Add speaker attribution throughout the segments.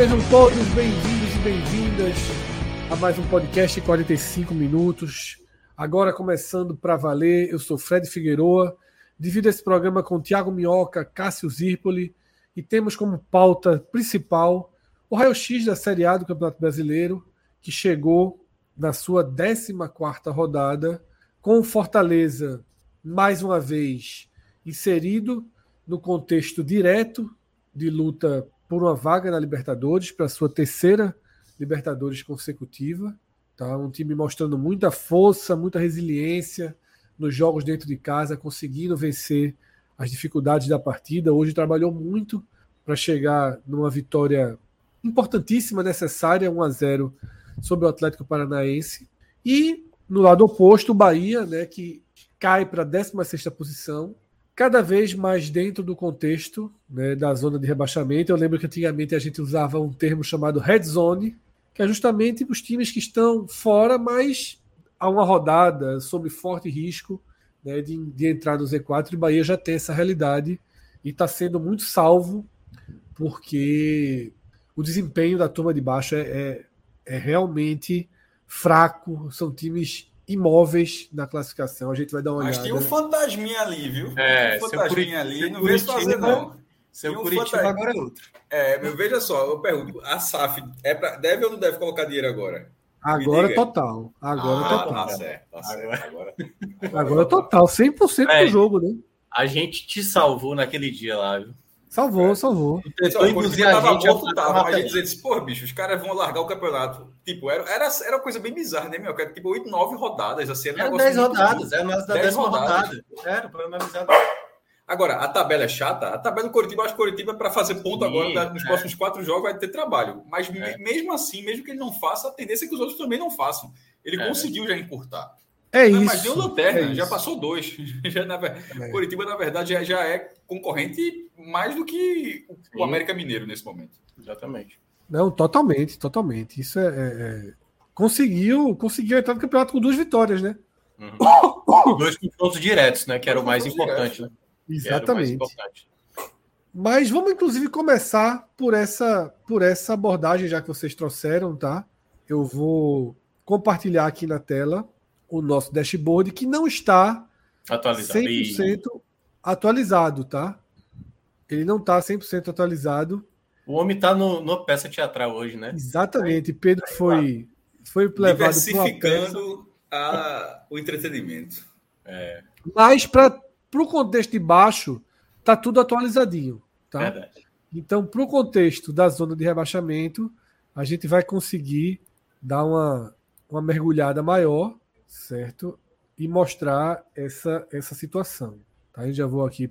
Speaker 1: Sejam todos bem-vindos e bem-vindas a mais um podcast 45 minutos. Agora começando para valer, eu sou Fred Figueroa, divido esse programa com Tiago Minhoca, Cássio Zirpoli e temos como pauta principal o raio-x da Série A do Campeonato Brasileiro, que chegou na sua 14ª rodada com o Fortaleza mais uma vez inserido no contexto direto de luta por uma vaga na Libertadores, para sua terceira Libertadores consecutiva. Tá? Um time mostrando muita força, muita resiliência nos jogos dentro de casa, conseguindo vencer as dificuldades da partida. Hoje trabalhou muito para chegar numa vitória importantíssima, necessária, 1 a 0 sobre o Atlético Paranaense. E no lado oposto, o Bahia, né, que cai para a 16 posição, cada vez mais dentro do contexto né, da zona de rebaixamento. Eu lembro que antigamente a gente usava um termo chamado red zone, que é justamente os times que estão fora, mas há uma rodada sob forte risco né, de, de, entrar no Z4. E o Bahia já tem essa realidade e está sendo muito salvo, porque o desempenho da turma de baixo é, é, é realmente fraco. São times imóveis na classificação. A gente vai dar uma
Speaker 2: Mas
Speaker 1: olhada.
Speaker 2: tem um fantasminha ali, viu?
Speaker 3: É,
Speaker 2: tem um fantasminha ali, não vejo fazer não.
Speaker 3: Seu
Speaker 2: um
Speaker 3: Curitiba
Speaker 2: fantasma.
Speaker 3: agora é outro.
Speaker 2: É, meu, veja só, eu pergunto, a SAF é pra, deve ou não deve colocar dinheiro agora?
Speaker 1: Agora total. Agora
Speaker 2: ah,
Speaker 1: total.
Speaker 2: Tá certo, tá certo. Agora,
Speaker 1: Agora total. 100%
Speaker 3: É.
Speaker 1: do jogo, né?
Speaker 3: A gente te salvou naquele dia lá, viu?
Speaker 1: Salvou, salvou.
Speaker 2: Só,
Speaker 3: Tentou
Speaker 2: o
Speaker 3: induzir
Speaker 2: Curitiba
Speaker 3: a
Speaker 2: tava
Speaker 3: gente
Speaker 2: morto, tava, mas a gente dizia assim, pô, bicho, os caras vão largar o campeonato. Tipo, era, era, era uma coisa bem bizarra, né, meu? Era tipo 8, 9 rodadas, assim, era um
Speaker 3: Era
Speaker 2: negócio
Speaker 3: 10
Speaker 2: muito
Speaker 3: rodadas, era mais da
Speaker 2: Dez
Speaker 3: décima rodada. Era, para analisar.
Speaker 2: Agora, a tabela é chata. A tabela do Coritiba, acho que o Coritiba, para fazer ponto
Speaker 3: Sim,
Speaker 2: agora, da- nos
Speaker 3: é.
Speaker 2: próximos quatro jogos, vai ter trabalho. Mas
Speaker 3: É.
Speaker 2: mesmo assim, mesmo que ele não faça, a tendência é que os outros também não façam. Ele
Speaker 3: É.
Speaker 2: conseguiu já encurtar.
Speaker 1: É
Speaker 2: Não,
Speaker 1: isso.
Speaker 2: mas deu lanterna,
Speaker 1: é
Speaker 2: já
Speaker 1: isso.
Speaker 2: passou dois. Já, na
Speaker 1: É.
Speaker 2: Coritiba, na verdade, já, já é concorrente mais do que o, o. América Mineiro nesse momento.
Speaker 3: Exatamente.
Speaker 1: Não, totalmente, totalmente. Isso é, é- é- Conseguiu, conseguiu entrar no campeonato com duas vitórias, né?
Speaker 3: Uhum. Dois confrontos diretos, né? Que era o mais importante, né? Que era o mais
Speaker 1: Exatamente.
Speaker 3: importante.
Speaker 1: Mas vamos, inclusive, começar por essa, por essa abordagem, já que vocês trouxeram, tá? Eu vou compartilhar aqui na tela o nosso dashboard, que não está
Speaker 3: Atualizado.
Speaker 1: 100% atualizado, tá? Ele não está 100% atualizado.
Speaker 3: O homem tá no, no peça teatral hoje, né?
Speaker 1: Exatamente. Pedro foi, foi levado.
Speaker 2: Diversificando a- o entretenimento.
Speaker 3: É,
Speaker 1: Mas para o contexto de baixo, tá tudo atualizadinho, tá?
Speaker 3: verdade.
Speaker 1: Então, para o contexto da zona de rebaixamento, a gente vai conseguir dar uma, uma mergulhada maior, certo? E mostrar essa, essa situação. Tá? Eu já vou aqui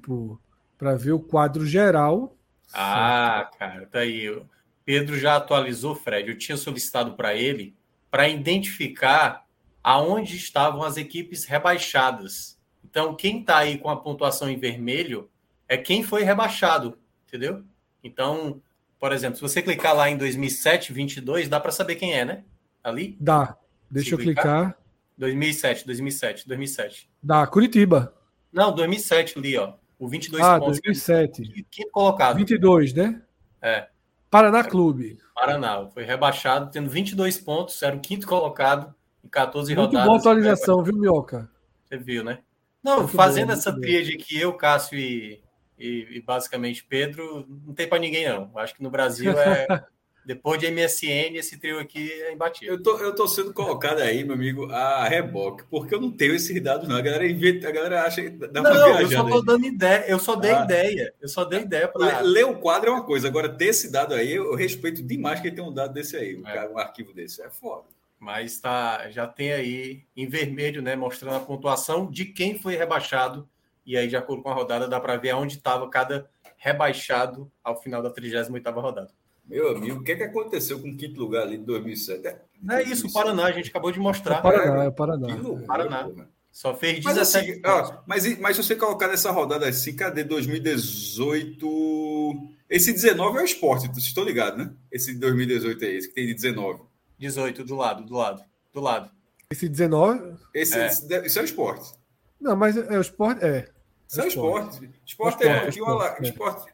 Speaker 1: para ver o quadro geral.
Speaker 3: Ah, cara, tá aí. O Pedro já atualizou, Fred. Eu tinha solicitado para ele para identificar aonde estavam as equipes rebaixadas. Então, quem está aí com a pontuação em vermelho é quem foi rebaixado, entendeu? Então, por exemplo, se você clicar lá em 2007, 22, dá para saber quem é, né? Ali?
Speaker 1: Dá. Deixa
Speaker 3: Se
Speaker 1: eu
Speaker 3: clicar?
Speaker 1: clicar.
Speaker 3: 2007, 2007, 2007.
Speaker 1: Dá. Curitiba.
Speaker 3: Não, 2007 ali, ó. O 22
Speaker 1: Ah,
Speaker 3: pontos.
Speaker 1: 2007.
Speaker 3: Quinto colocado.
Speaker 1: 22, né?
Speaker 3: É.
Speaker 1: Paraná Clube.
Speaker 3: Paraná foi rebaixado, tendo 22 pontos, era o quinto colocado em 14
Speaker 1: Muito
Speaker 3: rodadas.
Speaker 1: boa atualização, viu, Minhoca?
Speaker 3: Você viu, né? Não,
Speaker 1: Muito
Speaker 3: fazendo
Speaker 1: boa,
Speaker 3: essa tríade aqui, eu, Cássio e, e- e basicamente Pedro, não tem para ninguém, não. Acho que no Brasil é Depois de MSN, esse trio aqui é imbatível.
Speaker 2: Eu tô, eu tô sendo colocado aí, meu amigo, a reboque, porque eu não tenho esses dados, não. A galera, inventa, a galera acha.
Speaker 3: Dá não, eu só tô aí. dando ideia. Eu só dei ah. ideia. Eu só dei ideia
Speaker 2: para. Ler o quadro é uma coisa, agora ter esse dado aí, eu respeito demais quem tem um dado desse aí, um, é. cara, um arquivo desse. É foda.
Speaker 3: Mas tá, já tem aí em vermelho, né? Mostrando a pontuação de quem foi rebaixado. E aí, de acordo com a rodada, dá para ver aonde estava cada rebaixado ao final da 38 rodada.
Speaker 2: Meu amigo, o que, é que aconteceu com o quinto lugar ali de 2007? É,
Speaker 3: não é isso, o Paraná, a gente acabou de mostrar. É
Speaker 1: o Paraná, é o Paraná.
Speaker 3: É. Paraná. Só fez
Speaker 2: 17 mas, assim, ó, mas, mas se você colocar nessa rodada assim, cadê 2018? Esse 19 é o esporte, vocês estão ligados, né? Esse 2018 é esse, que tem de 19.
Speaker 3: 18, do lado, do lado, do lado.
Speaker 1: Esse 19?
Speaker 2: Esse é, esse é o esporte.
Speaker 1: Não, mas é o esporte, é.
Speaker 2: Isso é esporte. Esporte, é, esporte, é, esporte.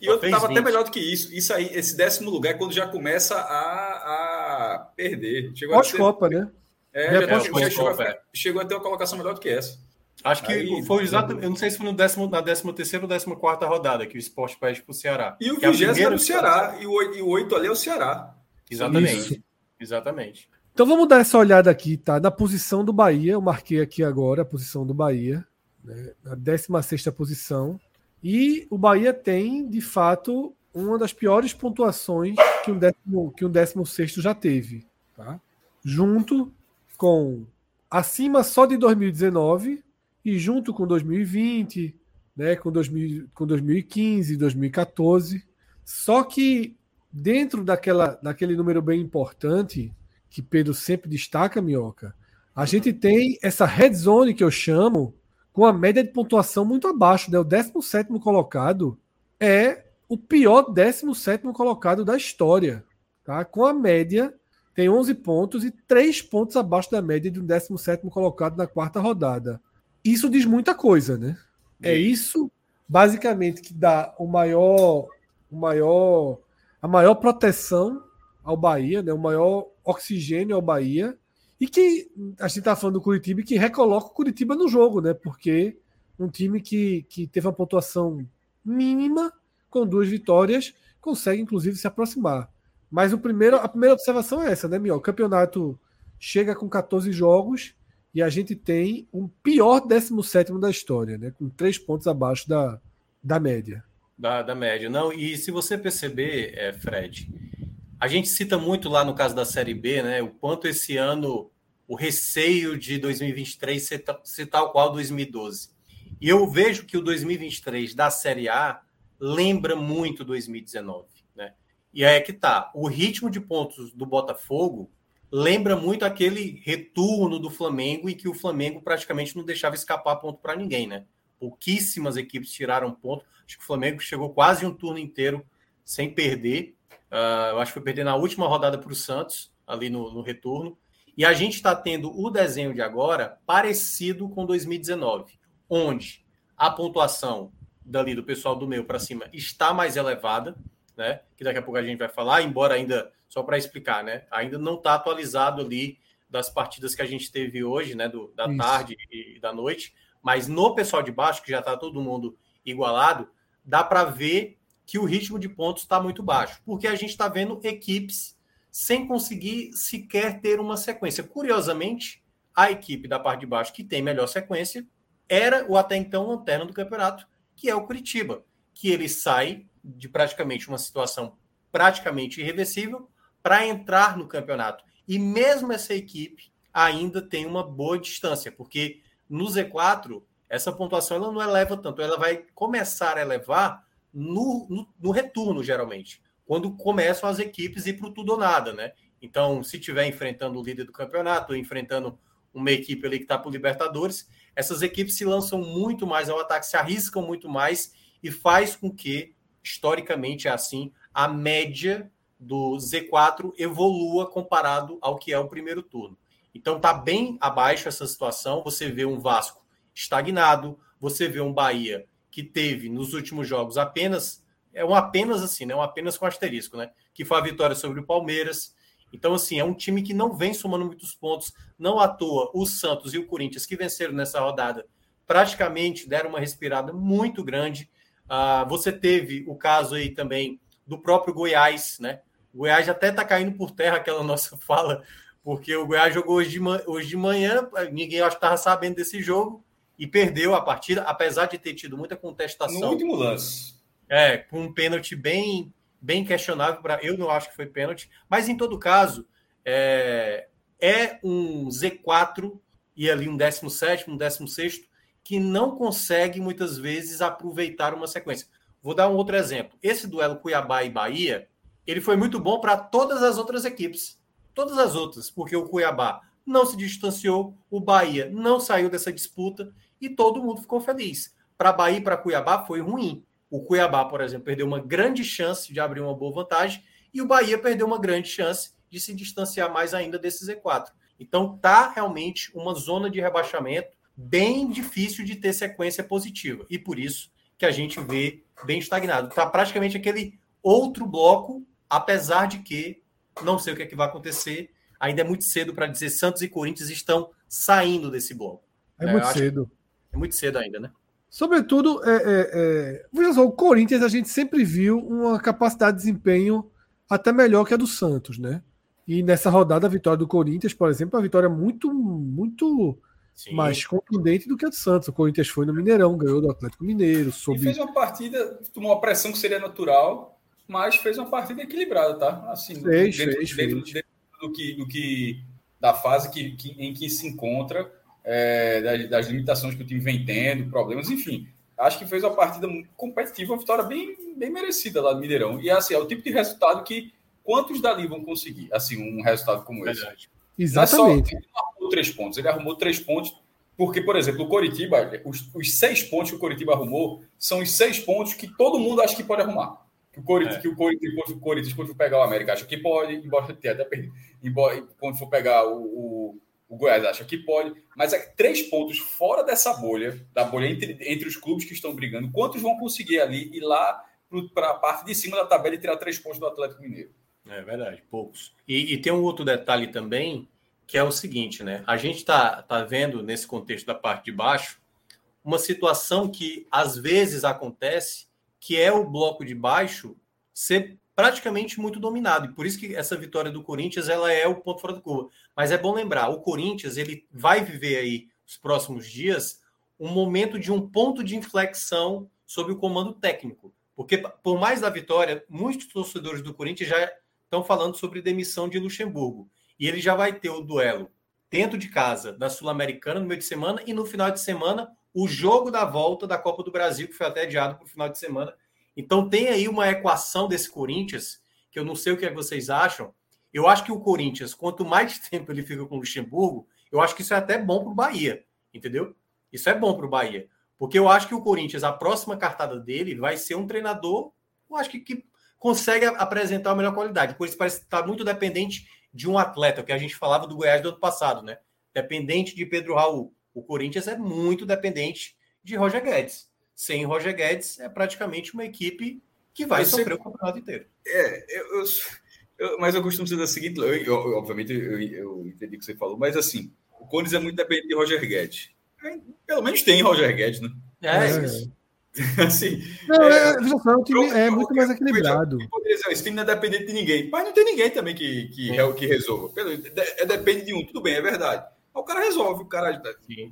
Speaker 2: E eu estava até melhor do que isso. Isso aí, esse décimo lugar é quando já começa a, a perder.
Speaker 1: Pós-Copa, né?
Speaker 2: É, já é, chegou, chegou, é. chegou a ter uma colocação melhor do que essa.
Speaker 3: Acho que aí, foi exato. Eu não sei se foi no décimo, na 13 terceira ou 14 quarta rodada que o esporte perde para o Ceará.
Speaker 2: E o vigésimo é o Ceará. E o oito ali é o Ceará.
Speaker 3: Exatamente. Isso. Exatamente.
Speaker 1: Então vamos dar essa olhada aqui, tá? Na posição do Bahia. Eu marquei aqui agora a posição do Bahia né, na 16 posição. E o Bahia tem, de fato, uma das piores pontuações que um décimo, que um décimo sexto já teve. Tá? Junto com acima só de 2019 e junto com 2020, né, com, 2000, com 2015, 2014. Só que dentro daquela, daquele número bem importante que Pedro sempre destaca, Minhoca, a gente tem essa red zone que eu chamo, com a média de pontuação muito abaixo. Né? O 17 colocado é o pior 17 colocado da história. Tá? Com a média, tem 11 pontos e 3 pontos abaixo da média de um 17 colocado na quarta rodada. Isso diz muita coisa, né? É isso, basicamente, que dá o maior, o maior, a maior proteção ao Bahia, né? o maior oxigênio ao Bahia e que a gente está falando do Curitiba que recoloca o Curitiba no jogo, né? Porque um time que, que teve uma pontuação mínima, com duas vitórias, consegue inclusive se aproximar. Mas o primeiro, a primeira observação é essa, né, Miel? O campeonato chega com 14 jogos e a gente tem um pior 17 da história, né? Com três pontos abaixo da, da média.
Speaker 3: Da, da média. Não, e se você perceber, é, Fred, a gente cita muito lá no caso da Série B, né? O quanto esse ano o receio de 2023 ser, ser tal qual 2012. E eu vejo que o 2023 da Série A lembra muito 2019, né? E aí é que tá. O ritmo de pontos do Botafogo lembra muito aquele retorno do Flamengo em que o Flamengo praticamente não deixava escapar ponto para ninguém, né? Pouquíssimas equipes tiraram ponto. Acho que o Flamengo chegou quase um turno inteiro sem perder. Uh, eu acho que foi perder na última rodada para o Santos, ali no, no, retorno. E a gente está tendo o desenho de agora parecido com 2019, onde a pontuação dali do pessoal do meio para cima está mais elevada, né? Que daqui a pouco a gente vai falar, embora ainda, só para explicar, né? Ainda não está atualizado ali das partidas que a gente teve hoje, né? Do, da Isso. tarde e da noite. Mas no pessoal de baixo, que já está todo mundo igualado, dá para ver que o ritmo de pontos está muito baixo, porque a gente está vendo equipes sem conseguir sequer ter uma sequência. Curiosamente, a equipe da parte de baixo que tem melhor sequência era o até então lanterna do campeonato, que é o Curitiba, que ele sai de praticamente uma situação praticamente irreversível para entrar no campeonato. E mesmo essa equipe ainda tem uma boa distância, porque no Z4 essa pontuação ela não eleva tanto, ela vai começar a elevar no, no, no retorno, geralmente, quando começam as equipes ir para o tudo ou nada, né? Então, se tiver enfrentando o líder do campeonato, enfrentando uma equipe ali que está para o Libertadores, essas equipes se lançam muito mais ao ataque, se arriscam muito mais e faz com que, historicamente é assim, a média do Z4 evolua comparado ao que é o primeiro turno. Então está bem abaixo essa situação. Você vê um Vasco estagnado, você vê um Bahia que teve nos últimos jogos apenas, é um apenas assim, né? Um apenas com asterisco, né? Que foi a vitória sobre o Palmeiras. Então, assim, é um time que não vem somando muitos pontos. Não à toa, o Santos e o Corinthians, que venceram nessa rodada, praticamente deram uma respirada muito grande. Uh, você teve o caso aí também do próprio Goiás, né? O Goiás até está caindo por terra aquela nossa fala, porque o Goiás jogou hoje de, manhã, hoje de manhã, ninguém acho que estava sabendo desse jogo e perdeu a partida, apesar de ter tido muita contestação. No
Speaker 2: último lance.
Speaker 3: É, com um pênalti bem, bem questionável para eu não acho que foi pênalti, mas em todo caso é, é um Z4 e ali um 17, um 16 que não consegue muitas vezes aproveitar uma sequência. Vou dar um outro exemplo. Esse duelo Cuiabá e Bahia, ele foi muito bom para todas as outras equipes. Todas as outras, porque o Cuiabá não se distanciou, o Bahia não saiu dessa disputa e todo mundo ficou feliz. Para Bahia e para Cuiabá foi ruim. O Cuiabá, por exemplo, perdeu uma grande chance de abrir uma boa vantagem e o Bahia perdeu uma grande chance de se distanciar mais ainda desse Z4. Então tá realmente uma zona de rebaixamento bem difícil de ter sequência positiva e por isso que a gente vê bem estagnado. Tá praticamente aquele outro bloco, apesar de que não sei o que, é que vai acontecer. Ainda é muito cedo para dizer Santos e Corinthians estão saindo desse bloco.
Speaker 1: É, é muito cedo.
Speaker 3: É muito cedo ainda, né?
Speaker 1: Sobretudo, é, é, é... Veja só, o Corinthians a gente sempre viu uma capacidade de desempenho até melhor que a do Santos, né? E nessa rodada, a vitória do Corinthians, por exemplo, é uma vitória muito, muito Sim. mais contundente do que a do Santos. O Corinthians foi no Mineirão, ganhou do Atlético Mineiro. Soube...
Speaker 2: E fez uma partida, tomou uma pressão que seria natural, mas fez uma partida equilibrada, tá? Assim,
Speaker 1: fez,
Speaker 2: dentro,
Speaker 1: fez,
Speaker 2: dentro,
Speaker 1: fez.
Speaker 2: dentro do, que, do que da fase que, que em que se encontra é, das, das, limitações que o time vem tendo, problemas, enfim. Acho que fez uma partida competitiva, uma vitória bem, bem merecida lá no Mineirão. E assim, é o tipo de resultado que quantos dali vão conseguir, assim, um resultado como Verdade. esse?
Speaker 1: Exatamente.
Speaker 2: Não é só, ele arrumou três pontos, ele arrumou três pontos, porque, por exemplo, o Coritiba, os, os seis pontos que o Coritiba arrumou são os seis pontos que todo mundo acha que pode arrumar. Que o Coritiba, é. que o Coritiba, quando for pegar o América, acha que pode, embora tenha até perdido. Embora, quando for pegar o, o o Goiás acha que pode, mas é três pontos fora dessa bolha, da bolha entre, entre os clubes que estão brigando. Quantos vão conseguir ali ir lá para a parte de cima da tabela e tirar três pontos do Atlético Mineiro?
Speaker 3: É verdade, poucos. E, e tem um outro detalhe também, que é o seguinte, né? A gente está tá vendo nesse contexto da parte de baixo uma situação que às vezes acontece, que é o bloco de baixo ser praticamente muito dominado. E por isso que essa vitória do Corinthians ela é o ponto fora da curva. Mas é bom lembrar, o Corinthians ele vai viver aí os próximos dias um momento de um ponto de inflexão sob o comando técnico. Porque por mais da vitória, muitos torcedores do Corinthians já estão falando sobre demissão de Luxemburgo. E ele já vai ter o duelo dentro de casa da Sul-Americana no meio de semana e no final de semana o jogo da volta da Copa do Brasil, que foi até adiado para o final de semana, então tem aí uma equação desse Corinthians, que eu não sei o que, é que vocês acham. Eu acho que o Corinthians, quanto mais tempo ele fica com o Luxemburgo, eu acho que isso é até bom para o Bahia, entendeu? Isso é bom para o Bahia. Porque eu acho que o Corinthians, a próxima cartada dele, vai ser um treinador, eu acho que, que consegue apresentar a melhor qualidade. Por isso parece estar muito dependente de um atleta, que a gente falava do Goiás do ano passado, né? Dependente de Pedro Raul. O Corinthians é muito dependente de Roger Guedes sem Roger Guedes, é praticamente uma equipe que vai Você... sofrer o campeonato inteiro.
Speaker 2: É, eu, eu, eu, mas eu costumo dizer o seguinte: eu, obviamente eu, entendi o que você falou, mas assim, o Cones é muito dependente de Roger Guedes. É, pelo menos tem Roger Guedes, né?
Speaker 3: É, é. isso.
Speaker 1: assim, não, é, é, o time é muito mais equilibrado.
Speaker 2: Dizer, esse time não é dependente de ninguém, mas não tem ninguém também que, que, que resolva. É, depende de um, tudo bem, é verdade. o cara resolve, o cara,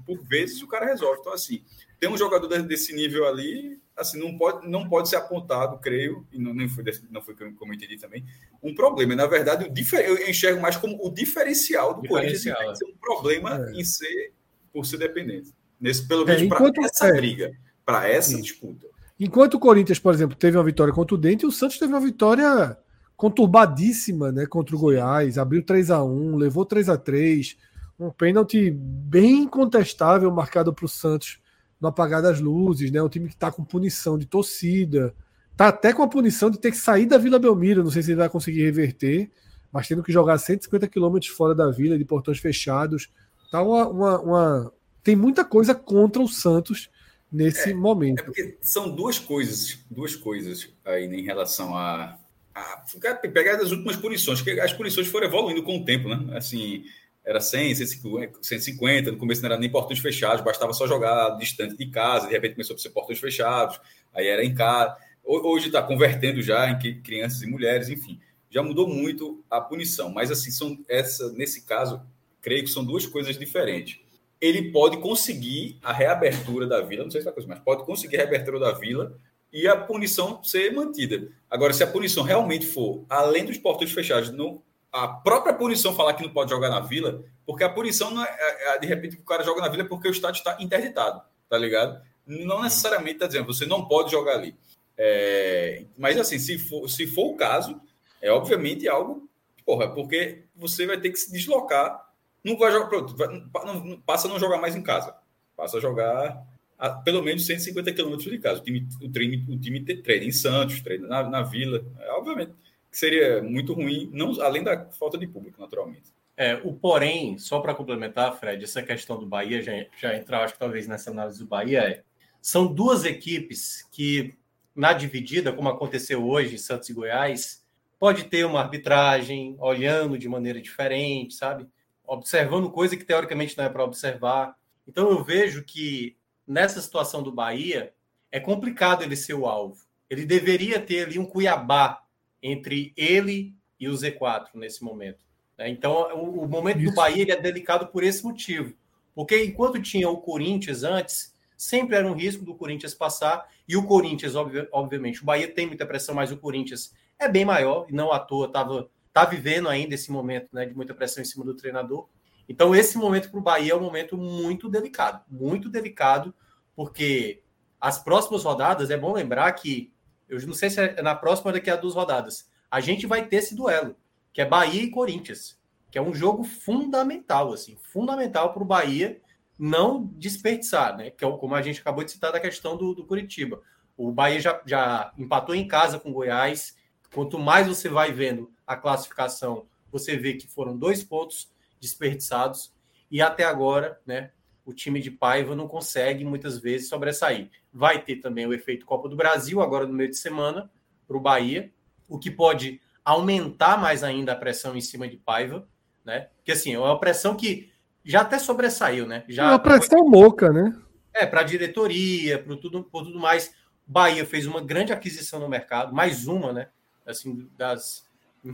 Speaker 2: por vezes, o cara resolve. Então, assim, tem um jogador desse nível ali, assim, não pode, não pode ser apontado, creio, e não, nem foi, não foi como eu entendi também, um problema. Na verdade, o difer, eu enxergo mais como o diferencial do diferencial, Corinthians, é. um problema é. em ser, por ser dependente. Nesse, pelo menos é, para essa é. briga, para essa Sim. disputa.
Speaker 1: Enquanto o Corinthians, por exemplo, teve uma vitória contra o Dente, o Santos teve uma vitória conturbadíssima né, contra o Goiás, abriu 3 a 1 levou 3 a 3 um pênalti bem contestável marcado para o Santos no apagar das luzes, né? Um time que está com punição de torcida, tá até com a punição de ter que sair da Vila Belmiro. Não sei se ele vai conseguir reverter, mas tendo que jogar 150 quilômetros fora da vila, de portões fechados. Tá uma, uma, uma, Tem muita coisa contra o Santos nesse
Speaker 2: é,
Speaker 1: momento. É
Speaker 2: porque são duas coisas, duas coisas aí em relação a, a pegar as últimas punições, que as punições foram evoluindo com o tempo, né? Assim, era 100, 150, no começo não era nem portões fechados, bastava só jogar distante de casa, de repente começou a ser portões fechados, aí era em casa. Hoje está convertendo já em crianças e mulheres, enfim. já mudou muito a punição. Mas assim, são essa nesse caso, creio que são duas coisas diferentes. Ele pode conseguir a reabertura da vila, não sei se vai conseguir, mas pode conseguir a reabertura da vila e a punição ser mantida. Agora, se a punição realmente for além dos portões fechados, não, a própria punição falar que não pode jogar na vila, porque a punição não é, é, é de repente o cara joga na vila porque o estádio está interditado, tá ligado? Não necessariamente está dizendo você não pode jogar ali. É, mas assim, se for, se for o caso, é obviamente algo, porra, porque você vai ter que se deslocar, não vai jogar, pronto, vai, não, passa a não jogar mais em casa, passa a jogar a, pelo menos 150 quilômetros de casa. O time, o time, o time treina em Santos, treina na, na Vila, é, obviamente que seria muito ruim, não além da falta de público, naturalmente.
Speaker 3: É, o porém, só para complementar, Fred, essa questão do Bahia, já, já entrar, acho que talvez nessa análise do Bahia, é, são duas equipes que, na dividida, como aconteceu hoje, Santos e Goiás, pode ter uma arbitragem olhando de maneira diferente, sabe? Observando coisa que teoricamente não é para observar. Então eu vejo que nessa situação do Bahia é complicado ele ser o alvo. Ele deveria ter ali um Cuiabá entre ele e o Z4 nesse momento. Né? Então o, o momento Isso. do Bahia ele é delicado por esse motivo. Porque enquanto tinha o Corinthians antes, sempre era um risco do Corinthians passar, e o Corinthians, obviamente, o Bahia tem muita pressão, mas o Corinthians é bem maior, e não à toa estava tá vivendo ainda esse momento né, de muita pressão em cima do treinador. Então, esse momento para o Bahia é um momento muito delicado, muito delicado, porque as próximas rodadas, é bom lembrar que, eu não sei se é na próxima ou daqui a duas rodadas, a gente vai ter esse duelo, que é Bahia e Corinthians, que é um jogo fundamental, assim, fundamental para o Bahia não desperdiçar, né? Que é como a gente acabou de citar da questão do, do Curitiba. O Bahia já, já empatou em casa com Goiás, Quanto mais você vai vendo a classificação, você vê que foram dois pontos desperdiçados e até agora, né, o time de Paiva não consegue muitas vezes sobressair. Vai ter também o efeito Copa do Brasil agora no meio de semana para o Bahia, o que pode aumentar mais ainda a pressão em cima de Paiva, né? Porque assim, é uma pressão que já até sobressaiu, né? Já
Speaker 1: é uma pressão louca, né?
Speaker 3: É, para a diretoria, para tudo, por tudo mais. Bahia fez uma grande aquisição no mercado, mais uma, né? assim, das.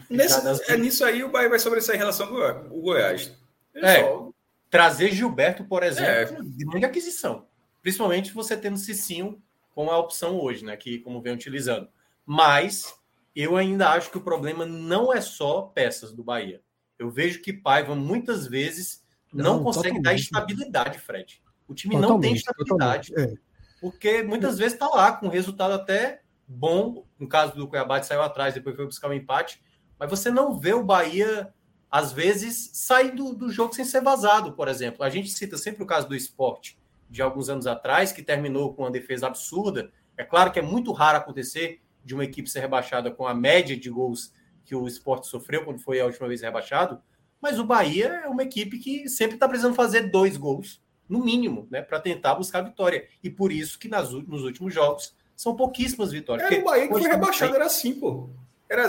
Speaker 2: Nesse, das... É nisso aí o Bahia vai sobressair em relação ao Goiás.
Speaker 3: É, só... Trazer Gilberto, por exemplo, é. grande aquisição. Principalmente você tendo Cicinho como a opção hoje, né? Que como vem utilizando. Mas eu ainda acho que o problema não é só peças do Bahia. Eu vejo que Paiva muitas vezes não, não consegue totalmente. dar estabilidade, Fred. O time totalmente, não tem estabilidade. É. Porque muitas vezes está lá com resultado até bom. No caso do Cuiabá, saiu atrás, depois foi buscar um empate. Mas você não vê o Bahia, às vezes, sair do, do jogo sem ser vazado, por exemplo. A gente cita sempre o caso do esporte de alguns anos atrás, que terminou com uma defesa absurda. É claro que é muito raro acontecer de uma equipe ser rebaixada com a média de gols que o esporte sofreu quando foi a última vez rebaixado. Mas o Bahia é uma equipe que sempre está precisando fazer dois gols, no mínimo, né, para tentar buscar a vitória. E por isso que nas, nos últimos jogos são pouquíssimas vitórias.
Speaker 2: Era o Bahia que foi rebaixado, era assim, pô. Era,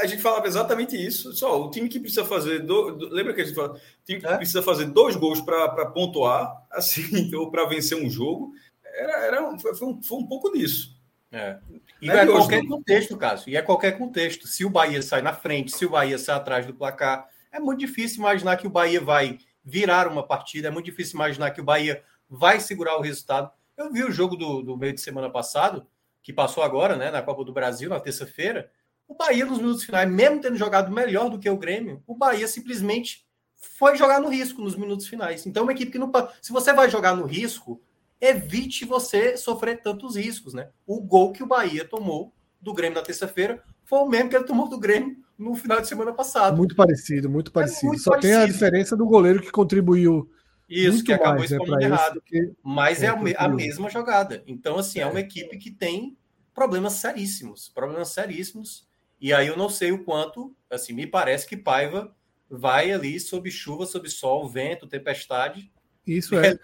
Speaker 2: a gente falava exatamente isso. Só o time que precisa fazer. Do, do, lembra que a gente fala? O time que é? precisa fazer dois gols para pontuar, assim, ou para vencer um jogo. Era, era, foi, um, foi um pouco disso.
Speaker 3: É. E é, é qualquer hoje, contexto, Cássio. E é qualquer contexto. Se o Bahia sai na frente, se o Bahia sai atrás do placar, é muito difícil imaginar que o Bahia vai virar uma partida. É muito difícil imaginar que o Bahia vai segurar o resultado. Eu vi o jogo do, do meio de semana passado que passou agora, né, na Copa do Brasil, na terça-feira, o Bahia, nos minutos finais, mesmo tendo jogado melhor do que o Grêmio, o Bahia simplesmente foi jogar no risco nos minutos finais. Então, é uma equipe que não. Se você vai jogar no risco, evite você sofrer tantos riscos, né? O gol que o Bahia tomou do Grêmio na terça-feira foi o mesmo que ele tomou do Grêmio no final de semana passado.
Speaker 1: Muito parecido, muito parecido. É muito Só parecido. tem a diferença do goleiro que contribuiu
Speaker 3: isso, que acabou mais, né, errado. Que... Mas é, é a, a, mesma jogada. Então, assim, é. é uma equipe que tem problemas seríssimos. Problemas seríssimos. E aí eu não sei o quanto, assim, me parece que Paiva vai ali sob chuva, sob sol, vento, tempestade.
Speaker 1: Isso é.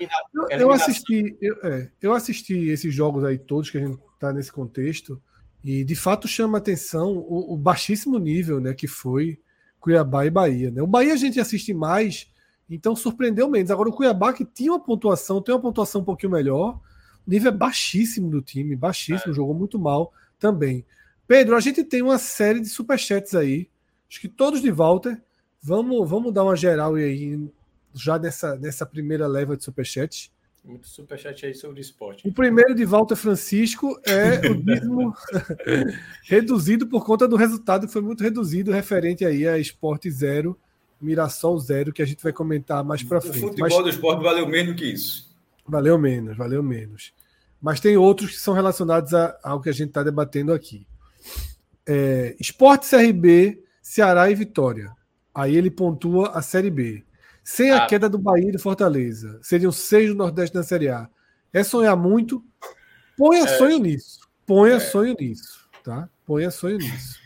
Speaker 1: eu, eu, assisti, eu, é, eu assisti esses jogos aí todos que a gente está nesse contexto e de fato chama atenção o, o, baixíssimo nível, né, que foi Cuiabá e Bahia. Né? O Bahia a gente assiste mais então surpreendeu menos. Agora o Cuiabá, que tinha uma pontuação, tem uma pontuação um pouquinho melhor, o nível é baixíssimo do time, baixíssimo, é. jogou muito mal também. Pedro, a gente tem uma série de superchats aí. Acho que todos de Walter. Vamos, vamos dar uma geral aí, já nessa, nessa primeira leva de superchat.
Speaker 3: Muito superchat aí sobre esporte.
Speaker 1: O primeiro de Walter Francisco é o dízimo reduzido por conta do resultado que foi muito reduzido, referente aí a Esporte Zero, Mirassol Zero, que a gente vai comentar mais para frente.
Speaker 2: O futebol Mas... do esporte valeu menos que isso.
Speaker 1: Valeu menos, valeu menos. Mas tem outros que são relacionados a, ao que a gente está debatendo aqui. É, Esporte CRB, Ceará e Vitória. Aí ele pontua a Série B. Sem a ah. queda do Bahia e do Fortaleza. Seriam seis do Nordeste na Série A. É sonhar muito? Ponha é. sonho nisso. Ponha é. sonho nisso. Tá? Ponha sonho nisso.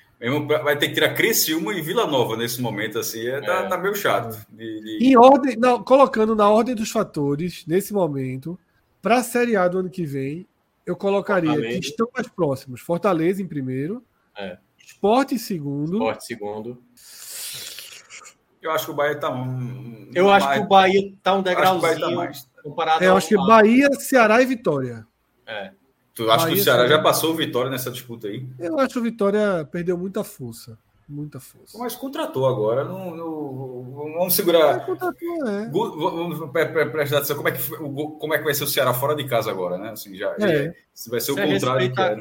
Speaker 2: Vai ter que tirar Criciúma e Vila Nova nesse momento, assim, é, tá, é. tá meio chato. De,
Speaker 1: de... Em ordem, não, colocando na ordem dos fatores, nesse momento, para a Série A do ano que vem, eu colocaria Fortaleza. que estão mais próximos. Fortaleza em primeiro,
Speaker 3: é.
Speaker 1: Esporte em segundo.
Speaker 3: Esporte segundo.
Speaker 2: Eu acho que o Bahia tá.
Speaker 3: Um, eu acho mais... que o Bahia tá um degrauzinho tá mais...
Speaker 1: comparado é, Eu acho que Bahia, Ceará e Vitória.
Speaker 2: É. Tu acha Bahia, que o Ceará já passou o Vitória nessa disputa aí?
Speaker 1: Eu acho que o Vitória perdeu muita força. Muita força.
Speaker 2: Mas contratou agora. Não, não vamos segurar. É, contratou, é. Vamos prestar atenção como é, que, como é que vai ser o Ceará fora de casa agora, né? Assim, já, é. já vai ser o contrário.
Speaker 3: Respeita,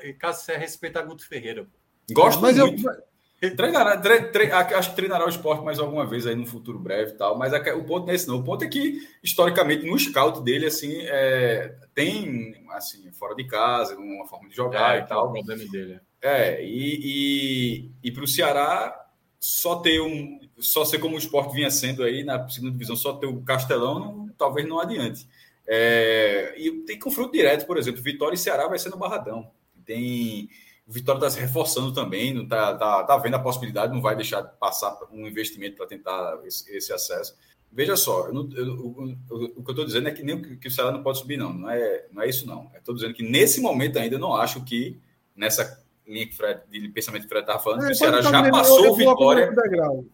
Speaker 3: que é, Caso você respeitar Guto Ferreira.
Speaker 2: Gosto mas muito. Eu, Treinará, tre, tre, acho que treinará o esporte mais alguma vez aí no futuro breve e tal, mas o ponto não é esse não. O ponto é que, historicamente, no scout dele, assim, é, tem, assim, fora de casa, uma forma de jogar é, e tal.
Speaker 3: É o problema dele.
Speaker 2: É, e, e, e para o Ceará, só ter um, só ser como o esporte vinha sendo aí na segunda divisão, só ter o Castelão, não, talvez não adiante. É, e tem confronto direto, por exemplo, Vitória e Ceará vai ser no Barradão. Tem o Vitória está se reforçando também, não está tá, tá vendo a possibilidade, não vai deixar de passar um investimento para tentar esse, esse, acesso. Veja só, eu não, eu, eu, o que eu estou dizendo é que nem que o Ceará não pode subir, não. Não é, não é isso, não. Estou dizendo que nesse momento ainda não acho que nessa linha que Fred, de pensamento que o Fred estava falando, é, que o Ceará já passou Vitória.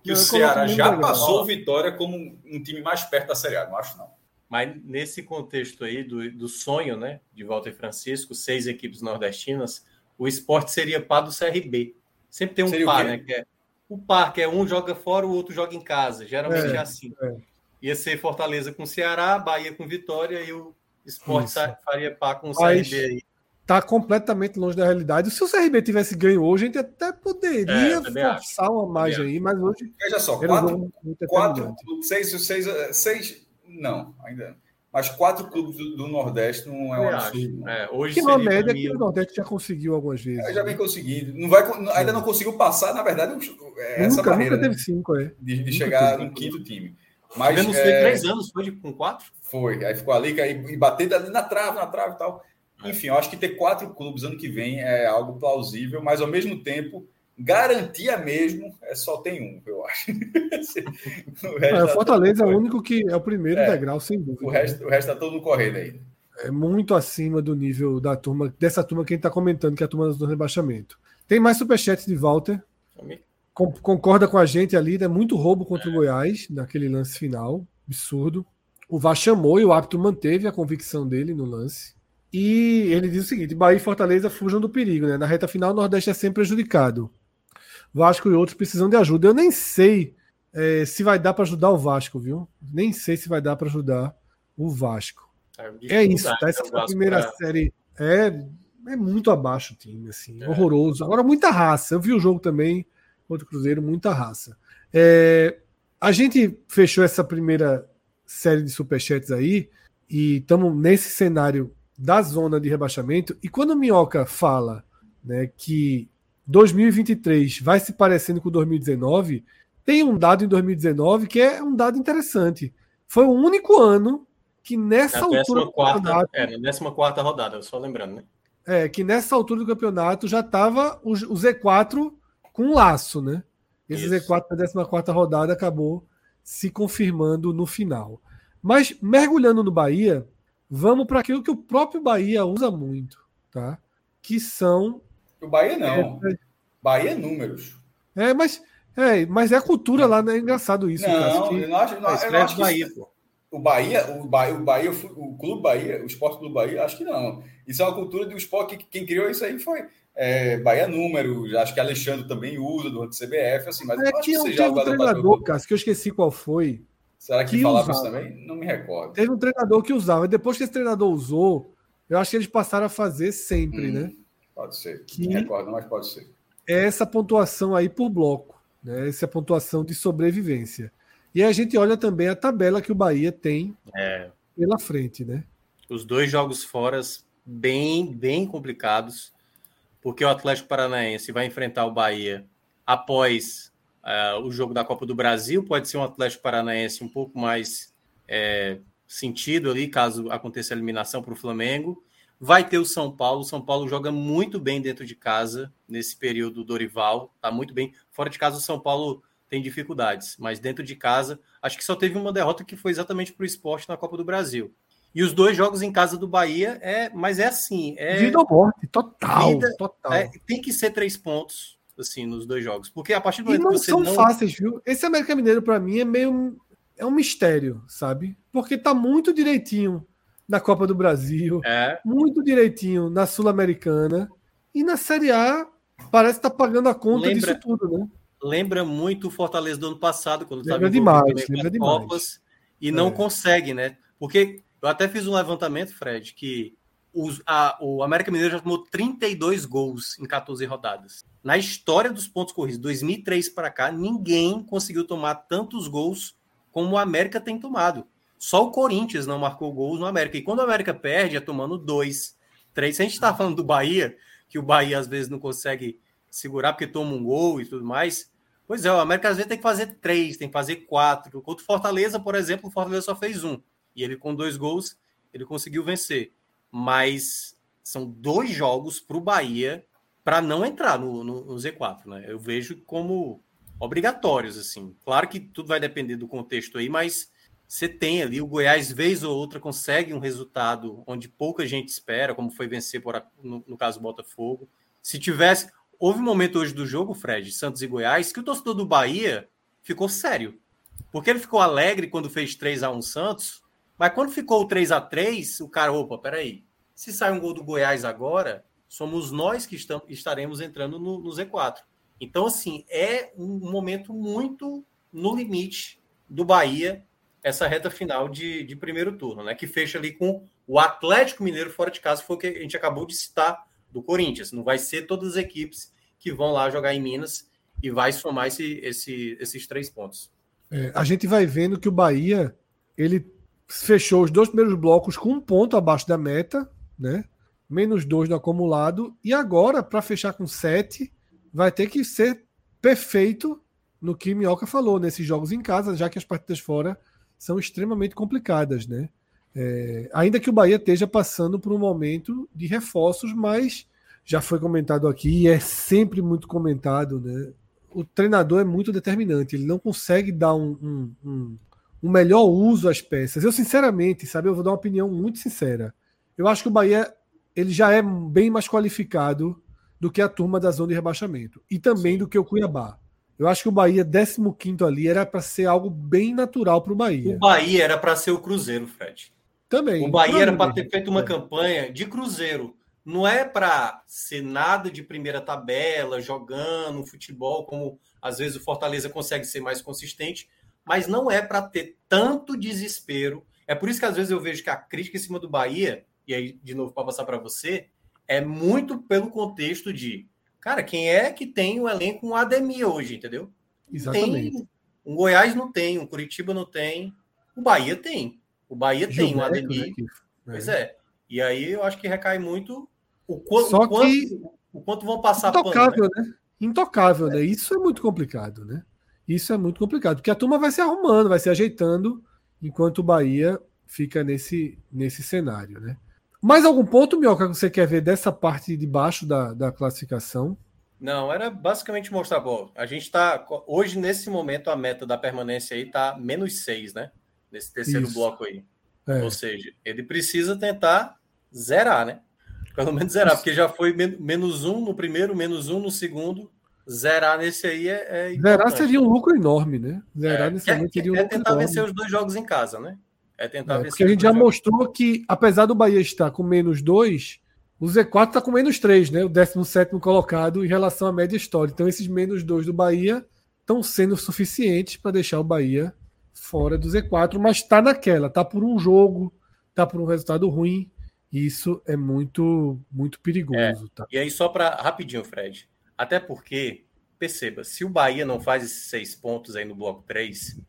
Speaker 2: Que o Ceará já passou Vitória como um time mais perto da Série A, não acho, não.
Speaker 3: Mas nesse contexto aí do, do sonho, né, de Walter Francisco, seis equipes nordestinas o esporte seria par do CRB. Sempre tem um seria par, né? Que é, o par, que é um joga fora, o outro joga em casa. Geralmente é, é assim. É. Ia ser Fortaleza com Ceará, Bahia com Vitória e o esporte Isso. faria par com o Mas... CRB aí
Speaker 1: tá completamente longe da realidade. Se o CRB tivesse ganho hoje, a gente até poderia é, forçar uma margem aí, mas hoje.
Speaker 2: Veja só, quatro, quatro, seis, seis, seis, não, ainda. Mas quatro clubes do, do Nordeste não é um absurdo.
Speaker 1: É, hoje que uma média que o Nordeste já conseguiu algumas vezes.
Speaker 2: É, já vem conseguindo. Não vai, ainda não conseguiu passar, na verdade, é essa
Speaker 1: nunca,
Speaker 2: barreira.
Speaker 1: Nunca teve né? cinco, é.
Speaker 2: De, de chegar no quinto time.
Speaker 3: Mas Tivemos é, três anos, foi com quatro?
Speaker 2: Foi. Aí ficou ali e bater ali na trave, na trave e tal. É. Enfim, eu acho que ter quatro clubes ano que vem é algo plausível, mas ao mesmo tempo Garantia mesmo, é só tem um, eu acho.
Speaker 1: o, é, o Fortaleza é o único que é o primeiro é, degrau, sem dúvida.
Speaker 2: O resto, o resto tá todo correndo ainda.
Speaker 1: É muito acima do nível da turma, dessa turma que a gente está comentando, que é a turma do rebaixamento. Tem mais superchat de Walter. Com, concorda com a gente ali, né? Muito roubo contra é. o Goiás, naquele lance final. Absurdo. O VAR chamou e o árbitro manteve a convicção dele no lance. E ele diz o seguinte: Bahia e Fortaleza fujam do perigo, né? Na reta final, o Nordeste é sempre prejudicado. Vasco e outros precisam de ajuda. Eu nem sei é, se vai dar para ajudar o Vasco, viu? Nem sei se vai dar para ajudar o Vasco. É, é isso, tá? Essa é primeira é... série é, é muito abaixo o time, assim, é. horroroso. Agora, muita raça. Eu vi o jogo também contra o Cruzeiro, muita raça. É, a gente fechou essa primeira série de superchats aí e estamos nesse cenário da zona de rebaixamento. E quando o Minhoca fala né, que 2023 vai se parecendo com 2019, tem um dado em 2019 que é um dado interessante. Foi o único ano que nessa
Speaker 3: na altura quarta, do campeonato. É, na 14 rodada, só lembrando, né?
Speaker 1: É, que nessa altura do campeonato já estava o, o, Z4 com um laço, né? Esse Isso. Z4 na 14 rodada acabou se confirmando no final. Mas mergulhando no Bahia, vamos para aquilo que o próprio Bahia usa muito, tá? Que são
Speaker 2: o Bahia não. É, Bahia é números.
Speaker 1: É, mas é, mas é a cultura lá, né? É engraçado isso.
Speaker 2: Não, eu não acho, não, é, eu acho Bahia, pô. O Bahia, o Bahia, o Bahia, o Clube Bahia, o Esporte Clube Bahia, acho que não. Isso é uma cultura do esporte que quem criou isso aí foi é, Bahia Número, acho que Alexandre também usa do CBF, assim, mas
Speaker 1: é
Speaker 2: acho
Speaker 1: que, que seja um treinador, Cássio, que eu esqueci qual foi.
Speaker 2: Será que, que falava usava. isso também? Não me recordo.
Speaker 1: Teve um treinador que usava, e depois que esse treinador usou, eu acho que eles passaram a fazer sempre, hum, né?
Speaker 2: Pode ser. Que não recordo, mas pode ser.
Speaker 1: É essa pontuação aí por bloco, né? Essa pontuação de sobrevivência. E a gente olha também a tabela que o Bahia tem é. pela frente, né?
Speaker 3: Os dois jogos fora bem, bem complicados porque o Atlético Paranaense vai enfrentar o Bahia após uh, o jogo da Copa do Brasil. Pode ser um Atlético Paranaense um pouco mais é, sentido ali, caso aconteça a eliminação para o Flamengo. Vai ter o São Paulo. O São Paulo joga muito bem dentro de casa nesse período do Dorival, tá muito bem. Fora de casa, o São Paulo tem dificuldades, mas dentro de casa, acho que só teve uma derrota que foi exatamente para o esporte na Copa do Brasil. E os dois jogos em casa do Bahia é, mas é assim, é
Speaker 1: vida ou morte, total, vida, total.
Speaker 3: É, tem que ser três pontos assim nos dois jogos, porque a partir do
Speaker 1: momento e não que você são não... fáceis, viu? Esse América Mineiro para mim é meio é um mistério, sabe? Porque tá muito direitinho na Copa do Brasil, é. muito direitinho na Sul-Americana e na Série A parece estar tá pagando a conta lembra, disso tudo, né?
Speaker 3: Lembra muito o Fortaleza do ano passado, quando
Speaker 1: estava demais, lembra demais. Copas
Speaker 3: e não é. consegue, né? Porque eu até fiz um levantamento, Fred, que os, a, o América Mineiro já tomou 32 gols em 14 rodadas. Na história dos pontos corridos, 2003 para cá, ninguém conseguiu tomar tantos gols como o América tem tomado. Só o Corinthians não marcou gols no América. E quando o América perde, é tomando dois, três. Se a gente está falando do Bahia, que o Bahia às vezes não consegue segurar porque toma um gol e tudo mais. Pois é, o América às vezes tem que fazer três, tem que fazer quatro. Contra o Fortaleza, por exemplo, o Fortaleza só fez um. E ele, com dois gols, ele conseguiu vencer. Mas são dois jogos para o Bahia para não entrar no, no, no, Z4, né? Eu vejo como obrigatórios, assim. Claro que tudo vai depender do contexto aí, mas você tem ali o Goiás, vez ou outra, consegue um resultado onde pouca gente espera, como foi vencer, por, no, no caso, Botafogo. Se tivesse. Houve um momento hoje do jogo, Fred, Santos e Goiás, que o torcedor do Bahia ficou sério. Porque ele ficou alegre quando fez 3 a 1 Santos, mas quando ficou o 3 a 3 o cara, opa, peraí. Se sai um gol do Goiás agora, somos nós que estamos, estaremos entrando no, no Z4. Então, assim, é um momento muito no limite do Bahia, essa reta final de, de primeiro turno, né? Que fecha ali com o Atlético Mineiro fora de casa, foi o que a gente acabou de citar do Corinthians. Não vai ser todas as equipes que vão lá jogar em Minas e vai somar esse, esse, esses três pontos.
Speaker 1: É, a gente vai vendo que o Bahia ele fechou os dois primeiros blocos com um ponto abaixo da meta, né? Menos dois no acumulado. E agora, para fechar com sete, vai ter que ser perfeito no que Minhoca falou, nesses jogos em casa, já que as partidas fora são extremamente complicadas, né? É, ainda que o Bahia esteja passando por um momento de reforços, mas já foi comentado aqui e é sempre muito comentado, né? O treinador é muito determinante, ele não consegue dar um, um, um um melhor uso às peças. Eu, sinceramente, sabe, eu vou dar uma opinião muito sincera. Eu acho que o Bahia ele já é bem mais qualificado do que a turma da zona de rebaixamento. E também do que o Cuiabá. Eu acho que o Bahia, 15 ali, era para ser algo bem natural para o Bahia.
Speaker 3: O Bahia era para ser o Cruzeiro, Fred.
Speaker 1: Também.
Speaker 3: O Bahia era para ter feito uma é. campanha de Cruzeiro. Não é para ser nada de primeira tabela, jogando futebol, como às vezes o Fortaleza consegue ser mais consistente, mas não é para ter tanto desespero. É por isso que às vezes eu vejo que a crítica em cima do Bahia, e aí de novo para passar para você, é muito pelo contexto de, cara, quem é que tem o um elenco um Ademir hoje, entendeu?
Speaker 1: Exatamente.
Speaker 3: Tem, um Goiás não tem, um Curitiba não tem, o Bahia tem. O Bahia Gilberto, tem um Ademir. Né, pois é. E aí eu acho que recai muito o, quanto, Só que... o quanto, o quanto vão passar
Speaker 1: Intocável, pano, né? né? Intocável, né? Isso é muito complicado, né? Isso é muito complicado, porque a turma vai se arrumando, vai se ajeitando, enquanto o Bahia fica nesse, nesse cenário, né? Mais algum ponto, Mioca, que você quer ver dessa parte de baixo da, da classificação?
Speaker 3: Não, era basicamente mostrar, bom, a gente está, hoje, nesse momento, a meta da permanência aí está menos seis, né? Nesse terceiro Isso. bloco aí. É. Ou seja, ele precisa tentar zerar, né? Pelo menos zerar, porque já foi menos um no primeiro, menos um no segundo, Zerar nesse aí é.
Speaker 1: é Zerar seria um lucro enorme, né? Zerar é, nesse
Speaker 3: é, seria um é tentar enorme. vencer os dois jogos em casa, né?
Speaker 1: É tentar é, vencer. Porque a gente já mostrou que, apesar do Bahia estar com menos dois, o Z4 está com menos 3, né? O 17 colocado em relação à média histórica. Então, esses menos 2 do Bahia estão sendo suficientes para deixar o Bahia fora do Z4, mas está naquela, está por um jogo, está por um resultado ruim. Isso é muito, muito perigoso. É. Tá?
Speaker 3: E aí, só para rapidinho, Fred. Até porque, perceba, se o Bahia não faz esses seis pontos aí no bloco 3,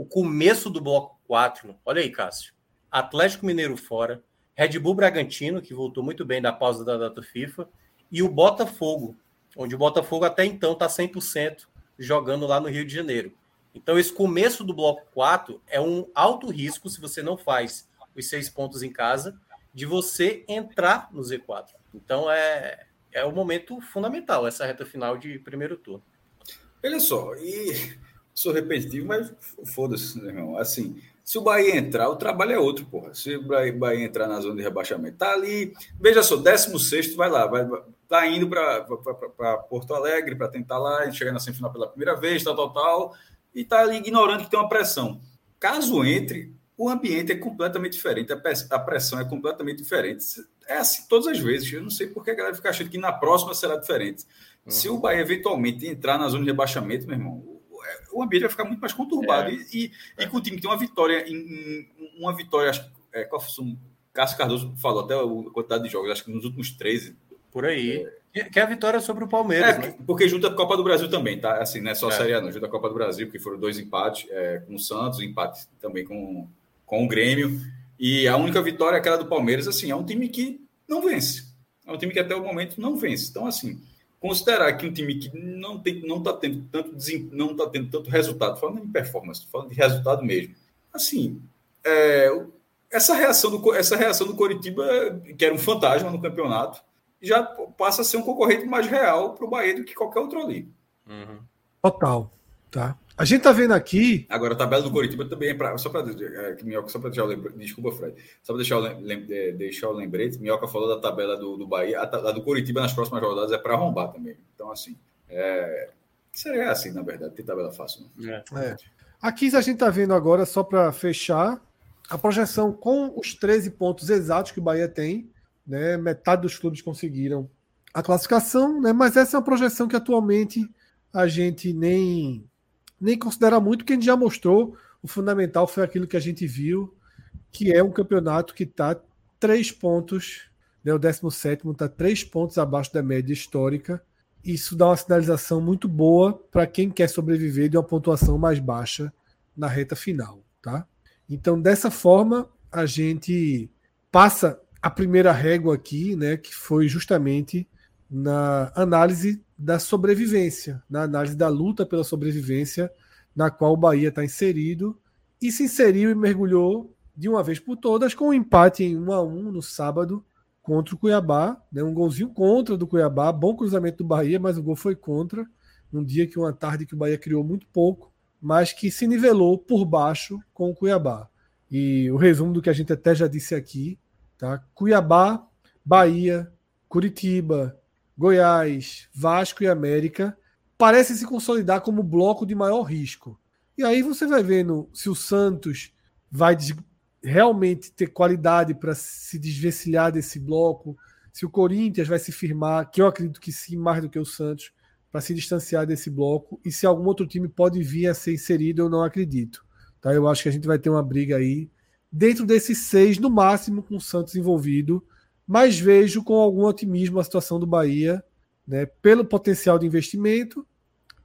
Speaker 3: o começo do bloco 4, olha aí, Cássio. Atlético Mineiro fora, Red Bull Bragantino, que voltou muito bem da pausa da data FIFA, e o Botafogo, onde o Botafogo até então está 100% jogando lá no Rio de Janeiro. Então, esse começo do bloco 4 é um alto risco se você não faz os seis pontos em casa, de você entrar no Z4. Então, é, é o momento fundamental, essa reta final de primeiro turno.
Speaker 2: Olha só, e sou repetitivo, mas foda-se, meu irmão. Assim, se o Bahia entrar, o trabalho é outro, porra. Se o Bahia entrar na zona de rebaixamento, tá ali. Veja só, 16 vai lá, vai, tá indo para Porto Alegre para tentar lá, chegar na semifinal pela primeira vez, tal, tal, tal, e tá ali ignorando que tem uma pressão. Caso entre, o ambiente é completamente diferente, a pressão é completamente diferente. É assim todas as vezes. Eu não sei por que a galera fica achando que na próxima será diferente. Uhum. Se o Bahia eventualmente entrar na zona de rebaixamento, meu irmão, o ambiente vai ficar muito mais conturbado. É. E, e, com o time que tem uma vitória, em, uma vitória, acho que é, Cássio Cardoso falou até a quantidade de jogos, acho que nos últimos 13.
Speaker 3: Por aí. É, que é a vitória sobre o Palmeiras, é, né?
Speaker 2: Porque junta a Copa do Brasil também, tá? Assim, não é só a é. Série A, não. Junta a Copa do Brasil, porque foram dois empates é, com o Santos, um empate também com, com o Grêmio. E a única vitória é aquela do Palmeiras, assim, é um time que não vence. É um time que até o momento não vence. Então, assim, considerar que um time que não tem, não está tendo tanto não tá tendo tanto resultado, falando de performance, falando de resultado mesmo. Assim, é, essa reação do essa reação do Coritiba, que era um fantasma no campeonato, já passa a ser um concorrente mais real para o Bahia do que qualquer outro ali.
Speaker 1: Uhum. Total, tá? A gente tá vendo aqui.
Speaker 2: Agora, a tabela do Coritiba também é para. Só para é, só para deixar o lembrete. Desculpa, Fred. Só para deixar, o é, deixar o lembrete. Minhoca falou da tabela do, do Bahia. A, a do Coritiba nas próximas rodadas é para arrombar também. Então, assim. É... Seria assim, na verdade. Tem tabela fácil.
Speaker 1: Né? É. é. Aqui a gente tá vendo agora, só para fechar, a projeção com os 13 pontos exatos que o Bahia tem. Né? Metade dos clubes conseguiram a classificação, né? mas essa é uma projeção que atualmente a gente nem nem considera muito, porque a gente já mostrou. O fundamental foi aquilo que a gente viu, que é um campeonato que está três pontos, né, o 17 está três pontos abaixo da média histórica. Isso dá uma sinalização muito boa para quem quer sobreviver de uma pontuação mais baixa na reta final. Tá? Então, dessa forma, a gente passa a primeira régua aqui, né, que foi justamente na análise da sobrevivência, na análise da luta pela sobrevivência, na qual o Bahia está inserido, e se inseriu e mergulhou de uma vez por todas com um empate em 1 a 1 no sábado contra o Cuiabá, né? um golzinho contra do Cuiabá, bom cruzamento do Bahia, mas o gol foi contra, num dia que uma tarde que o Bahia criou muito pouco, mas que se nivelou por baixo com o Cuiabá. E o resumo do que a gente até já disse aqui, tá? Cuiabá, Bahia, Curitiba, Goiás, Vasco e América parecem se consolidar como bloco de maior risco. E aí você vai vendo se o Santos vai realmente ter qualidade para se desvencilhar desse bloco, se o Corinthians vai se firmar, que eu acredito que sim, mais do que o Santos, para se distanciar desse bloco, e se algum outro time pode vir a ser inserido, eu não acredito. Tá? Eu acho que a gente vai ter uma briga aí dentro desses seis, no máximo, com o Santos envolvido mas vejo com algum otimismo a situação do Bahia, né, pelo potencial de investimento,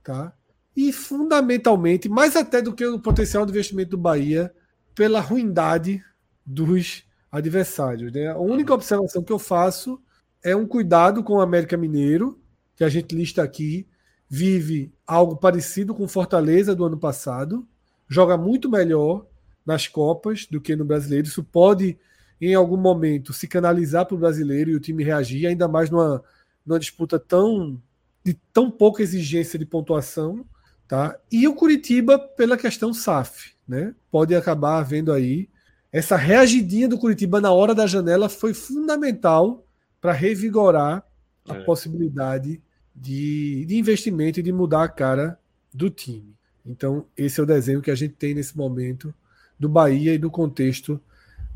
Speaker 1: tá? E fundamentalmente, mais até do que o potencial de investimento do Bahia, pela ruindade dos adversários. Né? A única observação que eu faço é um cuidado com o América Mineiro, que a gente lista aqui, vive algo parecido com Fortaleza do ano passado, joga muito melhor nas Copas do que no Brasileiro. Isso pode em algum momento se canalizar para o brasileiro e o time reagir, ainda mais numa, numa disputa tão de tão pouca exigência de pontuação, tá? E o Curitiba pela questão SAF, né? Pode acabar havendo aí essa reagidinha do Curitiba na hora da janela foi fundamental para revigorar a é. possibilidade de, de investimento e de mudar a cara do time. Então, esse é o desenho que a gente tem nesse momento do Bahia e do contexto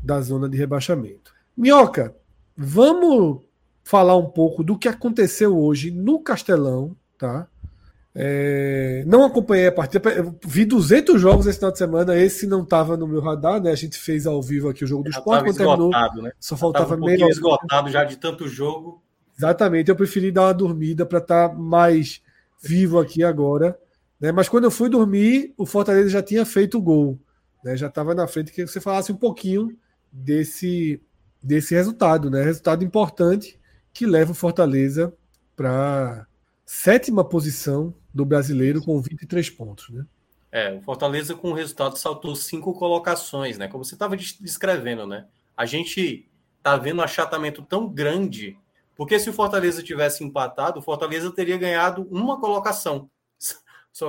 Speaker 1: da zona de rebaixamento. Minhoca, vamos falar um pouco do que aconteceu hoje no Castelão, tá? É, não acompanhei a partida, vi 200 jogos esse final de semana, esse não estava no meu radar, né? A gente fez ao vivo aqui o jogo do esporte, quando terminou,
Speaker 3: né?
Speaker 1: só faltava
Speaker 3: um
Speaker 1: meio
Speaker 3: esgotado já de tanto jogo.
Speaker 1: Exatamente, eu preferi dar uma dormida para estar tá mais vivo aqui agora, né? Mas quando eu fui dormir, o Fortaleza já tinha feito o gol, né? Já estava na frente, que você falasse um pouquinho desse desse resultado, né? Resultado importante que leva o Fortaleza para sétima posição do brasileiro com 23 pontos, né?
Speaker 3: É, o Fortaleza com o resultado saltou cinco colocações, né? Como você estava descrevendo, né? A gente tá vendo um achatamento tão grande, porque se o Fortaleza tivesse empatado, o Fortaleza teria ganhado uma colocação. Só,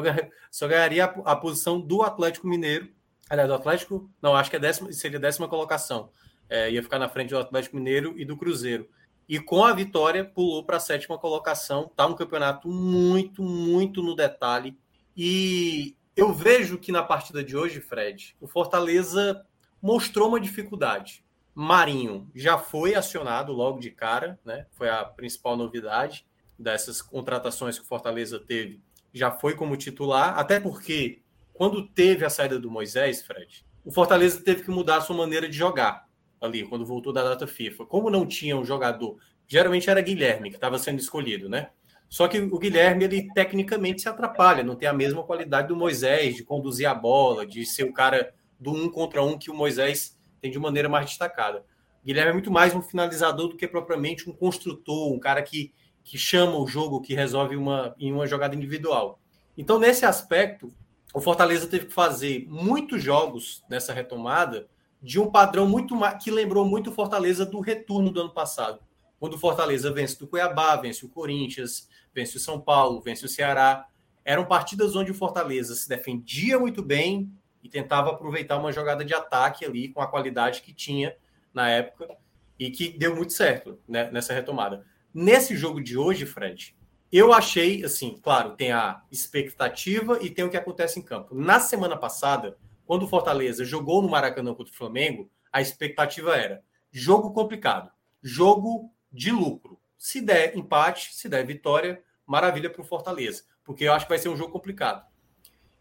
Speaker 3: só ganharia a, a, posição do Atlético Mineiro. Aliás, do Atlético, não, acho que é décima, seria décima colocação. É, ia ficar na frente do Atlético Mineiro e do Cruzeiro. E com a vitória, pulou para a sétima colocação. Está um campeonato muito, muito no detalhe. E eu vejo que na partida de hoje, Fred, o Fortaleza mostrou uma dificuldade. Marinho já foi acionado logo de cara, né? Foi a principal novidade dessas contratações que o Fortaleza teve. Já foi como titular, até porque quando teve a saída do Moisés, Fred, o Fortaleza teve que mudar a sua maneira de jogar ali, quando voltou da data FIFA. Como não tinha um jogador, geralmente era Guilherme que estava sendo escolhido, né? Só que o Guilherme, ele tecnicamente se atrapalha, não tem a mesma qualidade do Moisés de conduzir a bola, de ser o cara do um contra um que o Moisés tem de maneira mais destacada. O Guilherme é muito mais um finalizador do que propriamente um construtor, um cara que, que chama o jogo, que resolve uma, em uma jogada individual. Então, nesse aspecto, o Fortaleza teve que fazer muitos jogos nessa retomada de um padrão muito que lembrou muito o Fortaleza do retorno do ano passado. Quando o Fortaleza vence do Cuiabá, vence o Corinthians, vence o São Paulo, vence o Ceará. Eram partidas onde o Fortaleza se defendia muito bem e tentava aproveitar uma jogada de ataque ali com a qualidade que tinha na época e que deu muito certo né, nessa retomada. Nesse jogo de hoje, Fred, eu achei, assim, claro, tem a expectativa e tem o que acontece em campo. Na semana passada, quando o Fortaleza jogou no Maracanã contra o Flamengo, a expectativa era jogo complicado, jogo de lucro. Se der empate, se der vitória, maravilha para o Fortaleza, porque eu acho que vai ser um jogo complicado.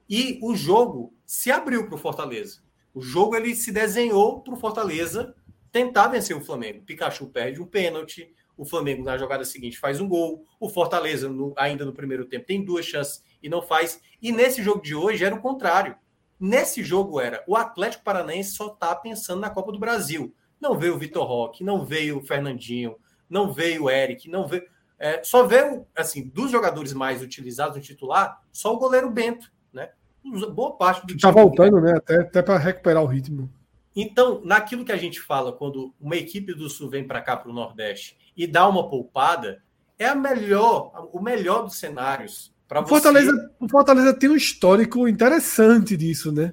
Speaker 3: E o jogo se abriu para o Fortaleza. O jogo ele se desenhou para o Fortaleza tentar vencer o Flamengo. Pikachu perde um pênalti, o Flamengo na jogada seguinte faz um gol, o Fortaleza no, ainda no primeiro tempo tem duas chances e não faz. E nesse jogo de hoje era o contrário. Nesse jogo era o Atlético Paranaense só está pensando na Copa do Brasil. Não veio o Vitor Roque, não veio o Fernandinho, não veio o Eric, não veio. É, só veio, assim, dos jogadores mais utilizados no titular, só o goleiro Bento, né? Boa parte do
Speaker 1: Está voltando, né? Até, até para recuperar o ritmo.
Speaker 3: Então, naquilo que a gente fala, quando uma equipe do Sul vem para cá, para o Nordeste, e dá uma poupada, é a melhor, o melhor dos cenários
Speaker 1: o Fortaleza, o Fortaleza tem um histórico interessante disso, né?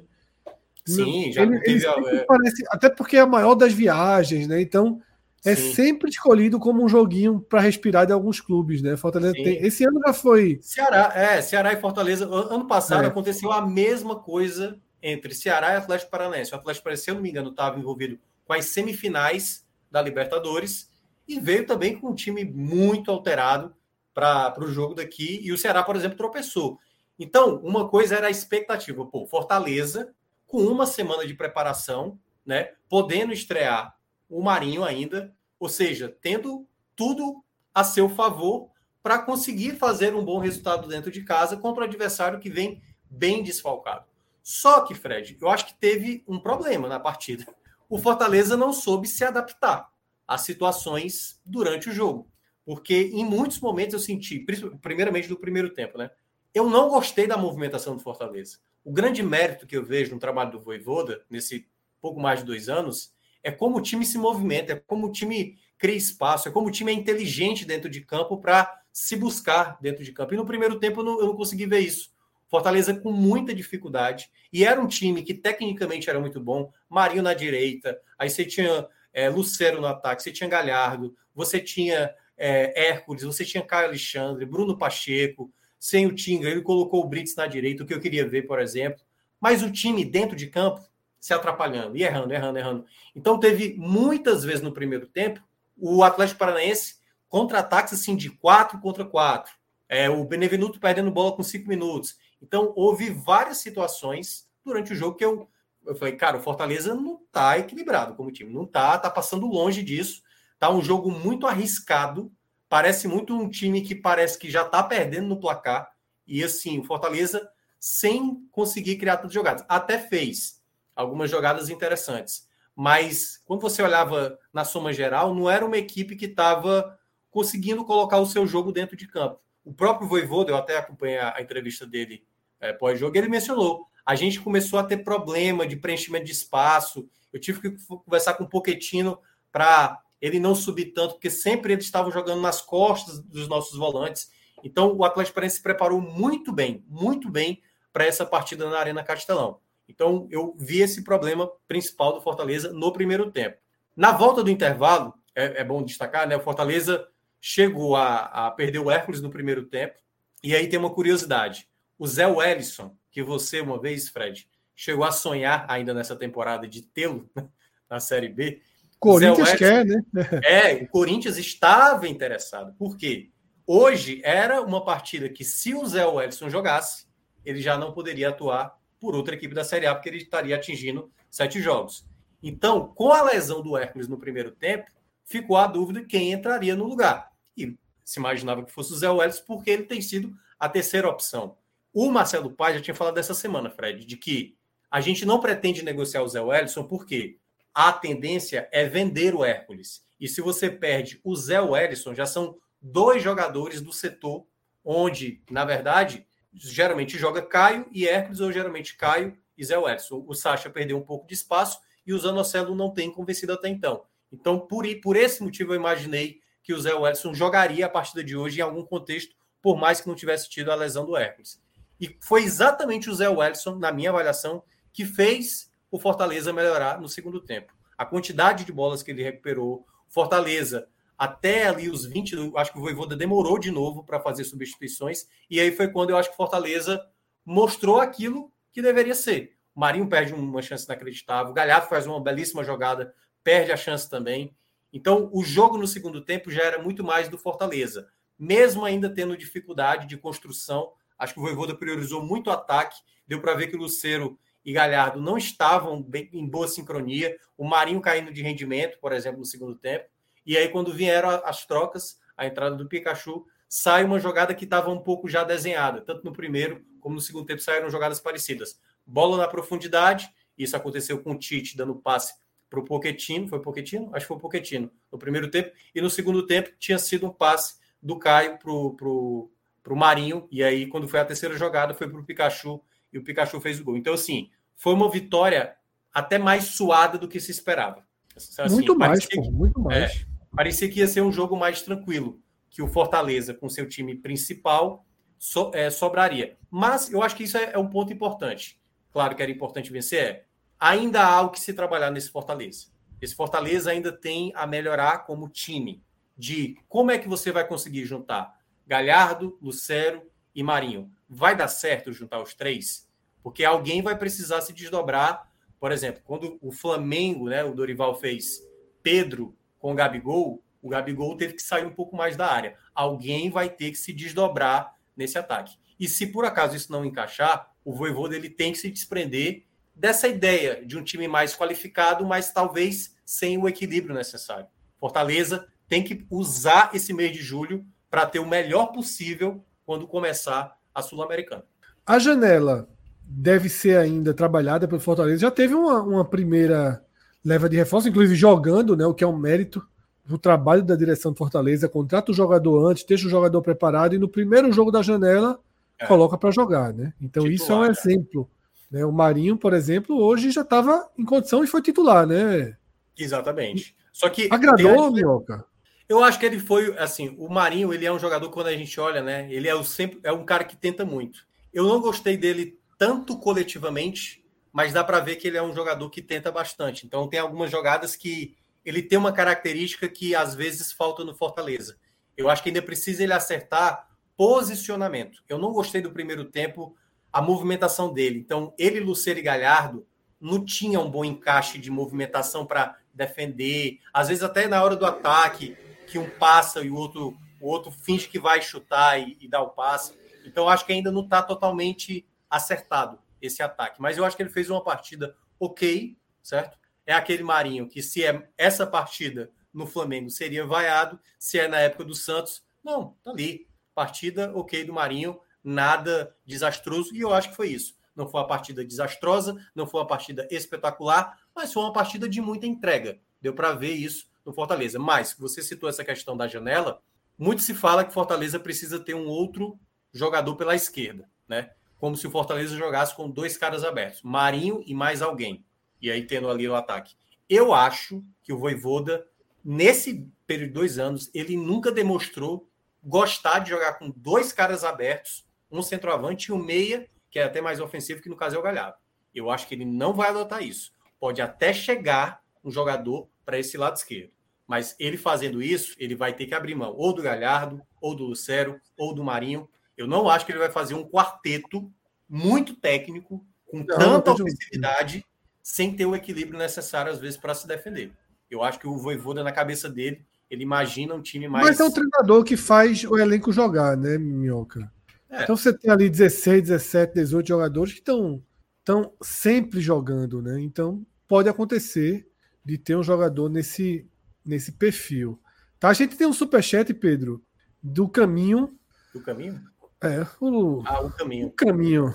Speaker 3: Sim, já ele,
Speaker 1: teve. Ele parece, até porque é a maior das viagens, né? Então é Sim. sempre escolhido como um joguinho para respirar de alguns clubes, né? Fortaleza tem. Esse ano já foi.
Speaker 3: Ceará, é, Ceará e Fortaleza. Ano passado é. aconteceu a mesma coisa entre Ceará e Atlético Paranaense. O Atlético Paranaense, se eu não me engano, estava envolvido com as semifinais da Libertadores e veio também com um time muito alterado para o jogo daqui. E o Ceará, por exemplo, tropeçou. Então, uma coisa era a expectativa. Pô, Fortaleza, com uma semana de preparação, né, podendo estrear o Marinho ainda, ou seja, tendo tudo a seu favor para conseguir fazer um bom resultado dentro de casa contra o adversário que vem bem desfalcado. Só que, Fred, eu acho que teve um problema na partida. O Fortaleza não soube se adaptar às situações durante o jogo porque em muitos momentos eu senti, primeiramente no primeiro tempo, né? Eu não gostei da movimentação do Fortaleza. O grande mérito que eu vejo no trabalho do Voivoda, nesse pouco mais de dois anos, é como o time se movimenta, é como o time cria espaço, é como o time é inteligente dentro de campo para se buscar dentro de campo. E no primeiro tempo eu não, eu não consegui ver isso. Fortaleza com muita dificuldade. E era um time que tecnicamente era muito bom. Marinho na direita, aí você tinha é, Lucero no ataque, você tinha Galhardo, você tinha é, Hércules, você tinha Caio Alexandre, Bruno Pacheco, sem o Tinga, ele colocou o Brits na direita, o que eu queria ver, por exemplo. Mas o time dentro de campo se atrapalhando, e errando, errando, errando. Então teve muitas vezes no primeiro tempo o Atlético Paranaense contra-ataques assim de 4 contra 4. É, o Benevenuto perdendo bola com 5 minutos. Então, houve várias situações durante o jogo que eu, eu falei, cara, o Fortaleza não está equilibrado como time, não está, está passando longe disso. Tá um jogo muito arriscado, parece muito um time que parece que já está perdendo no placar. E assim, o Fortaleza sem conseguir criar tantas jogadas. Até fez algumas jogadas interessantes. Mas quando você olhava na soma geral, não era uma equipe que estava conseguindo colocar o seu jogo dentro de campo. O próprio Voivoda, eu até acompanhei a, entrevista dele é, pós-jogo, ele mencionou. A gente começou a ter problema de preenchimento de espaço. Eu tive que conversar com o Poquetino para ele não subir tanto, porque sempre eles estavam jogando nas costas dos nossos volantes. Então, o Atlético Paranaense se preparou muito bem, muito bem para essa partida na Arena Castelão. Então, eu vi esse problema principal do Fortaleza no primeiro tempo. Na volta do intervalo, é, é bom destacar, né? O Fortaleza chegou a, a, perder o Hércules no primeiro tempo. E aí tem uma curiosidade. O Zé Wellison, que você, uma vez, Fred, chegou a sonhar ainda nessa temporada de tê-lo na Série B.
Speaker 1: Corinthians quer, né?
Speaker 3: é, o Corinthians estava interessado. Por quê? Hoje era uma partida que, se o Zé Wellison jogasse, ele já não poderia atuar por outra equipe da Série A, porque ele estaria atingindo sete jogos. Então, com a lesão do Hércules no primeiro tempo, ficou a dúvida quem entraria no lugar. E se imaginava que fosse o Zé Welles, porque ele tem sido a terceira opção. O Marcelo Paz já tinha falado dessa semana, Fred, de que a gente não pretende negociar o Zé Wellison porque a tendência é vender o Hércules. E se você perde o Zé Wellison, já são dois jogadores do setor onde, na verdade, geralmente joga Caio e Hércules, ou geralmente Caio e Zé Wellison. O Sacha perdeu um pouco de espaço e o Zanocelo não tem convencido até então. Então, por, por esse motivo, eu imaginei que o Zé Wellison jogaria a partida de hoje em algum contexto, por mais que não tivesse tido a lesão do Hércules. E foi exatamente o Zé Wellison, na minha avaliação, que fez o Fortaleza melhorar no segundo tempo. A quantidade de bolas que ele recuperou, Fortaleza até ali os 20, acho que o Voivoda demorou de novo para fazer substituições, e aí foi quando eu acho que Fortaleza mostrou aquilo que deveria ser. O Marinho perde uma chance inacreditável, o Galhardo faz uma belíssima jogada, perde a chance também. Então, o jogo no segundo tempo já era muito mais do Fortaleza, mesmo ainda tendo dificuldade de construção. Acho que o Voivoda priorizou muito o ataque, deu para ver que o Luceiro e Galhardo não estavam bem, em boa sincronia, o Marinho caindo de rendimento, por exemplo, no segundo tempo. E aí, quando vieram as trocas, a entrada do Pikachu, sai uma jogada que estava um pouco já desenhada, tanto no primeiro como no segundo tempo saíram jogadas parecidas. Bola na profundidade, isso aconteceu com o Tite dando passe para o Poquetino, foi Poquetino? Acho que foi Poquetino, no primeiro tempo, e no segundo tempo tinha sido um passe do Caio para o Marinho, e aí quando foi a terceira jogada foi para o Pikachu, e o Pikachu fez o gol. Então, assim, foi uma vitória até mais suada do que se esperava.
Speaker 1: Assim, muito mais, pô, muito mais.
Speaker 3: É, parecia que ia ser um jogo mais tranquilo, que o Fortaleza, com seu time principal, so, é, sobraria. Mas eu acho que isso é, é, um ponto importante. Claro que era importante vencer, é. Ainda há o que se trabalhar nesse Fortaleza. Esse Fortaleza ainda tem a melhorar como time. De como é que você vai conseguir juntar Galhardo, Lucero e Marinho. Vai dar certo juntar os três? Porque alguém vai precisar se desdobrar. Por exemplo, quando o Flamengo, né, o Dorival fez Pedro com o Gabigol, o Gabigol teve que sair um pouco mais da área. Alguém vai ter que se desdobrar nesse ataque. E se por acaso isso não encaixar, o Voivoda ele tem que se desprender dessa ideia de um time mais qualificado, mas talvez sem o equilíbrio necessário. Fortaleza tem que usar esse mês de julho para ter o melhor possível quando começar a Sul-Americana.
Speaker 1: A janela deve ser ainda trabalhada pelo Fortaleza. Já teve uma, uma primeira leva de reforço, inclusive jogando, né, o que é um mérito do trabalho da direção do Fortaleza, contrata o jogador antes, deixa o jogador preparado e no primeiro jogo da janela é. coloca para jogar, né? Então titular, isso é um é. exemplo. Né? O Marinho, por exemplo, hoje já estava em condição e foi titular, né?
Speaker 3: Exatamente. Só que
Speaker 1: agradou, Minhoca.
Speaker 3: Eu acho que ele foi assim. O Marinho, ele é um jogador quando a gente olha, né? Ele é o sempre é um cara que tenta muito. Eu não gostei dele tanto coletivamente mas dá para ver que ele é um jogador que tenta bastante. Então tem algumas jogadas que ele tem uma característica que às vezes falta no Fortaleza. Eu acho que ainda precisa ele acertar posicionamento. Eu não gostei do primeiro tempo a movimentação dele. Então ele, Luceiro e Galhardo não tinham um bom encaixe de movimentação para defender. Às vezes até na hora do ataque que um passa e o outro, o outro finge que vai chutar e, e dá o passe. Então, acho que ainda não está totalmente acertado esse ataque. Mas eu acho que ele fez uma partida ok, certo? É aquele Marinho que, se é essa partida no Flamengo, seria vaiado, se é na época do Santos, não, tá ali. Partida ok do Marinho, nada desastroso, e eu acho que foi isso. Não foi uma partida desastrosa, não foi uma partida espetacular, mas foi uma partida de muita entrega. Deu para ver isso no Fortaleza. Mas, você citou essa questão da janela, muito se fala que Fortaleza precisa ter um outro jogador pela esquerda, né? Como se o Fortaleza jogasse com dois caras abertos, Marinho e mais alguém. E aí tendo ali o ataque. Eu acho que o Voivoda, nesse período de dois anos, ele nunca demonstrou gostar de jogar com dois caras abertos, um centroavante e um meia, que é até mais ofensivo, que no caso é o Galhardo. Eu acho que ele não vai adotar isso. Pode até chegar um jogador para esse lado esquerdo. Mas ele fazendo isso, ele vai ter que abrir mão ou do Galhardo, ou do Lucero, ou do Marinho, eu não acho que ele vai fazer um quarteto muito técnico, com não, tanta ofensividade, sem ter o equilíbrio necessário, às vezes, para se defender. Eu acho que o Voivoda, na cabeça dele, ele imagina um time mais.
Speaker 1: Mas é um treinador que faz o elenco jogar, né, Minhoca? É. Então você tem ali 16, 17, 18 jogadores que estão estão sempre jogando, né? Então pode acontecer de ter um jogador nesse, nesse perfil. Tá? A gente tem um superchat, Pedro, do caminho.
Speaker 3: Do caminho?
Speaker 1: É, o,
Speaker 3: ah, o caminho.
Speaker 1: O caminho.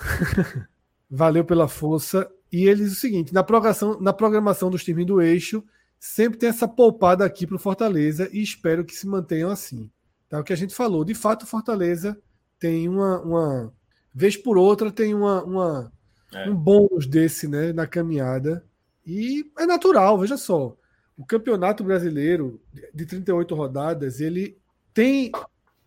Speaker 1: Valeu pela força. E ele diz o seguinte: na programação, na programação dos times do eixo, sempre tem essa poupada aqui para o Fortaleza e espero que se mantenham assim. Tá? O que a gente falou, de fato, o Fortaleza tem uma, uma vez por outra, tem uma, uma é. um bônus desse né, na caminhada. E é natural, veja só. O campeonato brasileiro de 38 rodadas, ele tem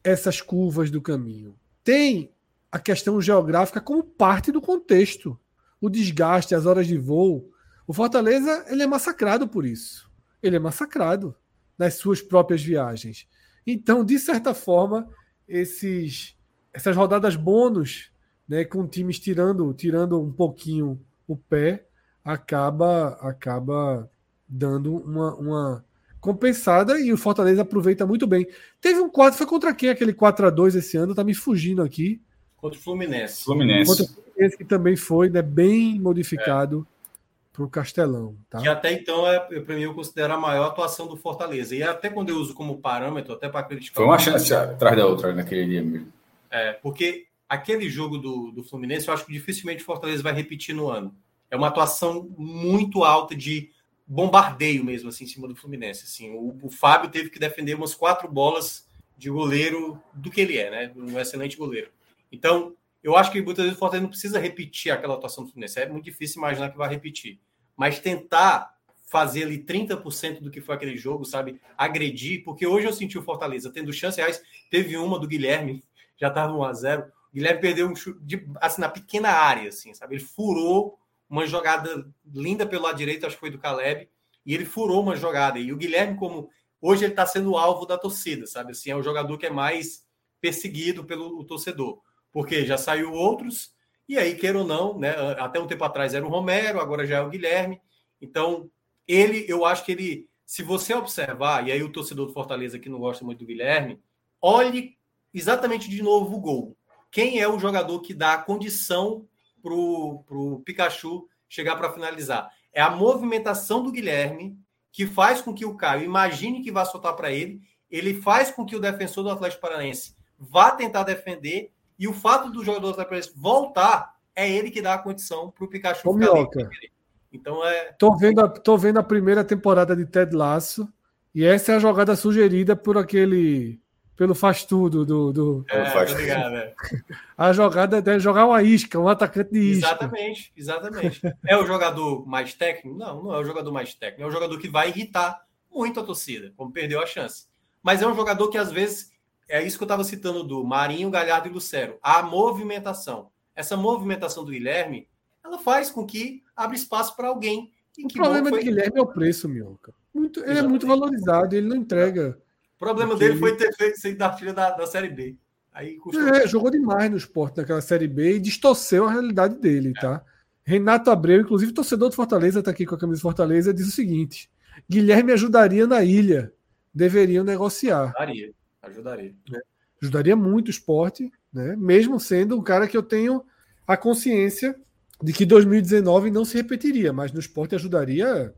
Speaker 1: essas curvas do caminho tem a questão geográfica como parte do contexto. O desgaste, as horas de voo. O Fortaleza ele é massacrado por isso. Ele é massacrado nas suas próprias viagens. Então, de certa forma, esses, essas rodadas bônus, né, com times tirando, tirando um pouquinho o pé, acaba acaba dando uma, uma compensada e o Fortaleza aproveita muito bem. Teve um 4, foi contra quem aquele 4 a 2 esse ano? Tá me fugindo aqui.
Speaker 3: Contra o Fluminense.
Speaker 2: Fluminense. Contra o
Speaker 1: Fluminense, que também foi né, bem modificado é. para o Castelão. Tá?
Speaker 3: Que até então, é, para mim, eu considero a maior atuação do Fortaleza. E até quando eu uso como parâmetro, até para criticar.
Speaker 2: Foi uma chance atrás da outra naquele dia mesmo.
Speaker 3: É, porque aquele jogo do, do Fluminense, eu acho que dificilmente o Fortaleza vai repetir no ano. É uma atuação muito alta de bombardeio mesmo assim em cima do Fluminense. Assim, o, o, Fábio teve que defender umas quatro bolas de goleiro do que ele é, né? Um excelente goleiro. Então, eu acho que muitas vezes o Fortaleza não precisa repetir aquela atuação do Fluminense. É muito difícil imaginar que vai repetir. Mas tentar fazer ali 30% do que foi aquele jogo, sabe? Agredir, porque hoje eu senti o Fortaleza tendo chance reais. Teve uma do Guilherme, já estava 1 a 0 O Guilherme perdeu um chute de, assim, na pequena área, assim, sabe? Ele furou uma jogada linda pelo lado direito, acho que foi do Caleb, e ele furou uma jogada. E o Guilherme, como hoje ele está sendo alvo da torcida, sabe? Assim, é o jogador que é mais perseguido pelo torcedor, porque já saiu outros, e aí, queira ou não, né? Até um tempo atrás era o Romero, agora já é o Guilherme. Então, ele, eu acho que ele, se você observar, e aí o torcedor do Fortaleza que não gosta muito do Guilherme, olhe exatamente de novo o gol. Quem é o jogador que dá a condição pro, pro Pikachu chegar para finalizar. É a movimentação do Guilherme que faz com que o Caio imagine que vai soltar para ele, ele faz com que o defensor do Atlético Paranaense vá tentar defender e o fato do jogador do Atlético Paranaense voltar é ele que dá a condição para o Pikachu
Speaker 1: Ô, ficar ali. Então é. Tô vendo, a, tô vendo a primeira temporada de Ted Lasso e essa é a jogada sugerida por aquele pelo faz tudo do. do...
Speaker 3: É, faz ligado, é.
Speaker 1: A jogada é jogar uma isca, um atacante de isca.
Speaker 3: Exatamente, exatamente. É o jogador mais técnico? Não, não é o jogador mais técnico. É o jogador que vai irritar muito a torcida, como perdeu a chance. Mas é um jogador que às vezes. É isso que eu estava citando do Marinho, Galhardo e Lucero. A movimentação. Essa movimentação do Guilherme, ela faz com que abra espaço para alguém.
Speaker 1: o problema foi... do Guilherme é o preço, Mioca. Muito, ele é muito valorizado, ele não entrega
Speaker 3: o problema Porque... dele foi ter feito ser da filha da, da Série B. Aí
Speaker 1: custou... É, jogou demais no esporte naquela Série B e distorceu a realidade dele, é. tá? Renato Abreu, inclusive torcedor do Fortaleza, está aqui com a camisa do Fortaleza, diz o seguinte: Guilherme ajudaria na ilha. deveriam negociar.
Speaker 3: Ajudaria, ajudaria.
Speaker 1: Né? Ajudaria muito o esporte, né? mesmo sendo um cara que eu tenho a consciência de que 2019 não se repetiria, mas no esporte ajudaria.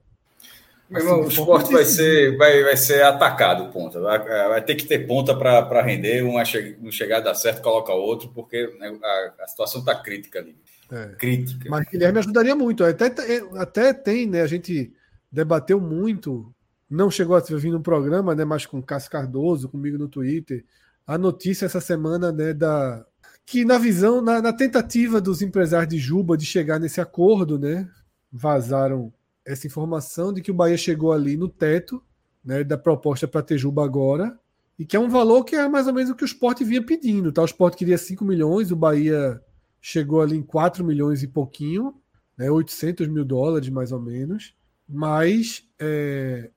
Speaker 2: Meu irmão, assim, o esporte vai ser, vai, vai ser atacado, ponta. Vai, vai ter que ter ponta para render, uma che um chegar a dar certo, coloca outro, porque né, a, a situação está crítica ali. É. Crítica.
Speaker 1: Mas Guilherme ajudaria muito. Até, até tem, né? A gente debateu muito, não chegou a vir no programa, né? Mas com Cássio Cardoso, comigo no Twitter, a notícia essa semana, né? Da, que na visão, na, na, tentativa dos empresários de Juba de chegar nesse acordo, né, vazaram essa informação de que o Bahia chegou ali no teto né, da proposta para ter Juba agora, e que é um valor que é mais ou menos o que o esporte vinha pedindo. Tá? O esporte queria 5 milhões, o Bahia chegou ali em 4 milhões e pouquinho, né, 800 mil dólares mais ou menos, mas é,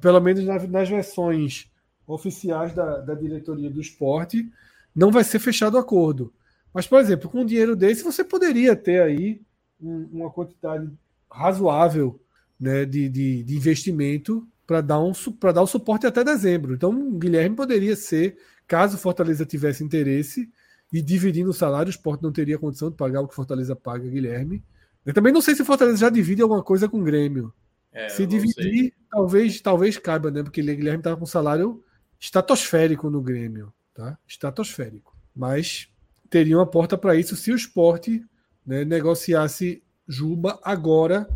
Speaker 1: pelo menos nas, nas versões oficiais da, da diretoria do esporte, não vai ser fechado o acordo. Mas, por exemplo, com um dinheiro desse, você poderia ter aí um, uma quantidade razoável né, de, de, de investimento para dar, um, dar o suporte até dezembro. Então, o Guilherme poderia ser, caso Fortaleza tivesse interesse, e dividindo o salário, o esporte não teria condição de pagar o que Fortaleza paga, Guilherme. Eu também não sei se Fortaleza já divide alguma coisa com o Grêmio. É, se dividir, talvez talvez caiba, né? Porque o Guilherme estava com um salário estratosférico no Grêmio tá? estratosférico. Mas teria uma porta para isso se o esporte né, negociasse Juba agora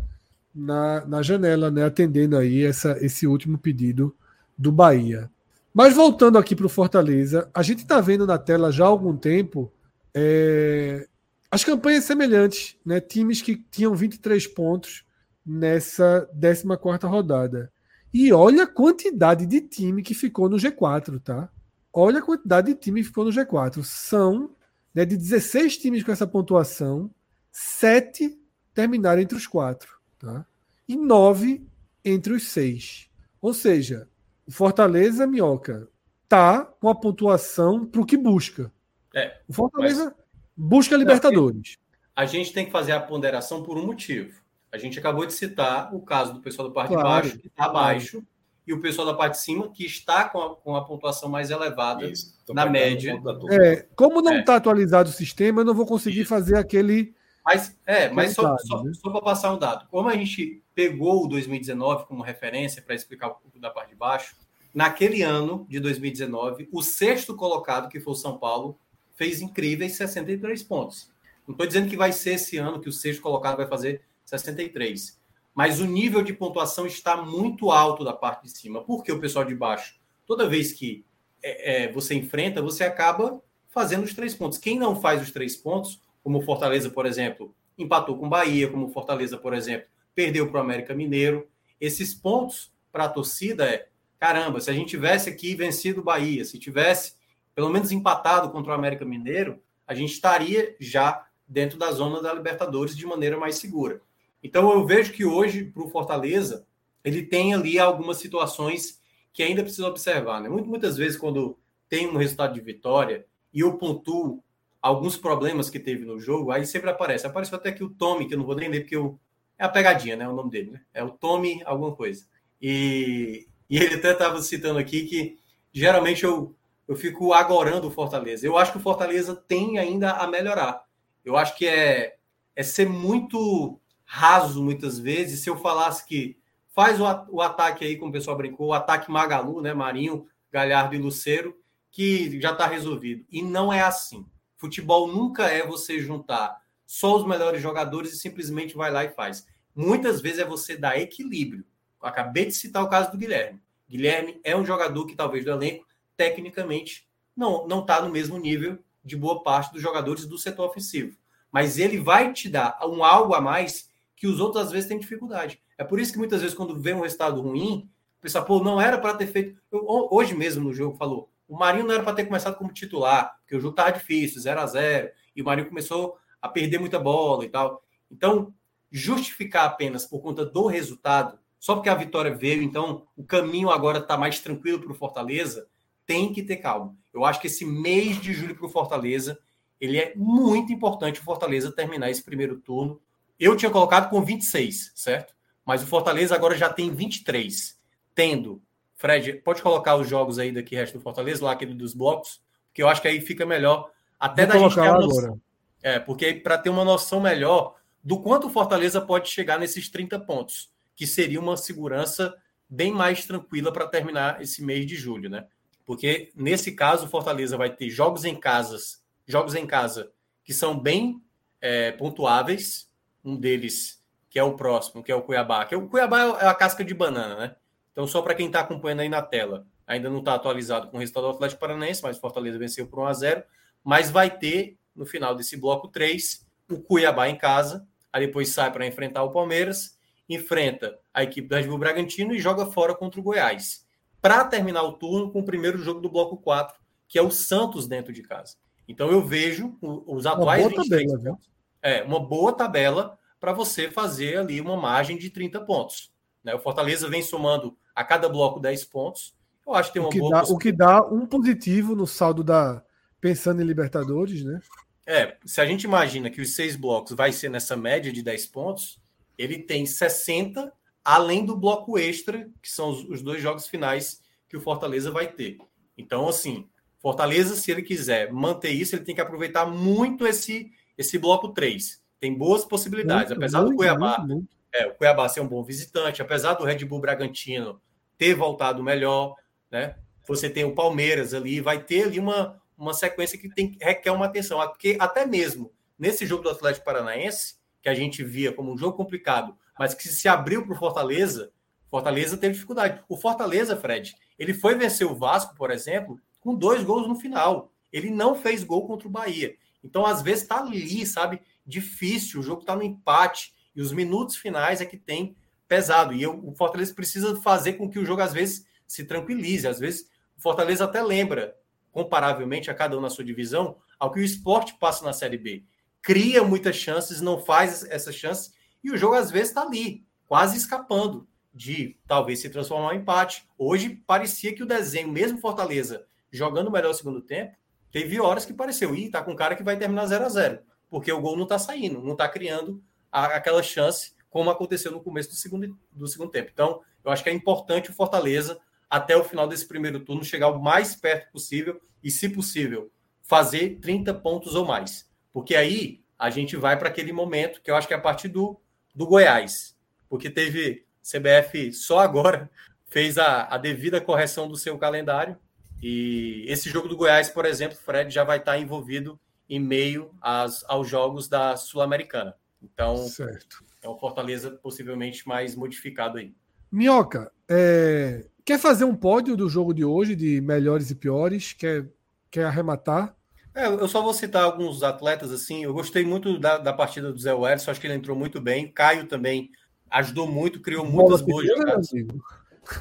Speaker 1: na, na janela, né, atendendo aí essa, esse último pedido do Bahia. Mas voltando aqui para o Fortaleza, a gente está vendo na tela já há algum tempo é, as campanhas semelhantes, né? times que tinham 23 pontos nessa 14 rodada. E olha a quantidade de time que ficou no G4, tá? Olha a quantidade de times que ficou no G4. São né, de 16 times com essa pontuação, 7 terminaram entre os quatro. Tá? E 9 entre os seis. Ou seja, o Fortaleza Minhoca tá com a pontuação para o que busca.
Speaker 3: É,
Speaker 1: o Fortaleza mas... busca Libertadores.
Speaker 3: A gente tem que fazer a ponderação por um motivo. A gente acabou de citar o caso do pessoal do parte claro, de baixo, que está abaixo, e o pessoal da parte de cima, que está com a, com a pontuação mais elevada Isso, na média.
Speaker 1: É, como não está é. Tá atualizado o sistema, eu não vou conseguir Isso. fazer aquele.
Speaker 3: Mas, é, mas só, só, né? só para passar um dado. Como a gente pegou o 2019 como referência para explicar um pouco da parte de baixo, naquele ano de 2019, o sexto colocado, que foi o São Paulo, fez incríveis 63 pontos. Não estou dizendo que vai ser esse ano que o sexto colocado vai fazer 63 mas o nível de pontuação está muito alto da parte de cima. Porque o pessoal de baixo, toda vez que é, é, você enfrenta, você acaba fazendo os três pontos. Quem não faz os três pontos, como o Fortaleza, por exemplo, empatou com o Bahia, como o Fortaleza, por exemplo, perdeu para o América Mineiro, esses pontos para a torcida é caramba, se a gente tivesse aqui vencido o Bahia, se tivesse pelo menos empatado contra o América Mineiro, a gente estaria já dentro da zona da Libertadores de maneira mais segura. Então eu vejo que hoje, para o Fortaleza, ele tem ali algumas situações que ainda precisa observar. Né? Muitas vezes, quando tem um resultado de vitória e eu pontuo alguns problemas que teve no jogo, aí sempre aparece. Apareceu até que o Tommy, que eu não vou nem ler, porque eu... é a pegadinha, né? O nome dele, né? É o Tommy alguma coisa. E, e ele até estava citando aqui que geralmente eu, eu fico agorando o Fortaleza. Eu acho que o Fortaleza tem ainda a melhorar. Eu acho que é, é ser muito raso muitas vezes. Se eu falasse que faz o, o ataque aí, como o pessoal brincou, o ataque Magalu, né? Marinho, Galhardo e Luceiro, que já está resolvido. E não é assim. Futebol nunca é você juntar só os melhores jogadores e simplesmente vai lá e faz. Muitas vezes é você dar equilíbrio. Eu acabei de citar o caso do Guilherme. Guilherme é um jogador que talvez do elenco, tecnicamente, não não está no mesmo nível de boa parte dos jogadores do setor ofensivo. Mas ele vai te dar um algo a mais que os outros às vezes têm dificuldade. É por isso que muitas vezes, quando vê um resultado ruim, o pessoal, pô, não era para ter feito. Eu, hoje mesmo no jogo falou, o Marinho não era para ter começado como titular, porque o jogo estava difícil, 0 a 0 e o Marinho começou a perder muita bola e tal. Então, justificar apenas por conta do resultado, só porque a vitória veio, então o caminho agora está mais tranquilo para o Fortaleza, tem que ter calma. Eu acho que esse mês de julho para o Fortaleza, ele é muito importante o Fortaleza terminar esse primeiro turno eu tinha colocado com 26, certo? Mas o Fortaleza agora já tem 23, tendo Fred, pode colocar os jogos aí daqui, resto do Fortaleza, lá aquele dos blocos, porque eu acho que aí fica melhor até Vou da gente ter uma noção, agora. É, porque para ter uma noção melhor do quanto o Fortaleza pode chegar nesses 30 pontos, que seria uma segurança bem mais tranquila para terminar esse mês de julho, né? Porque nesse caso o Fortaleza vai ter jogos em casas, jogos em casa que são bem é, pontuáveis. Um deles que é o próximo, que é o Cuiabá. Que é o Cuiabá é a casca de banana, né? Então só para quem está acompanhando aí na tela, ainda não está atualizado com o resultado do Atlético Paranaense, mas o Fortaleza venceu por 1 a 0. Mas vai ter no final desse bloco 3 o Cuiabá em casa. Aí depois sai para enfrentar o Palmeiras, enfrenta a equipe do Red Bull Bragantino e joga fora contra o Goiás para terminar o turno com o primeiro jogo do bloco 4, que é o Santos dentro de casa. Então eu vejo os atuais uma boa tabela, pontos, é uma boa tabela para você fazer ali uma margem de 30 pontos. Né? O Fortaleza vem somando a cada bloco 10 pontos. Eu acho que tem uma
Speaker 1: o que
Speaker 3: boa.
Speaker 1: Dá, o que dá um positivo no saldo da. Pensando em Libertadores, né?
Speaker 3: É, se a gente imagina que os seis blocos vai ser nessa média de 10 pontos, ele tem 60 além do bloco extra, que são os, os dois jogos finais que o Fortaleza vai ter. Então, assim, Fortaleza, se ele quiser manter isso, ele tem que aproveitar muito esse, esse bloco 3. Tem boas possibilidades, muito, apesar muito, do Cuiabá. Muito, é, o Cuiabá ser um bom visitante, apesar do Red Bull Bragantino ter voltado melhor, né? Você tem o Palmeiras ali, vai ter ali uma, uma sequência que tem, requer uma atenção. Porque até mesmo nesse jogo do Atlético Paranaense, que a gente via como um jogo complicado, mas que se abriu para o Fortaleza, Fortaleza teve dificuldade. O Fortaleza, Fred, ele foi vencer o Vasco, por exemplo, com dois gols no final. Ele não fez gol contra o Bahia. Então, às vezes, está ali, sabe? Difícil, o jogo está no empate. E os minutos finais é que tem pesado. E eu, o Fortaleza precisa fazer com que o jogo, às vezes, se tranquilize. Às vezes, o Fortaleza até lembra, comparavelmente a cada um na sua divisão, ao que o esporte passa na Série B. Cria muitas chances, não faz essas chances e o jogo, às vezes, está ali, quase escapando de talvez se transformar em empate. Hoje, parecia que o desenho, mesmo Fortaleza jogando melhor o segundo tempo, teve horas que pareceu, ih, tá com cara que vai terminar 0 a 0 porque o gol não está saindo, não está criando aquela chance como aconteceu no começo do segundo, do segundo tempo. Então, eu acho que é importante o Fortaleza, até o final desse primeiro turno, chegar o mais perto possível e, se possível, fazer 30 pontos ou mais. Porque aí a gente vai para aquele momento que eu acho que é a partir do do Goiás, porque teve CBF só agora fez a, a devida correção do seu calendário e esse jogo do Goiás, por exemplo, Fred já vai estar envolvido em meio às, aos jogos da Sul-Americana. Então, certo. é um Fortaleza possivelmente mais modificado aí.
Speaker 1: Minhoca, é... quer fazer um pódio do jogo de hoje, de melhores e piores? Quer, quer arrematar?
Speaker 3: É, eu só vou citar alguns atletas assim. Eu gostei muito da, da partida do Zé Welles, acho que ele entrou muito bem. Caio também ajudou muito, criou muitas boas jogadas.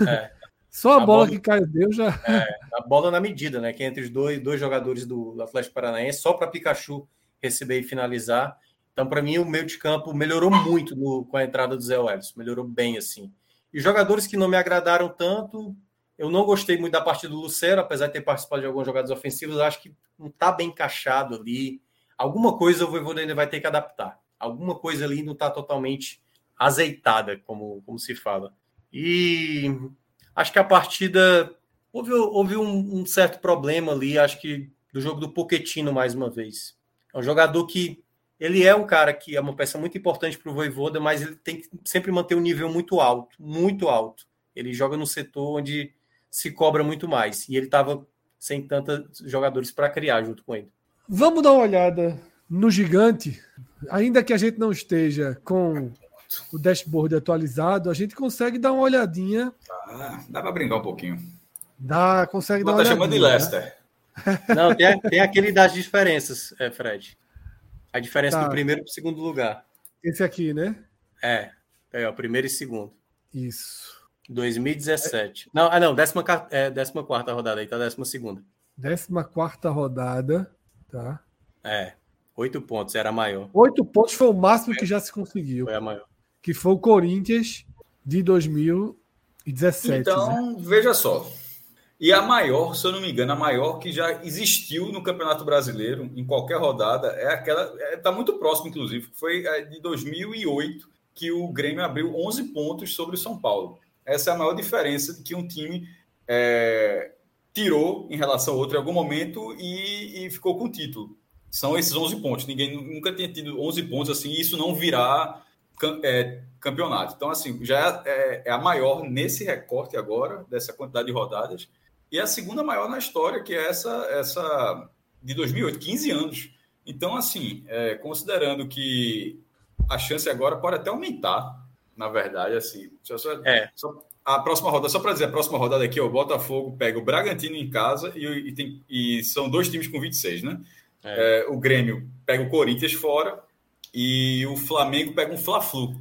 Speaker 1: É. Só a, a bola, bola, que Caio deu já.
Speaker 3: É, a bola na medida, né? Que é entre os dois, dois jogadores do, do Atlético Paranaense, só para Pikachu receber e finalizar. Então, para mim, o meio de campo melhorou muito no, com a entrada do Zé Welles, melhorou bem assim. E jogadores que não me agradaram tanto, eu não gostei muito da partida do Lucero, apesar de ter participado de alguns jogadas ofensivos, acho que não está bem encaixado ali. Alguma coisa o Voivoda vai ter que adaptar. Alguma coisa ali não está totalmente azeitada, como, como se fala. E acho que a partida houve, houve um, um certo problema ali, acho que do jogo do Poquetino mais uma vez. É um jogador que ele é um cara que é uma peça muito importante para o Voivoda, mas ele tem que sempre manter um nível muito alto, muito alto. Ele joga no setor onde se cobra muito mais. E ele estava sem tantos jogadores para criar junto com ele.
Speaker 1: Vamos dar uma olhada no gigante. Ainda que a gente não esteja com o dashboard atualizado, a gente consegue dar uma olhadinha.
Speaker 2: Ah, dá para brincar um pouquinho.
Speaker 1: Dá, consegue
Speaker 2: não
Speaker 1: dar uma
Speaker 2: tá chamando de Leicester. Né?
Speaker 3: Não, tem, tem aquele das diferenças, é, Fred. A diferença tá. do primeiro para o segundo lugar.
Speaker 1: Esse aqui, né?
Speaker 3: É, é o primeiro e segundo.
Speaker 1: Isso.
Speaker 3: 2017. Não, ah, não, 14 é, décima quarta rodada aí, tá? Décima segunda.
Speaker 1: Décima quarta rodada, tá?
Speaker 3: É, oito pontos, era maior.
Speaker 1: Oito pontos foi o máximo que já se conseguiu.
Speaker 3: Foi a maior.
Speaker 1: Que foi o Corinthians de 2017.
Speaker 2: Então, né? veja só. E a maior, se eu não me engano, a maior que já existiu no Campeonato Brasileiro, em qualquer rodada, é aquela. Está é, tá muito próximo, inclusive, foi de 2008, que o Grêmio abriu 11 pontos sobre o São Paulo. Essa é a maior diferença que um time é, tirou em relação ao outro em algum momento e, e, ficou com o título. São esses 11 pontos. Ninguém nunca tinha tido 11 pontos assim, e isso não virar é, campeonato. Então, assim, já é, é, a maior nesse recorte agora, dessa quantidade de rodadas, e é a segunda maior na história, que é essa, essa de 2008, 15 anos. Então, assim, é, considerando que a chance agora pode até aumentar, na verdade, assim. Só, só, é. Só, a próxima rodada, só para dizer, a próxima rodada aqui, ó, o Botafogo pega o Bragantino em casa e, e, tem, e são dois times com 26, né? É. É, o Grêmio pega o Corinthians fora e o Flamengo pega um Fla-Flu.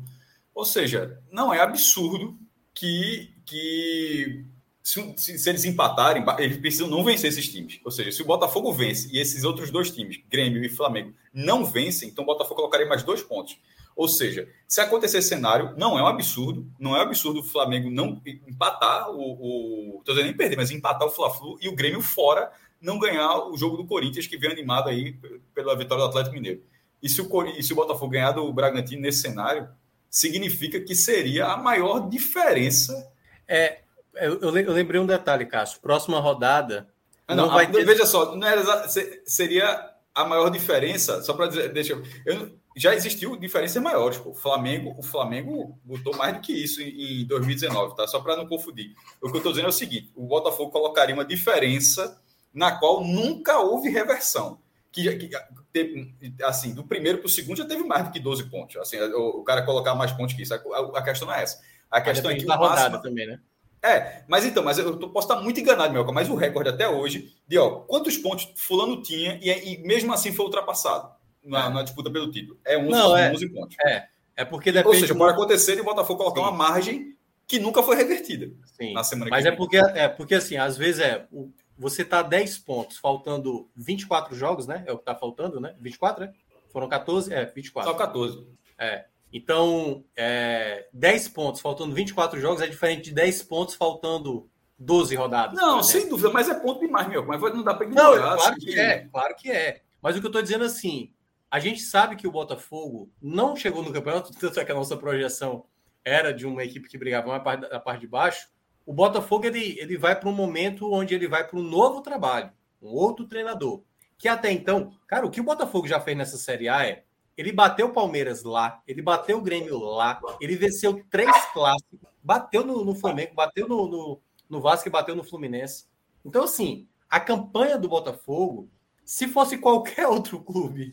Speaker 2: Ou seja, não é absurdo que, que se, se, se, eles empatarem, eles precisam não vencer esses times. Ou seja, se o Botafogo vence e esses outros dois times, Grêmio e Flamengo, não vencem, então o Botafogo colocaria mais dois pontos. Ou seja, se acontecer esse cenário, não é um absurdo, não é um absurdo o Flamengo não empatar o. o tô dizendo nem perder, mas empatar o Fla-Flu e o Grêmio fora não ganhar o jogo do Corinthians, que vem animado aí pela vitória do Atlético Mineiro. E se o, e se o Botafogo ganhar do Bragantino nesse cenário, significa que seria a maior diferença.
Speaker 3: É, eu, eu lembrei um detalhe, Cássio. Próxima rodada.
Speaker 2: Ah, não, não vai ter... Veja só, não era, seria a maior diferença, só para dizer, deixa eu, eu, já existiu diferenças maiores, pô. O Flamengo, o Flamengo botou mais do que isso em, em 2019, tá? Só para não confundir. O que eu estou dizendo é o seguinte: o Botafogo colocaria uma diferença na qual nunca houve reversão que, que teve, assim, do primeiro para o segundo já teve mais do que 12 pontos. Assim, o, o cara colocar mais pontos que isso. A, a questão não é essa. A questão é que o máximo... também, né? É, mas então, mas eu posso estar muito enganado, meu, mas o recorde até hoje de ó, quantos pontos fulano tinha e, e mesmo assim foi ultrapassado na, é. na, disputa pelo título. É 11, não, é, 11 pontos.
Speaker 3: É, é porque depende...
Speaker 2: Ou seja, pode acontecer de o Botafogo colocar Sim. uma margem que nunca foi revertida
Speaker 3: Sim. na semana mas que Mas é porque, é porque, assim, às vezes é... O você está 10 pontos, faltando 24 jogos, né? É o que está faltando, né? 24, né? Foram 14? É, 24.
Speaker 2: Só 14.
Speaker 3: É. Então, é, 10 pontos faltando 24 jogos é diferente de 10 pontos faltando 12 rodadas.
Speaker 2: Não, sem dúvida, mas é ponto demais, meu. Mas não dá para ignorar.
Speaker 3: Não, claro assim, que é, claro que é. Mas o que eu estou dizendo assim, a gente sabe que o Botafogo não chegou no campeonato, tanto é que a nossa projeção era de uma equipe que brigava mais parte, na parte de baixo, o Botafogo ele, ele vai para um momento onde ele vai para um novo trabalho, um outro treinador. Que até então, cara, o que o Botafogo já fez nessa Série A é ele bateu o Palmeiras lá, ele bateu o Grêmio lá, ele venceu três clássicos, bateu no, no Flamengo, bateu no, no, no Vasco e bateu no Fluminense. Então, assim, a campanha do Botafogo, se fosse qualquer outro clube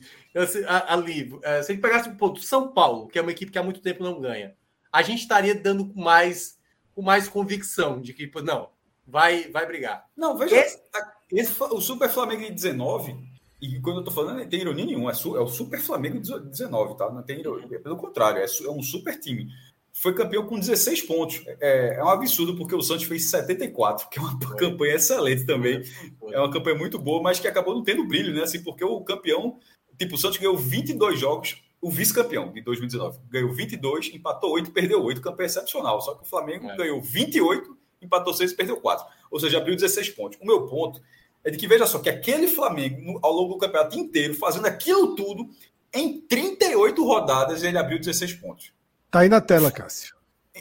Speaker 3: ali, é, se a gente pegasse o São Paulo, que é uma equipe que há muito tempo não ganha, a gente estaria dando mais com mais convicção de que, não, vai, vai brigar.
Speaker 2: Não, veja, esse... Esse, o Super Flamengo de 19, e quando eu tô falando, não tem ironia nenhuma, é, é o Super Flamengo de 19, tá? Não tem ironia, pelo contrário, é, é um super time. Foi campeão com 16 pontos. É, é, um absurdo, porque o Santos fez 74, que é uma Foi. campanha excelente também. Foi. É uma campanha muito boa, mas que acabou não tendo brilho, né? Assim, porque o campeão, tipo, o Santos ganhou 22 jogos, o vice-campeão de 2019 ganhou 22, empatou 8, perdeu 8, campeão excepcional. Só que o Flamengo é. ganhou 28, empatou 6 e perdeu 4. Ou seja, abriu 16 pontos. O meu ponto é de que, veja só, que aquele Flamengo, ao longo do campeonato inteiro, fazendo aquilo tudo, em 38 rodadas, ele abriu 16 pontos.
Speaker 1: Tá aí na tela, Cássio.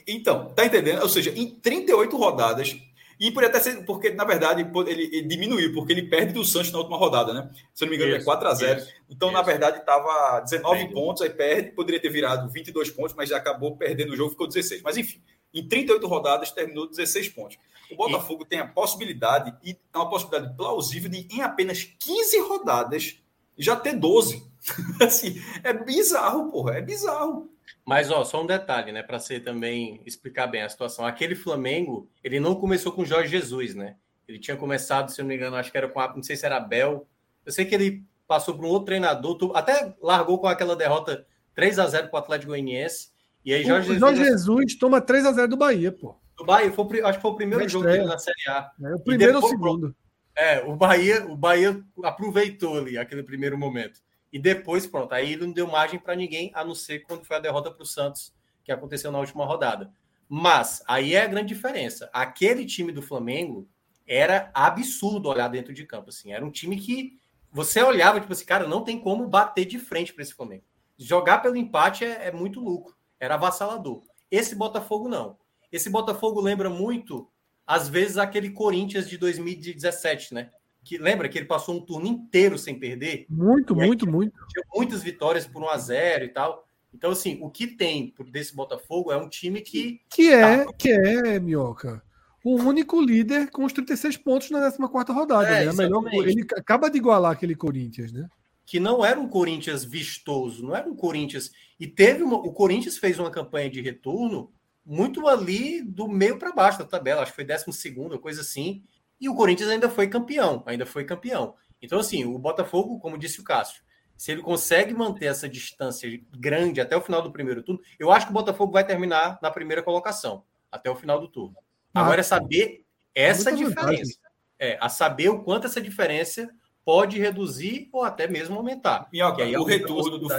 Speaker 2: Então, tá entendendo? Ou seja, em 38 rodadas, e por até ser, porque na verdade ele, ele, diminuiu, porque ele perde do Santos na última rodada, né? Se eu não me engano, isso, é 4 a 0 isso, Então, isso. na verdade, estava 19 pontos, aí perde, poderia ter virado 22 pontos, mas já acabou perdendo o jogo, ficou 16. Mas enfim, em 38 rodadas terminou 16 pontos. O Botafogo e... tem a possibilidade, e é uma possibilidade plausível, de em apenas 15 rodadas já ter 12. assim, é bizarro, porra, é bizarro.
Speaker 3: Mas ó, só um detalhe, né, para você também explicar bem a situação. Aquele Flamengo, ele não começou com Jorge Jesus, né? Ele tinha começado, se eu não me engano, acho que era com a, não sei se era Bel. Eu sei que ele passou por um outro treinador, até largou com aquela derrota 3 a 0 para o Atlético Goianiense. E aí
Speaker 1: Jorge, o Jorge Jesus, Jesus toma 3 a 0 do Bahia, pô.
Speaker 3: Do Bahia, foi, acho que foi o primeiro jogo dele na Série A.
Speaker 1: É, o primeiro ou o segundo?
Speaker 3: É, o Bahia, o Bahia aproveitou ali aquele primeiro momento. E depois, pronto, aí ele não deu margem para ninguém, a não ser quando foi a derrota para o Santos, que aconteceu na última rodada. Mas aí é a grande diferença. Aquele time do Flamengo era absurdo olhar dentro de campo. Assim. Era um time que você olhava, tipo assim, cara, não tem como bater de frente para esse Flamengo. Jogar pelo empate é, é muito lucro. Era avassalador. Esse Botafogo não. Esse Botafogo lembra muito às vezes, aquele Corinthians de 2017, né? Que, lembra que ele passou um turno inteiro sem perder?
Speaker 1: Muito, muito, muito.
Speaker 3: Muitas vitórias por 1 a 0 e tal. Então, assim, o que tem desse Botafogo é um time que.
Speaker 1: Que é, tá... que é, Minhoca. O único líder com os 36 pontos na 14 rodada. É, né? Melhor, ele acaba de igualar aquele Corinthians, né?
Speaker 3: Que não era um Corinthians vistoso, não era um Corinthians. E teve uma, o Corinthians fez uma campanha de retorno muito ali do meio para baixo da tabela, acho que foi 12, coisa assim. E o Corinthians ainda foi campeão, ainda foi campeão. Então, assim, o Botafogo, como disse o Cássio, se ele consegue manter essa distância grande até o final do primeiro turno, eu acho que o Botafogo vai terminar na primeira colocação, até o final do turno. Ah, Agora é saber essa diferença. É, a saber o quanto essa diferença pode reduzir ou até mesmo aumentar.
Speaker 2: Minhoca, aí, o retorno do,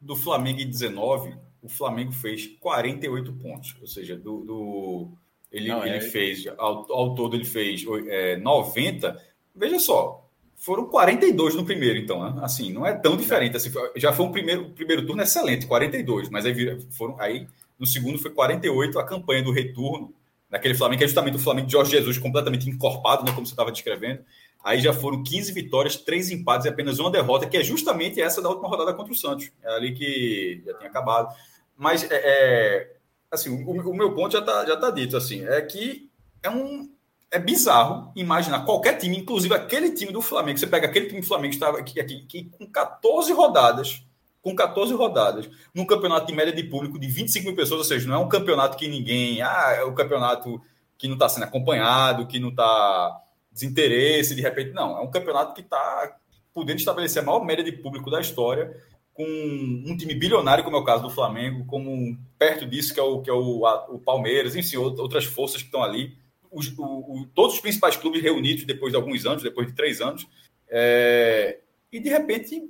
Speaker 2: do Flamengo em 19, o Flamengo fez 48 pontos. Ou seja, do, do ele, Não, ele é... fez, ao, ao, todo ele fez é, 90. Veja só, foram 42 no primeiro, então, né? Assim, não é tão diferente. Assim, já foi um primeiro, primeiro turno excelente, 42, mas aí foram aí no segundo foi 48 a campanha do retorno daquele Flamengo, que é justamente o Flamengo de Jorge Jesus completamente encorpado, né, como você estava descrevendo. Aí já foram 15 vitórias, 3 empates e apenas uma derrota, que é justamente essa da última rodada contra o Santos. É ali que já tinha acabado. Mas é, é assim, o, o, meu ponto já está já tá dito assim, é que é um é bizarro imaginar qualquer time, inclusive aquele time do Flamengo, você pega aquele time do Flamengo que estava aqui, aqui que com 14 rodadas, com 14 rodadas, num campeonato de média de público de 25 mil pessoas, ou seja, não é um campeonato que ninguém, ah, é o um campeonato que não está sendo acompanhado, que não está desinteresse, de repente, não, é um campeonato que está podendo estabelecer a maior média de público da história, com um time bilionário, como é o caso do Flamengo, como perto disso que é o, que é o, a, o Palmeiras, enfim, outras forças que estão ali os, o, o, todos os principais clubes reunidos depois de alguns anos, depois de três anos, é, e de repente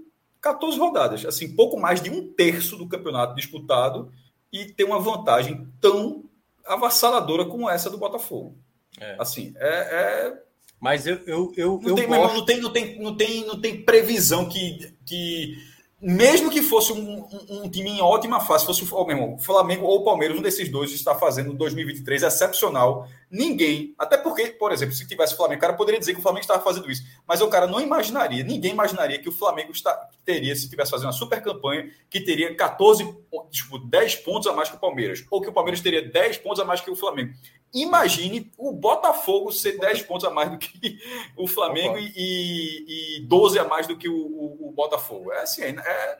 Speaker 2: 14 rodadas, assim, pouco mais de um terço do campeonato disputado e ter uma vantagem tão avassaladora como essa do Botafogo. É. Assim, é, é...
Speaker 3: Mas eu, eu, eu,
Speaker 2: não, eu tem, gosto... não, tem, não, tem, não, tem, não tem previsão que, que mesmo que fosse um, um, um, time em ótima fase, fosse o, mesmo, Flamengo ou Palmeiras, um desses dois está fazendo 2023 excepcional. Ninguém, até porque, por exemplo, se tivesse o Flamengo, o cara poderia dizer que o Flamengo estava fazendo isso, mas o cara não imaginaria, ninguém imaginaria que o Flamengo está, teria, se tivesse fazendo uma super campanha, que teria 14, tipo, 10 pontos a mais que o Palmeiras, ou que o Palmeiras teria 10 pontos a mais que o Flamengo. Imagine o Botafogo ser 10 pontos a mais do que o Flamengo e, e, e 12 a mais do que o, o, o Botafogo. É assim, é...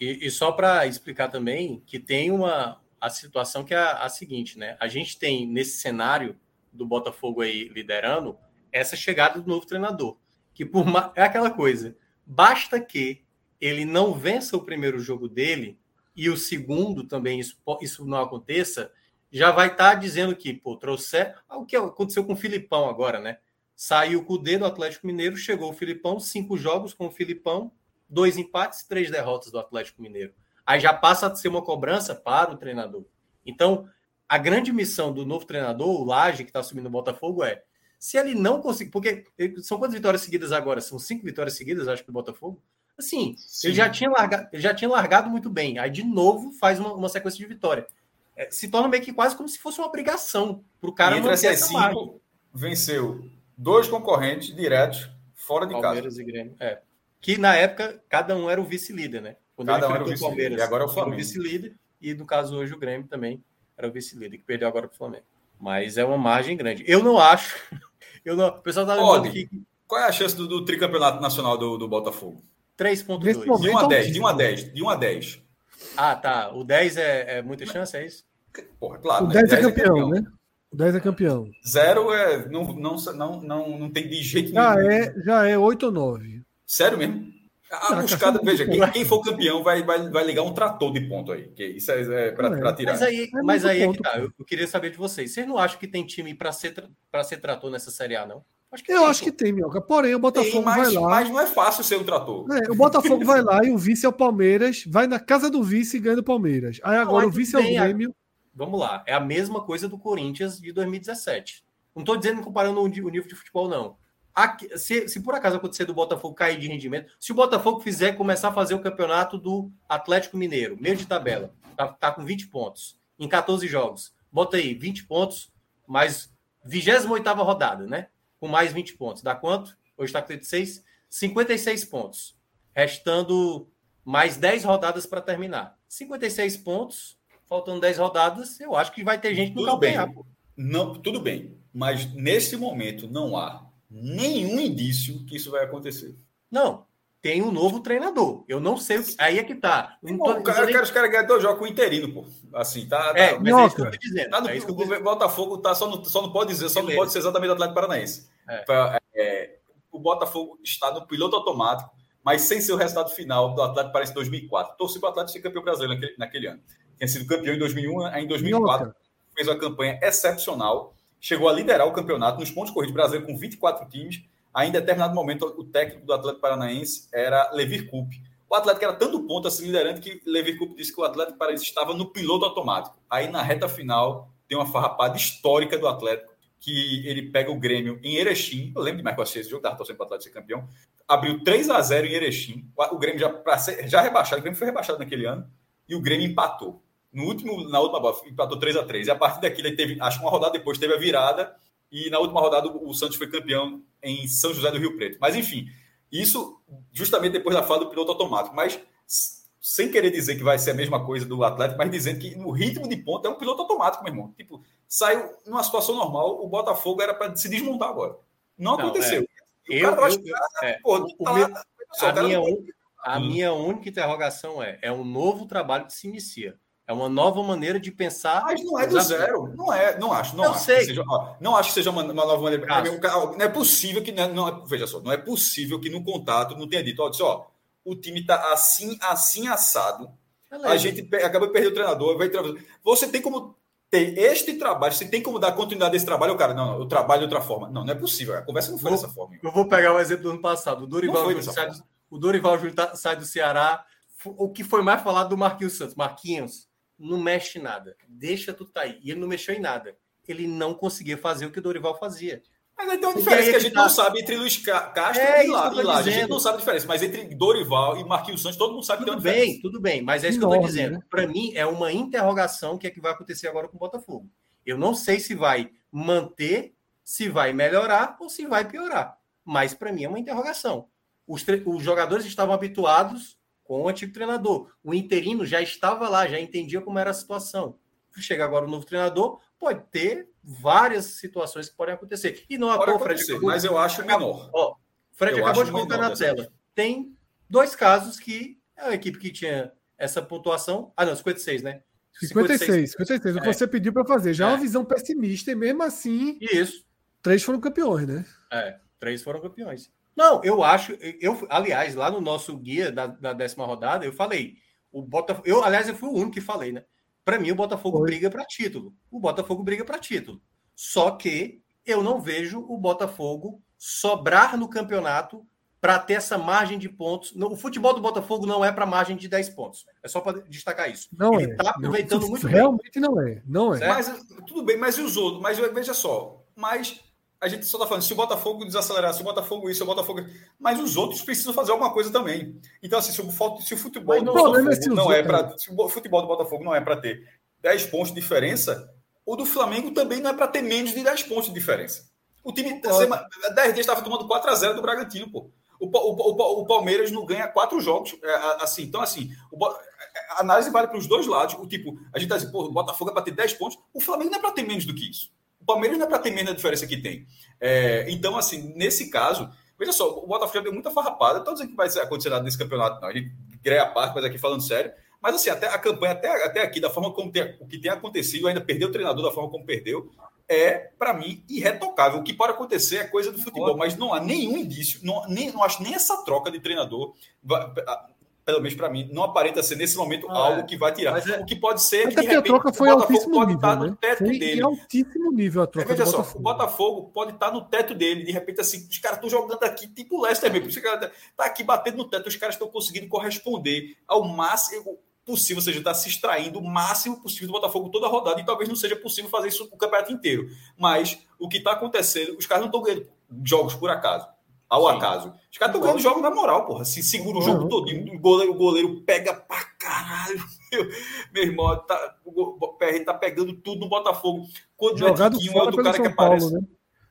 Speaker 3: E, e só para explicar também que tem uma a situação que é a, a, seguinte, né? A gente tem nesse cenário do Botafogo aí liderando essa chegada do novo treinador, que por é aquela coisa, basta que ele não vença o primeiro jogo dele e o segundo também isso, isso não aconteça, já vai estar tá dizendo que, pô, trouxer. Ah, o que aconteceu com o Filipão agora, né? Saiu com o dedo do Atlético Mineiro, chegou o Filipão, cinco jogos com o Filipão, dois empates, três derrotas do Atlético Mineiro. Aí já passa a ser uma cobrança para o treinador. Então, a grande missão do novo treinador, o Laje, que está assumindo o Botafogo, é se ele não conseguir. Porque são quantas vitórias seguidas agora? São cinco vitórias seguidas, acho que, do Botafogo. Assim, ele já, tinha largado, ele já tinha largado muito bem. Aí, de novo, faz uma, uma sequência de vitória é, se torna meio que quase como se fosse uma obrigação para o cara
Speaker 2: e entre essas cinco, venceu dois concorrentes diretos fora de
Speaker 3: Palmeiras
Speaker 2: casa.
Speaker 3: e Grêmio. É. Que na época cada um era o vice-líder, né?
Speaker 2: Quando cada um era o vice-líder. E agora é o Flamengo.
Speaker 3: o vice-líder e no caso hoje o Grêmio também era o vice-líder, que perdeu agora para o Flamengo. Mas é uma margem grande. Eu não acho. Eu não, o pessoal tá
Speaker 2: lembrando que. Qual é a chance do, do tricampeonato nacional do, do Botafogo?
Speaker 3: 3.2.
Speaker 2: De 1 a 10, de 1 a 10, de 1 a 10.
Speaker 3: Ah, tá. O 10 é, é muita chance, é isso?
Speaker 1: Porra, claro. O 10, né? 10 é, campeão, é, campeão, né? O 10 é campeão.
Speaker 2: Zero é. Não, não, não, não, não tem de jeito
Speaker 1: já nenhum. É, já é 8 ou 9.
Speaker 2: Sério mesmo? A buscada, veja, quem, quem, for campeão vai, vai, vai ligar um trator de ponto aí. Que isso é, é para é. tirar.
Speaker 3: Mas aí, é mas aí ponto, é que tá. Eu, eu, queria saber de vocês. Vocês não acham que tem time para ser, para ser trator nessa Série A, não?
Speaker 1: Acho eu tem, acho pô. que tem, Minhoca. Porém, o Botafogo tem,
Speaker 2: mas,
Speaker 1: vai lá.
Speaker 2: Mas não é fácil ser um trator.
Speaker 1: É, o Botafogo vai lá e o vice é o Palmeiras, vai na casa do vice e ganha do Palmeiras. Aí agora não, o vice é o Grêmio
Speaker 3: vamos lá, é a mesma coisa do Corinthians de 2017. Não estou dizendo comparando o nível de futebol, não. Aqui, se, se, por acaso acontecer do Botafogo cair de rendimento, se o Botafogo fizer começar a fazer o campeonato do Atlético Mineiro, meio de tabela, tá, tá com 20 pontos em 14 jogos, bota aí 20 pontos, mais 28 rodada, né? Com mais 20 pontos. Dá quanto? Hoje está com 36. 56 pontos. Restando mais 10 rodadas para terminar. 56 pontos, faltando 10 rodadas, eu acho que vai ter gente no calcanhar. Bem.
Speaker 2: Não, tudo bem, mas nesse momento não há nenhum indício que isso vai acontecer.
Speaker 3: Não, tem um novo treinador. Eu não sei o que. Aí é que tá.
Speaker 2: Pô, o cara, nem... os caras dois jogos com o interino, pô. Assim, tá.
Speaker 3: tá é, mas é isso que eu tô dizendo.
Speaker 2: Tá no,
Speaker 3: é
Speaker 2: o Botafogo tá, só, no, só não pode dizer, só Beleza. não pode ser exatamente o Atlético Paranaense. É. É, o Botafogo está no piloto automático, mas sem ser o resultado final do Atlético Paranaense 2004. Torci para o Atlético ser campeão brasileiro naquele, naquele ano. Tinha sido campeão em 2001, em 2004 Nossa. fez uma campanha excepcional, chegou a liderar o campeonato nos pontos corridos brasileiros com 24 times Aí, em determinado momento, o técnico do Atlético Paranaense era Levir Coupe. O Atlético era tanto ponto assim liderante que Levir Coupe disse que o Atlético Paranaense estava no piloto automático. Aí, na reta final, tem uma farrapada histórica do Atlético, que ele pega o Grêmio em Erechim. Eu lembro de mais que esse jogo, estava torcendo para o Atlético ser campeão. Abriu 3 a 0 em Erechim. O Grêmio já, ser, já rebaixado, o Grêmio foi rebaixado naquele ano, e o Grêmio empatou. No último, na última bola, empatou 3 a 3 E a partir daquilo, teve, acho que uma rodada depois, teve a virada e na última rodada o Santos foi campeão em São José do Rio Preto. Mas enfim, isso justamente depois da fala do piloto automático. Mas sem querer dizer que vai ser a mesma coisa do Atlético, mas dizendo que no ritmo de ponta é um piloto automático, meu irmão. Tipo, saiu numa situação normal, o Botafogo era para se desmontar agora. Não, Não aconteceu.
Speaker 3: É. Eu, eu, eu, é, pô, tá meu, a, minha, a minha única interrogação é: é um novo trabalho que se inicia. É uma nova maneira de pensar.
Speaker 2: Mas não é do zero. Não é, não acho. Não
Speaker 3: eu
Speaker 2: acho
Speaker 3: sei.
Speaker 2: Que seja, ó, não acho que seja uma, uma nova maneira. Não é possível que. Não, não, é, veja só, não é possível que no contato não tenha dito, ó, disse, ó o time está assim, assim assado. Beleza. A gente acaba de perder o treinador. Vai Você tem como ter este trabalho, você tem como dar continuidade a esse trabalho, o cara, não, não, eu trabalho de outra forma. Não, não é possível. A conversa não foi vou, dessa forma.
Speaker 3: Eu vou pegar o um exemplo do ano passado. O Dorival, Júnior sai, do, o Dorival Júnior tá, sai do Ceará. O que foi mais falado do Marquinhos Santos? Marquinhos não mexe nada, deixa tu tá aí. E ele não mexeu em nada. Ele não conseguia fazer o que o Dorival fazia.
Speaker 2: Mas aí tem uma diferença que a gente tá... não sabe entre Luiz Castro é, e lá. A gente não sabe a diferença, mas entre Dorival e Marquinhos Santos, todo mundo sabe
Speaker 3: tudo
Speaker 2: que tem uma
Speaker 3: diferença. Tudo bem, tudo bem, mas é isso que eu estou dizendo. Né? Para mim, é uma interrogação que é que vai acontecer agora com o Botafogo. Eu não sei se vai manter, se vai melhorar ou se vai piorar. Mas para mim é uma interrogação. Os, os jogadores estavam habituados com o antigo treinador. O interino já estava lá, já entendia como era a situação. Chega agora o novo treinador, pode ter várias situações que podem acontecer. E não
Speaker 2: a toa, Fred. Acabou,
Speaker 3: mas eu acho menor. Ó, Fred eu acabou de colocar na tela. Tem dois casos que é a equipe que tinha essa pontuação. Ah, não, 56, né?
Speaker 1: 56, 56. O que é. você pediu para fazer. Já é uma visão pessimista, e mesmo assim.
Speaker 3: Isso.
Speaker 1: Três foram campeões, né?
Speaker 3: É, três foram campeões. Não, eu acho. Eu, aliás, lá no nosso guia da, da décima rodada, eu falei. O Botafogo. Eu, aliás, eu fui o único que falei, né? Para mim, o Botafogo Foi. briga para título. O Botafogo briga para título. Só que eu não vejo o Botafogo sobrar no campeonato para ter essa margem de pontos. O futebol do Botafogo não é para margem de 10 pontos. É só para destacar isso.
Speaker 1: Não Ele está é. aproveitando não, muito Realmente bem. não é. Não é.
Speaker 2: Mas tudo bem, mas e os outros? Mas veja só. Mas a gente só está falando, se o Botafogo desacelerar, se o Botafogo isso, se o Botafogo. Mas os outros precisam fazer alguma coisa também. Então, assim, se o, se o futebol do Botafogo é não é para. Se o futebol do Botafogo não é para ter 10 pontos de diferença, o do Flamengo também não é para ter menos de 10 pontos de diferença. O time, 10 dias estava tomando 4 a 0 do Bragantino, pô. O, o, o, o, Palmeiras não ganha quatro jogos. É, assim, então, assim, o, a análise vale para os dois lados. O tipo, a gente está dizendo, pô, o Botafogo é para ter 10 pontos. O Flamengo não é para ter menos do que isso. O Palmeiras não é para ter menos a diferença que tem. É, então, assim, nesse caso, veja só, o Botafogo deu muita farrapada. Estou dizendo que vai acontecer nada nesse campeonato, não. A gente greia a parte, mas aqui falando sério. Mas, assim, até a campanha, até, até aqui, da forma como tem, o que tem acontecido, ainda perdeu o treinador da forma como perdeu, é, para mim, irretocável. O que pode acontecer é coisa do futebol, mas não há nenhum indício, não, nem, não acho nem essa troca de treinador pelo menos para mim, não aparenta ser nesse momento ah, algo é. que vai tirar. É... O que pode ser
Speaker 1: que, de repente, a troca foi o Botafogo pode nível, estar
Speaker 2: no né? teto foi dele.
Speaker 1: altíssimo nível a troca.
Speaker 2: É, veja só, Botafogo. o Botafogo pode estar no teto dele. De repente, assim, os caras estão jogando aqui, tipo o Leicester mesmo. Os caras tá aqui batendo no teto, os caras estão conseguindo corresponder ao máximo possível, ou seja, está se extraindo o máximo possível do Botafogo toda a rodada, e talvez não seja possível fazer isso o campeonato inteiro. Mas o que está acontecendo, os caras não estão ganhando jogos por acaso ao Sim. acaso. Os caras estão ganhando jogo na moral, porra. Se segura o jogo uhum. todo, o goleiro, o goleiro pega pra caralho meu, meu irmão, tá, o PR tá pegando tudo no Botafogo.
Speaker 1: Quando Jogado é fora é pelo São Paulo, né?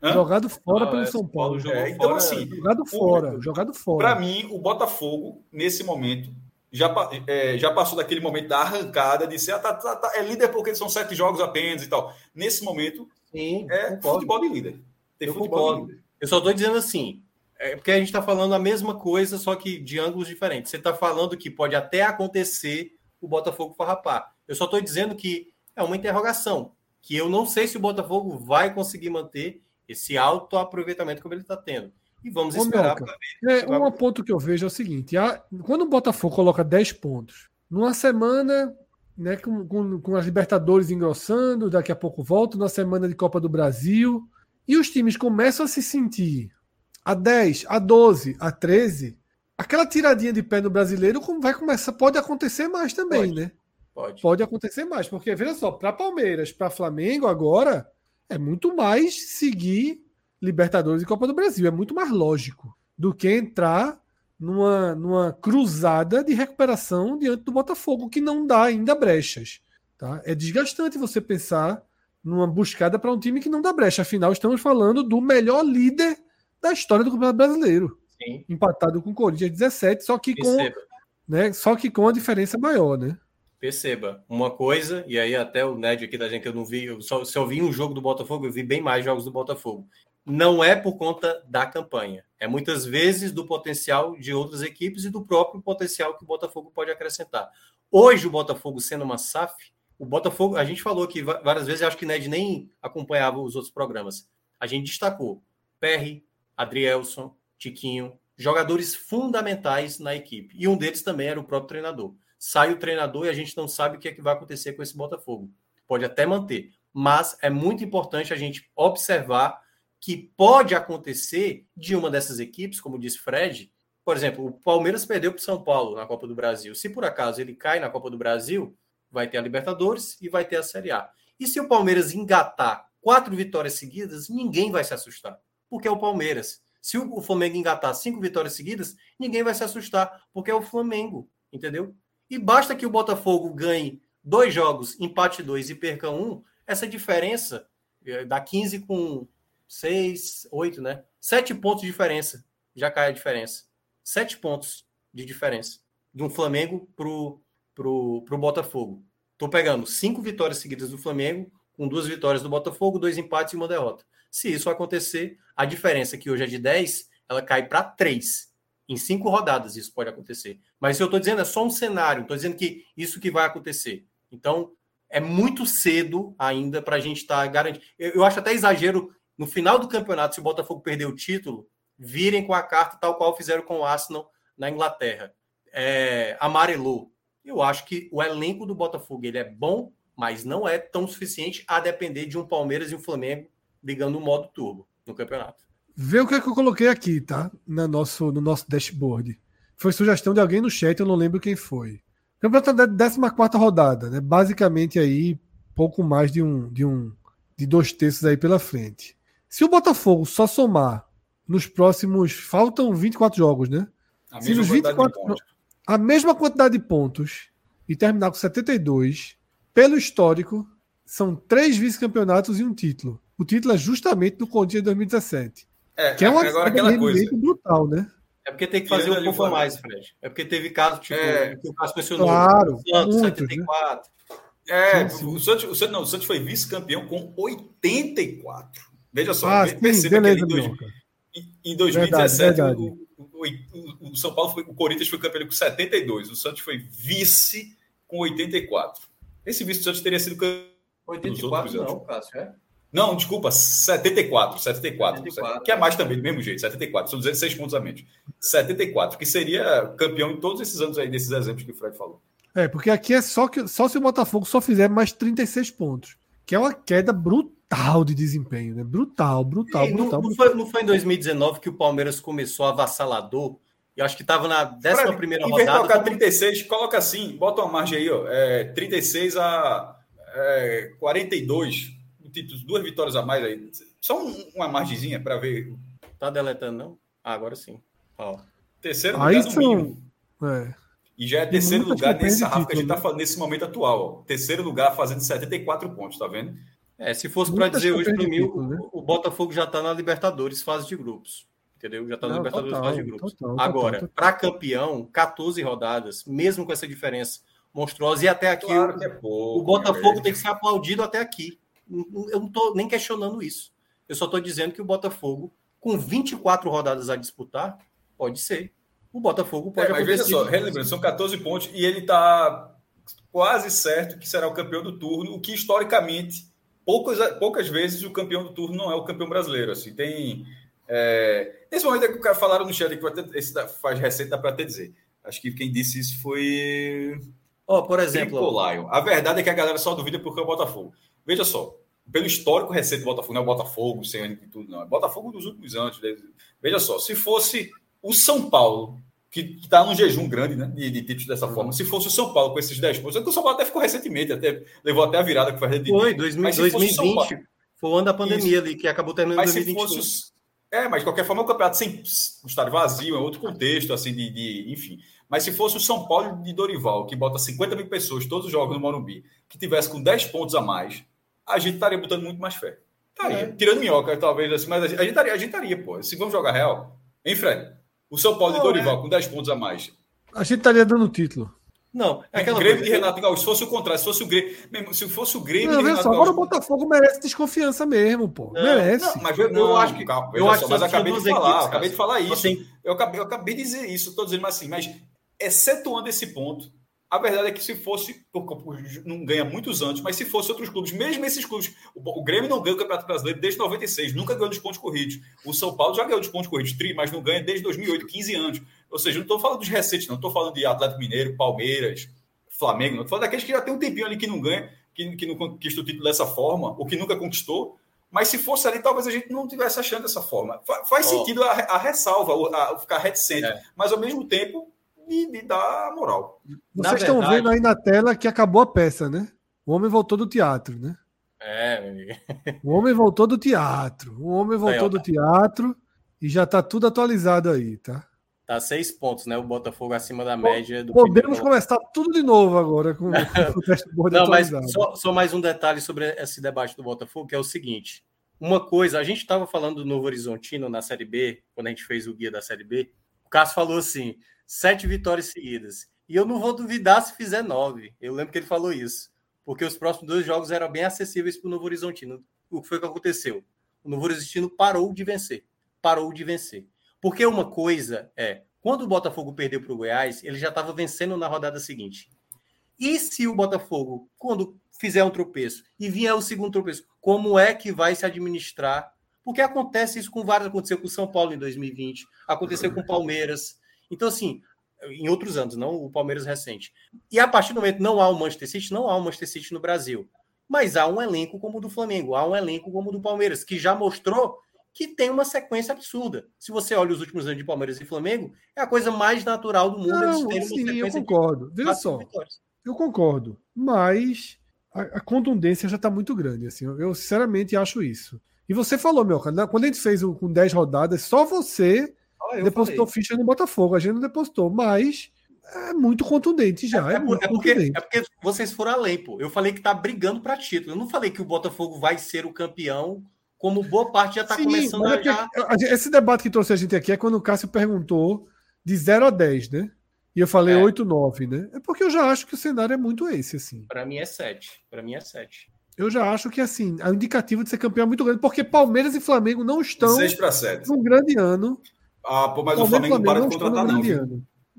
Speaker 1: Hã? Jogado fora ah, pelo é, São Paulo.
Speaker 2: É, então, fora, assim,
Speaker 1: jogado fora, jogado fora.
Speaker 2: Para mim, o Botafogo, nesse momento, já, é, já passou daquele momento da arrancada de ser ah, tá, tá, tá, é líder porque são sete jogos apenas e tal. Nesse momento, Sim, é futebol de líder.
Speaker 3: Tem eu futebol de líder. Eu só estou dizendo assim, é porque a gente está falando a mesma coisa, só que de ângulos diferentes. Você está falando que pode até acontecer o Botafogo farrapar. Eu só estou dizendo que é uma interrogação, que eu não sei se o Botafogo vai conseguir manter esse alto aproveitamento como ele está tendo. E vamos Ô, esperar para
Speaker 1: ver. É, um ponto que eu vejo é o seguinte: a, quando o Botafogo coloca 10 pontos, numa semana, né, com, com, com as Libertadores engrossando, daqui a pouco volta, na semana de Copa do Brasil, e os times começam a se sentir a 10, a 12, a 13, aquela tiradinha de pé no brasileiro vai começar, pode acontecer mais também, pode, né? Pode. Pode acontecer mais, porque veja só, para Palmeiras, para Flamengo agora é muito mais seguir Libertadores e Copa do Brasil, é muito mais lógico do que entrar numa, numa cruzada de recuperação diante do Botafogo, que não dá ainda brechas. Tá? É desgastante você pensar numa buscada para um time que não dá brecha. Afinal, estamos falando do melhor líder da história do Campeonato Brasileiro. Sim. Empatado com o Corinthians 17, só que com, né, só que com a diferença maior, né?
Speaker 3: Perceba, uma coisa, e aí até o Ned aqui da gente, eu não vi, eu só, se eu vi um jogo do Botafogo, eu vi bem mais jogos do Botafogo. Não é por conta da campanha, é muitas vezes do potencial de outras equipes e do próprio potencial que o Botafogo pode acrescentar. Hoje, o Botafogo sendo uma SAF, o Botafogo, a gente falou aqui várias vezes, acho que Ned nem acompanhava os outros programas. A gente destacou PR, Adrielson, Tiquinho, jogadores fundamentais na equipe. E um deles também era o próprio treinador. Sai o treinador e a gente não sabe o que é que vai acontecer com esse Botafogo. Pode até manter, mas é muito importante a gente observar que pode acontecer de uma dessas equipes, como disse Fred. Por exemplo, o Palmeiras perdeu para o São Paulo na Copa do Brasil. Se por acaso ele cai na Copa do Brasil, vai ter a Libertadores e vai ter a Série A. E se o Palmeiras engatar quatro vitórias seguidas, ninguém vai se assustar porque é o Palmeiras. Se o Flamengo engatar cinco vitórias seguidas, ninguém vai se assustar, porque é o Flamengo, entendeu? E basta que o Botafogo ganhe dois jogos, empate dois e perca um, essa diferença eh, dá 15 com 6, 8, né? Sete pontos de diferença. Já cai a diferença. Sete pontos de diferença. De um Flamengo pro, pro, pro Botafogo. Tô pegando cinco vitórias seguidas do Flamengo, com duas vitórias do Botafogo, dois empates e uma derrota. Se isso acontecer, a diferença que hoje é de 10, ela cai para 3. Em cinco rodadas isso pode acontecer. Mas eu estou dizendo é só um cenário, estou dizendo que isso que vai acontecer. Então, é muito cedo ainda para a gente estar tá garantindo. Eu, eu acho até exagero no final do campeonato, se o Botafogo perder o título, virem com a carta tal qual fizeram com o Arsenal na Inglaterra. É, amarelou. Eu acho que o elenco do Botafogo ele é bom, mas não é tão suficiente a depender de um Palmeiras e um Flamengo ligando o modo turbo no campeonato.
Speaker 1: Vê o que, é que eu coloquei aqui, tá? No nosso, no nosso dashboard. Foi sugestão de alguém no chat, eu não lembro quem foi. Campeonato da 14 rodada, né? Basicamente aí, pouco mais de um, de um de dois terços aí pela frente. Se o Botafogo só somar nos próximos. Faltam 24 jogos, né? A Se nos 24. A mesma quantidade de pontos e terminar com 72, pelo histórico, são três vice-campeonatos e um título. O título é justamente do de 2017.
Speaker 2: É, que é uma agora aquela coisa
Speaker 1: brutal, né?
Speaker 3: É porque tem que fazer um pouco mais, Fred. É porque teve caso, tipo,
Speaker 1: é,
Speaker 3: que o caso
Speaker 1: mencionou. Claro,
Speaker 2: o Santos, muitos, 74. Né? É, sim, sim. O, Santos, o, Santos, não, o Santos foi vice-campeão com 84. Veja só,
Speaker 1: ah, perceba beleza, que
Speaker 2: em, em 2017 verdade, verdade. O, o, o, São Paulo foi, o Corinthians foi campeão com 72, o Santos foi vice com 84. Esse vice do Santos teria sido campeão
Speaker 3: 84 não, Cássio, é?
Speaker 2: Não, desculpa, 74, 74, 74, que é mais também, do mesmo jeito, 74, são 16 pontos a menos. 74, que seria campeão em todos esses anos aí, desses exemplos que o Fred falou.
Speaker 1: É, porque aqui é só, que, só se o Botafogo só fizer mais 36 pontos, que é uma queda brutal de desempenho, né? Brutal, brutal,
Speaker 3: e,
Speaker 1: brutal.
Speaker 3: Não,
Speaker 1: não,
Speaker 3: Foi, não foi em 2019 que o Palmeiras começou avassalador eu acho que estava na 11 primeira rodada. Em vez de
Speaker 2: colocar 36, coloca assim, bota uma margem aí, ó, é, 36 a é, 42 títulos, duas vitórias a mais aí. Só uma margezinha para ver.
Speaker 3: Tá deletando, não? Ah, agora sim. Ó.
Speaker 2: Terceiro
Speaker 1: aí são... É.
Speaker 2: E já é terceiro lugar nesse sarrafo que a gente está né? falando nesse momento atual. Ó. Terceiro lugar fazendo 74 pontos, tá vendo?
Speaker 3: É, se fosse para dizer hoje para mim, o, né? o Botafogo já está na Libertadores, fase de grupos. Entendeu? Já está na Libertadores, total, fase de grupos. Total, Agora, para campeão, 14 rodadas, mesmo com essa diferença monstruosa, e até aqui claro o, é pouco, o Botafogo tem que ser aplaudido até aqui. Eu não estou nem questionando isso. Eu só estou dizendo que o Botafogo, com 24 rodadas a disputar, pode ser. O Botafogo pode é,
Speaker 2: mas veja só, relembrando, são 14 pontos e ele está quase certo que será o campeão do turno, o que historicamente, poucas, poucas vezes o campeão do turno não é o campeão brasileiro. Assim, tem. É... Nesse momento é que o cara falaram no chat que ter, esse faz recente, dá para até dizer. Acho que quem disse isso foi.
Speaker 3: Ó, oh, por exemplo.
Speaker 2: Lion. A verdade é que a galera só duvida porque é o Botafogo. Veja só, pelo histórico recente do Botafogo, não é o Botafogo, sem e tudo, não. É Botafogo dos últimos anos. Né? Veja só, se fosse o São Paulo, que está num jejum grande né, de, de títulos dessa uhum. forma, se fosse o São Paulo com esses 10 pontos, é que o São Paulo até ficou recentemente, até levou até a virada que
Speaker 3: foi de Foi, 2020, foi o ano da pandemia Isso. ali, que acabou terminando em
Speaker 2: 2021. é, mas de qualquer forma, o campeonato sem estádio vazio, é outro contexto, assim, de, de, enfim. Mas se fosse o São Paulo de Dorival, que bota 50 mil pessoas, todos os jogos no Morumbi, que tivesse com 10 pontos a mais, a gente estaria botando muito mais fé. Estaria. É. Tirando minhoca, talvez, assim, mas a gente estaria, a gente estaria, pô. Se vamos jogar real, hein, Fred? O São Paulo de Dorival, é. com 10 pontos a mais.
Speaker 1: A gente estaria dando título.
Speaker 2: Não, é aquela o Grêmio de Renato Gaúcho, se fosse o contrário, se fosse o Grêmio, se fosse o Grêmio não,
Speaker 1: de Renato só, Gaúcho. Agora o Botafogo merece desconfiança mesmo, pô. Não, merece. Não,
Speaker 2: mas eu, não, eu acho que. Calma, eu acho só, mas acabei de falar, equipes, acabei de falar isso. Assim, eu, acabei, eu acabei de dizer isso, estou dizendo mas assim, mas excetuando esse ponto, a verdade é que se fosse, não ganha muitos anos, mas se fosse outros clubes, mesmo esses clubes, o, Grêmio não ganha o Campeonato Brasileiro desde 96, nunca ganhou dos pontos corridos. O São Paulo já ganhou dos pontos corridos, mas não ganha desde 2008, 15 anos. Ou seja, não estou falando dos recentes, não estou falando de Atlético Mineiro, Palmeiras, Flamengo, não estou falando daqueles que já tem um tempinho ali que não ganha, que, que não conquista o título dessa forma, ou que nunca conquistou. Mas se fosse ali, talvez a gente não tivesse achando dessa forma. Faz, faz oh. sentido a, a ressalva, a, a ficar reticente, é. mas ao mesmo tempo e me dá moral.
Speaker 1: Vocês estão vendo aí na tela que acabou a peça, né? O homem voltou do teatro, né?
Speaker 3: É, meu amigo.
Speaker 1: O homem voltou do teatro. O homem voltou do teatro e já tá tudo atualizado aí, tá?
Speaker 3: Tá seis pontos, né? O Botafogo acima da média do
Speaker 1: Podemos começar tudo de novo agora com, com o
Speaker 3: teste board Não, atualizado. mas só, só, mais um detalhe sobre esse debate do Botafogo, que é o seguinte. Uma coisa, a gente estava falando do Novo Horizontino na Série B, quando a gente fez o guia da Série B. O Cássio falou assim: sete vitórias seguidas. E eu não vou duvidar se fizer nove. Eu lembro que ele falou isso. Porque os próximos dois jogos eram bem acessíveis para o Novo Horizontino. O que foi que aconteceu? O Novo Horizontino parou de vencer. Parou de vencer. Porque uma coisa é, quando o Botafogo perdeu para o Goiás, ele já estava vencendo na rodada seguinte. E se o Botafogo, quando fizer um tropeço e vier o segundo tropeço, como é que vai se administrar? Porque acontece isso com vários, aconteceu com o São Paulo em 2020, aconteceu com o Palmeiras, então, assim, em outros anos, não o Palmeiras recente. E a partir do momento não há o Manchester City, não há o Manchester City no Brasil. Mas há um elenco como o do Flamengo, há um elenco como o do Palmeiras, que já mostrou que tem uma sequência absurda. Se você olha os últimos anos de Palmeiras e Flamengo, é a coisa mais natural do mundo.
Speaker 1: Não, eles sim, eu concordo. Veja só, vitórias. eu concordo. Mas a, a contundência já está muito grande. Assim, eu, eu, sinceramente acho isso. E você falou, meu, quando a gente fez o, com 10 rodadas, só você depositou falei. ficha no Botafogo, a gente não depositou, mas é muito contundente já. É, é, é,
Speaker 3: é porque, contundente. é porque vocês foram além, pô. Eu falei que tá brigando para título. Eu não falei que o Botafogo vai ser o campeão, como boa parte já tá Sim, começando a é já.
Speaker 1: Esse debate que trouxe a gente aqui é quando o Cássio perguntou de 0 a 10, né? E eu falei é. 8, 9, né? É porque eu já acho que o cenário é muito esse, assim.
Speaker 3: Para mim é 7. Para mim é 7.
Speaker 1: Eu já acho que, assim, a indicativo de ser campeão é muito grande, porque Palmeiras e Flamengo não estão
Speaker 2: 6 para 7.
Speaker 1: num grande ano.
Speaker 2: Ah, pô, mas o Flamengo, não para de contratar, não.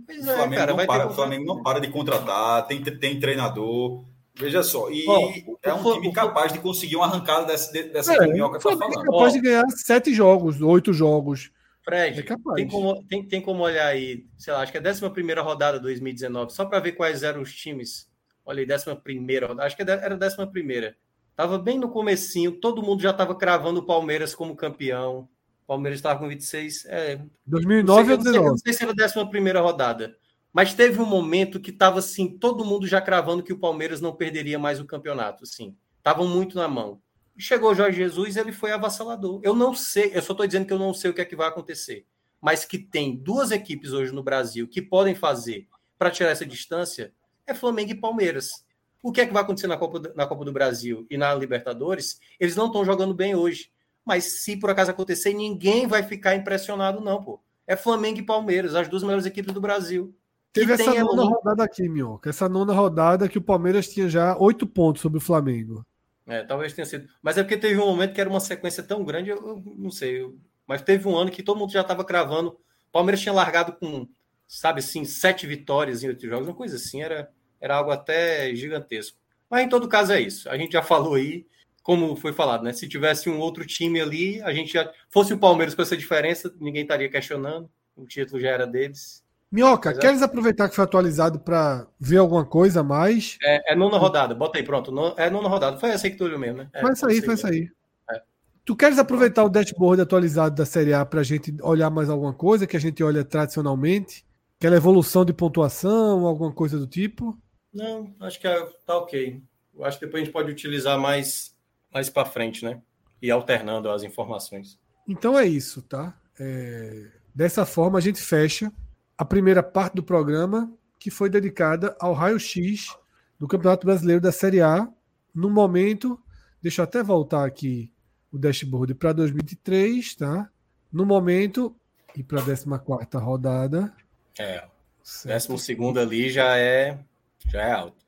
Speaker 2: Pois é, Flamengo, cara, não para, o Flamengo não para de contratar, tem, tem treinador. Veja só, e oh, é um time capaz de conseguir uma arrancada dessa, dessa é, minhoca
Speaker 1: que tá falando. É capaz oh. de ganhar sete jogos, oito jogos.
Speaker 3: Fred, é tem, como, tem, tem como olhar aí, sei lá, acho que é a 11 rodada 2019, só para ver quais eram os times. Olha aí, 11 rodada, acho que era a 11. Tava bem no comecinho, todo mundo já estava cravando o Palmeiras como campeão. Palmeiras estava com 26. É,
Speaker 1: 2009 ou
Speaker 3: 2019? Não sei se era a 11 rodada. Mas teve um momento que estava assim, todo mundo já cravando que o Palmeiras não perderia mais o campeonato. Assim, estavam muito na mão. Chegou o Jorge Jesus, ele foi avassalador. Eu não sei, eu só estou dizendo que eu não sei o que é que vai acontecer. Mas que tem duas equipes hoje no Brasil que podem fazer para tirar essa distância é Flamengo e Palmeiras. O que é que vai acontecer na Copa, na Copa do Brasil e na Libertadores? Eles não estão jogando bem hoje. Mas se por acaso acontecer, ninguém vai ficar impressionado, não, pô. É Flamengo e Palmeiras, as duas melhores equipes do Brasil.
Speaker 1: Teve essa nona ali... rodada aqui, Minhoca. Essa nona rodada que o Palmeiras tinha já oito pontos sobre o Flamengo.
Speaker 3: É, talvez tenha sido. Mas é porque teve um momento que era uma sequência tão grande, eu, eu não sei. Eu... Mas teve um ano que todo mundo já estava cravando. O Palmeiras tinha largado com, sabe assim, sete vitórias em oito jogos, uma coisa assim, era, era algo até gigantesco. Mas em todo caso é isso. A gente já falou aí, como foi falado, né? Se tivesse um outro time ali, a gente já. Fosse o Palmeiras com essa diferença, ninguém estaria questionando. O título já era deles.
Speaker 1: Minhoca, é. queres aproveitar que foi atualizado para ver alguma coisa a mais?
Speaker 3: É, é nona rodada, bota aí, pronto. É nona rodada. Foi essa aí que tu olhou mesmo, né? É,
Speaker 1: foi essa aí, foi essa aí. É. Tu queres aproveitar o dashboard atualizado da Série A para a gente olhar mais alguma coisa que a gente olha tradicionalmente? Aquela evolução de pontuação, alguma coisa do tipo?
Speaker 3: Não, acho que é, tá ok. Eu acho que depois a gente pode utilizar mais, mais para frente, né? E alternando as informações.
Speaker 1: Então é isso, tá? É... Dessa forma a gente fecha a primeira parte do programa, que foi dedicada ao raio-x do Campeonato Brasileiro da Série A, no momento, deixa eu até voltar aqui o dashboard para 2023, tá? No momento, e para a 14 rodada.
Speaker 3: É, décimo segundo ali já é, já é alto.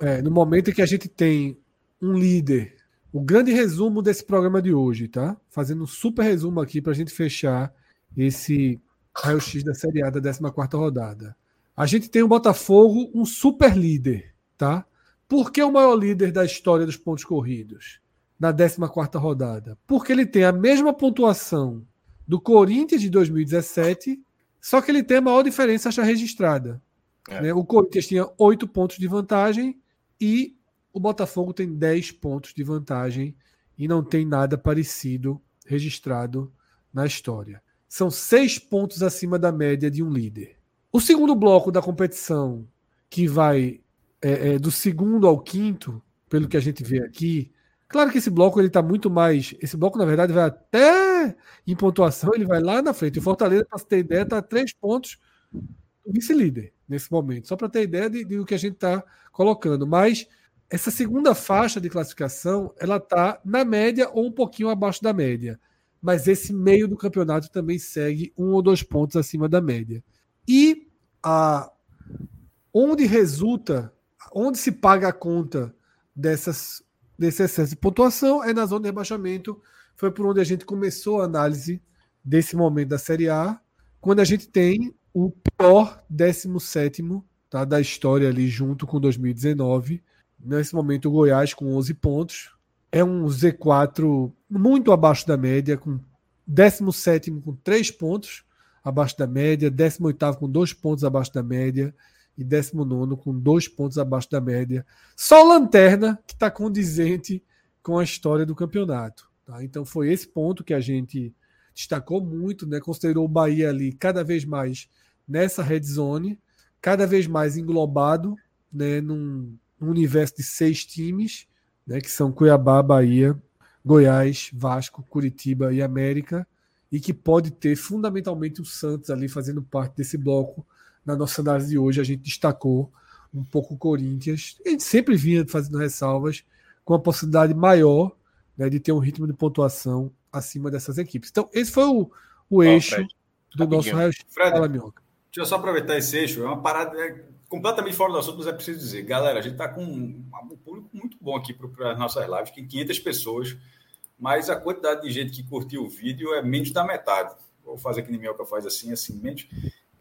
Speaker 1: É, no momento em que a gente tem um líder, o grande resumo desse programa de hoje, tá? Fazendo um super resumo aqui para a gente fechar esse raio-x da Série A da 14 rodada. A gente tem o Botafogo, um super líder, tá? Por que o maior líder da história dos pontos corridos na 14 rodada? Porque ele tem a mesma pontuação do Corinthians de 2017, só que ele tem a maior diferença já registrada. É. Né? O Corinthians tinha 8 pontos de vantagem e o Botafogo tem 10 pontos de vantagem e não tem nada parecido registrado na história são seis pontos acima da média de um líder. O segundo bloco da competição, que vai é, é, do segundo ao quinto, pelo que a gente vê aqui, claro que esse bloco ele está muito mais. Esse bloco, na verdade, vai até em pontuação, ele vai lá na frente. O Fortaleza, para ter ideia, está a três pontos do vice-líder nesse momento, só para ter ideia de, de, do que a gente está colocando. Mas essa segunda faixa de classificação, ela está na média ou um pouquinho abaixo da média mas esse meio do campeonato também segue um ou dois pontos acima da média. E a, onde resulta, onde se paga a conta dessas, desse excesso de pontuação é na zona de rebaixamento. Foi por onde a gente começou a análise desse momento da Série A, quando a gente tem o pior 17 tá, da história ali junto com 2019. Nesse momento, o Goiás com 11 pontos, é um Z4 muito abaixo da média, com 17 com 3 pontos abaixo da média, 18 com 2 pontos abaixo da média e 19 com 2 pontos abaixo da média. Só Lanterna que está condizente com a história do campeonato. Tá? Então foi esse ponto que a gente destacou muito, né? considerou o Bahia ali cada vez mais nessa red zone, cada vez mais englobado né? num, num universo de seis times né, que são Cuiabá, Bahia, Goiás, Vasco, Curitiba e América, e que pode ter fundamentalmente o Santos ali fazendo parte desse bloco. Na nossa análise de hoje, a gente destacou um pouco o Corinthians. A gente sempre vinha fazendo ressalvas com a possibilidade maior né, de ter um ritmo de pontuação acima dessas equipes. Então, esse foi o, o eixo Fred, do nosso raio
Speaker 2: Fred, Deixa eu só aproveitar esse eixo. É uma parada é completamente fora do assunto, mas é preciso dizer. Galera, a gente está com um, público muito bom aqui para as nossas lives, que 500 pessoas, mas a quantidade de gente que curtiu o vídeo é menos da metade. Vou fazer aqui no que faz assim, assim, menos,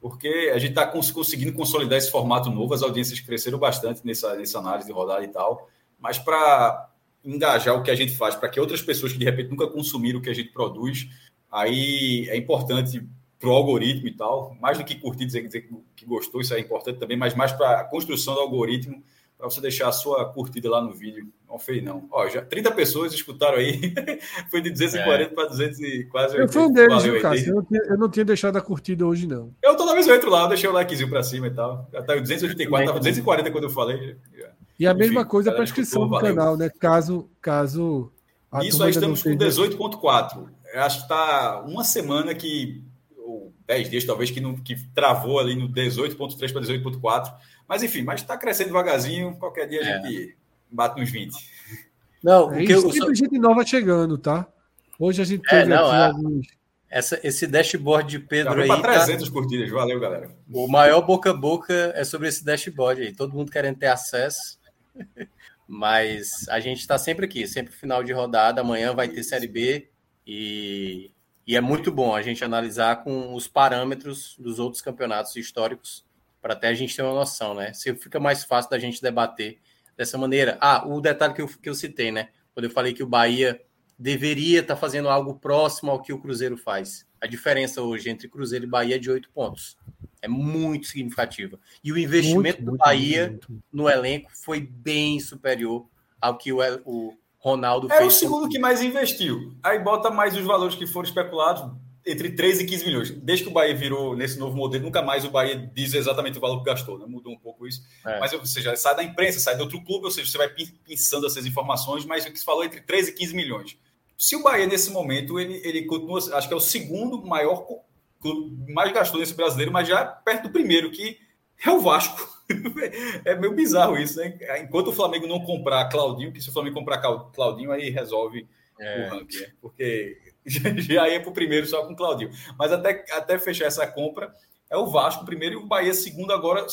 Speaker 2: porque a gente está conseguindo consolidar esse formato novo, as audiências cresceram bastante nessa, nessa análise de rodada e tal, mas para engajar o que a gente faz, para que outras pessoas que de repente nunca consumiram o que a gente produz, aí é importante para o algoritmo e tal, mais do que curtir, dizer, dizer que gostou, isso é importante também, mas mais para a construção do algoritmo, para você deixar a sua curtida lá no vídeo. Não fez, não. Ó, já 30 pessoas escutaram aí, foi de 240 é. para 200 e quase 80.
Speaker 1: Eu fui um deles, viu, Cássio? Eu, não tinha, eu não tinha deixado a curtida hoje, não.
Speaker 2: Eu toda vez eu entro lá, eu deixei o likezinho para cima e tal. Já tá 284, estava 240 quando eu falei.
Speaker 1: E a Enfim, mesma coisa para a inscrição do canal, né? Caso. caso
Speaker 2: Isso aí estamos com 18,4. Acho que está uma semana que 10 dias, talvez, que, não, que travou ali no 18,3 para 18,4. Mas enfim, mas está crescendo devagarzinho. Qualquer dia a é. gente bate nos 20.
Speaker 1: Não, é, o que eu, sempre gente nova chegando, tá? Hoje a gente é, teve
Speaker 3: é, não, aqui é. alguns. Essa, esse dashboard de Pedro aí.
Speaker 2: Para 300 tá... curtidas, valeu, galera.
Speaker 3: O maior boca a boca é sobre esse dashboard aí. Todo mundo querendo ter acesso. Mas a gente está sempre aqui, sempre final de rodada. Amanhã vai ter Série B e, e é muito bom a gente analisar com os parâmetros dos outros campeonatos históricos para até a gente ter uma noção, né? Se fica mais fácil da gente debater dessa maneira. Ah, o detalhe que eu, que eu citei, né? Quando eu falei que o Bahia deveria estar tá fazendo algo próximo ao que o Cruzeiro faz. A diferença hoje entre Cruzeiro e Bahia é de oito pontos. É muito significativa. E o investimento muito, do Bahia muito, muito. no elenco foi bem superior ao que o, o Ronaldo
Speaker 2: é fez. É o segundo que mais investiu. Aí bota mais os valores que foram especulados, entre 13 e 15 milhões. Desde que o Bahia virou nesse novo modelo, nunca mais o Bahia diz exatamente o valor que gastou, né? mudou um pouco isso. É. Mas, ou seja, sai da imprensa, sai de outro clube, ou seja, você vai pensando essas informações, mas o que se falou é entre 13 e 15 milhões. Se o Bahia, nesse momento, ele, ele continua, acho que é o segundo maior clube, mais gastou nesse brasileiro, mas já perto do primeiro, que é o Vasco. é meio bizarro isso, né? Enquanto o Flamengo não comprar Claudinho, que se o Flamengo comprar Claudinho, aí resolve é. o ranking, né? Porque já ia para o primeiro só com Claudinho. Mas até, até fechar essa compra, é o Vasco primeiro e o Bahia segundo agora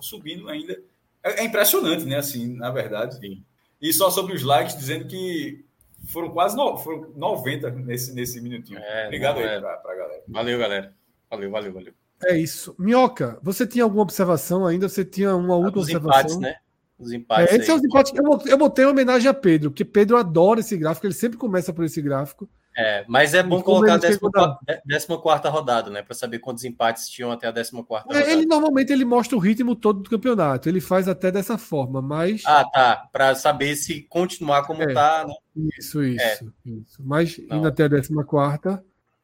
Speaker 2: subindo ainda. É, é impressionante, né? Assim, na verdade. Sim. E só sobre os likes, dizendo que foram quase no, foram 90 nesse, nesse minutinho. É, Obrigado aí é. para a galera.
Speaker 3: Valeu, galera. Valeu, valeu, valeu.
Speaker 1: É isso. Minhoca, você tinha alguma observação ainda? Você tinha uma última observação? Empates, né?
Speaker 3: Os empates.
Speaker 1: É, esse é os empates. Eu, eu botei uma homenagem a Pedro, porque Pedro adora esse gráfico, ele sempre começa por esse gráfico.
Speaker 3: É, mas é bom colocar a 14 rodada, né? Para saber quantos empates tinham até a 14 rodada.
Speaker 1: É, ele normalmente ele mostra o ritmo todo do campeonato. Ele faz até dessa forma, mas.
Speaker 3: Ah, tá. Para saber se continuar como é, tá, né?
Speaker 1: Isso, isso, é. isso. Mas Não. indo até a 14.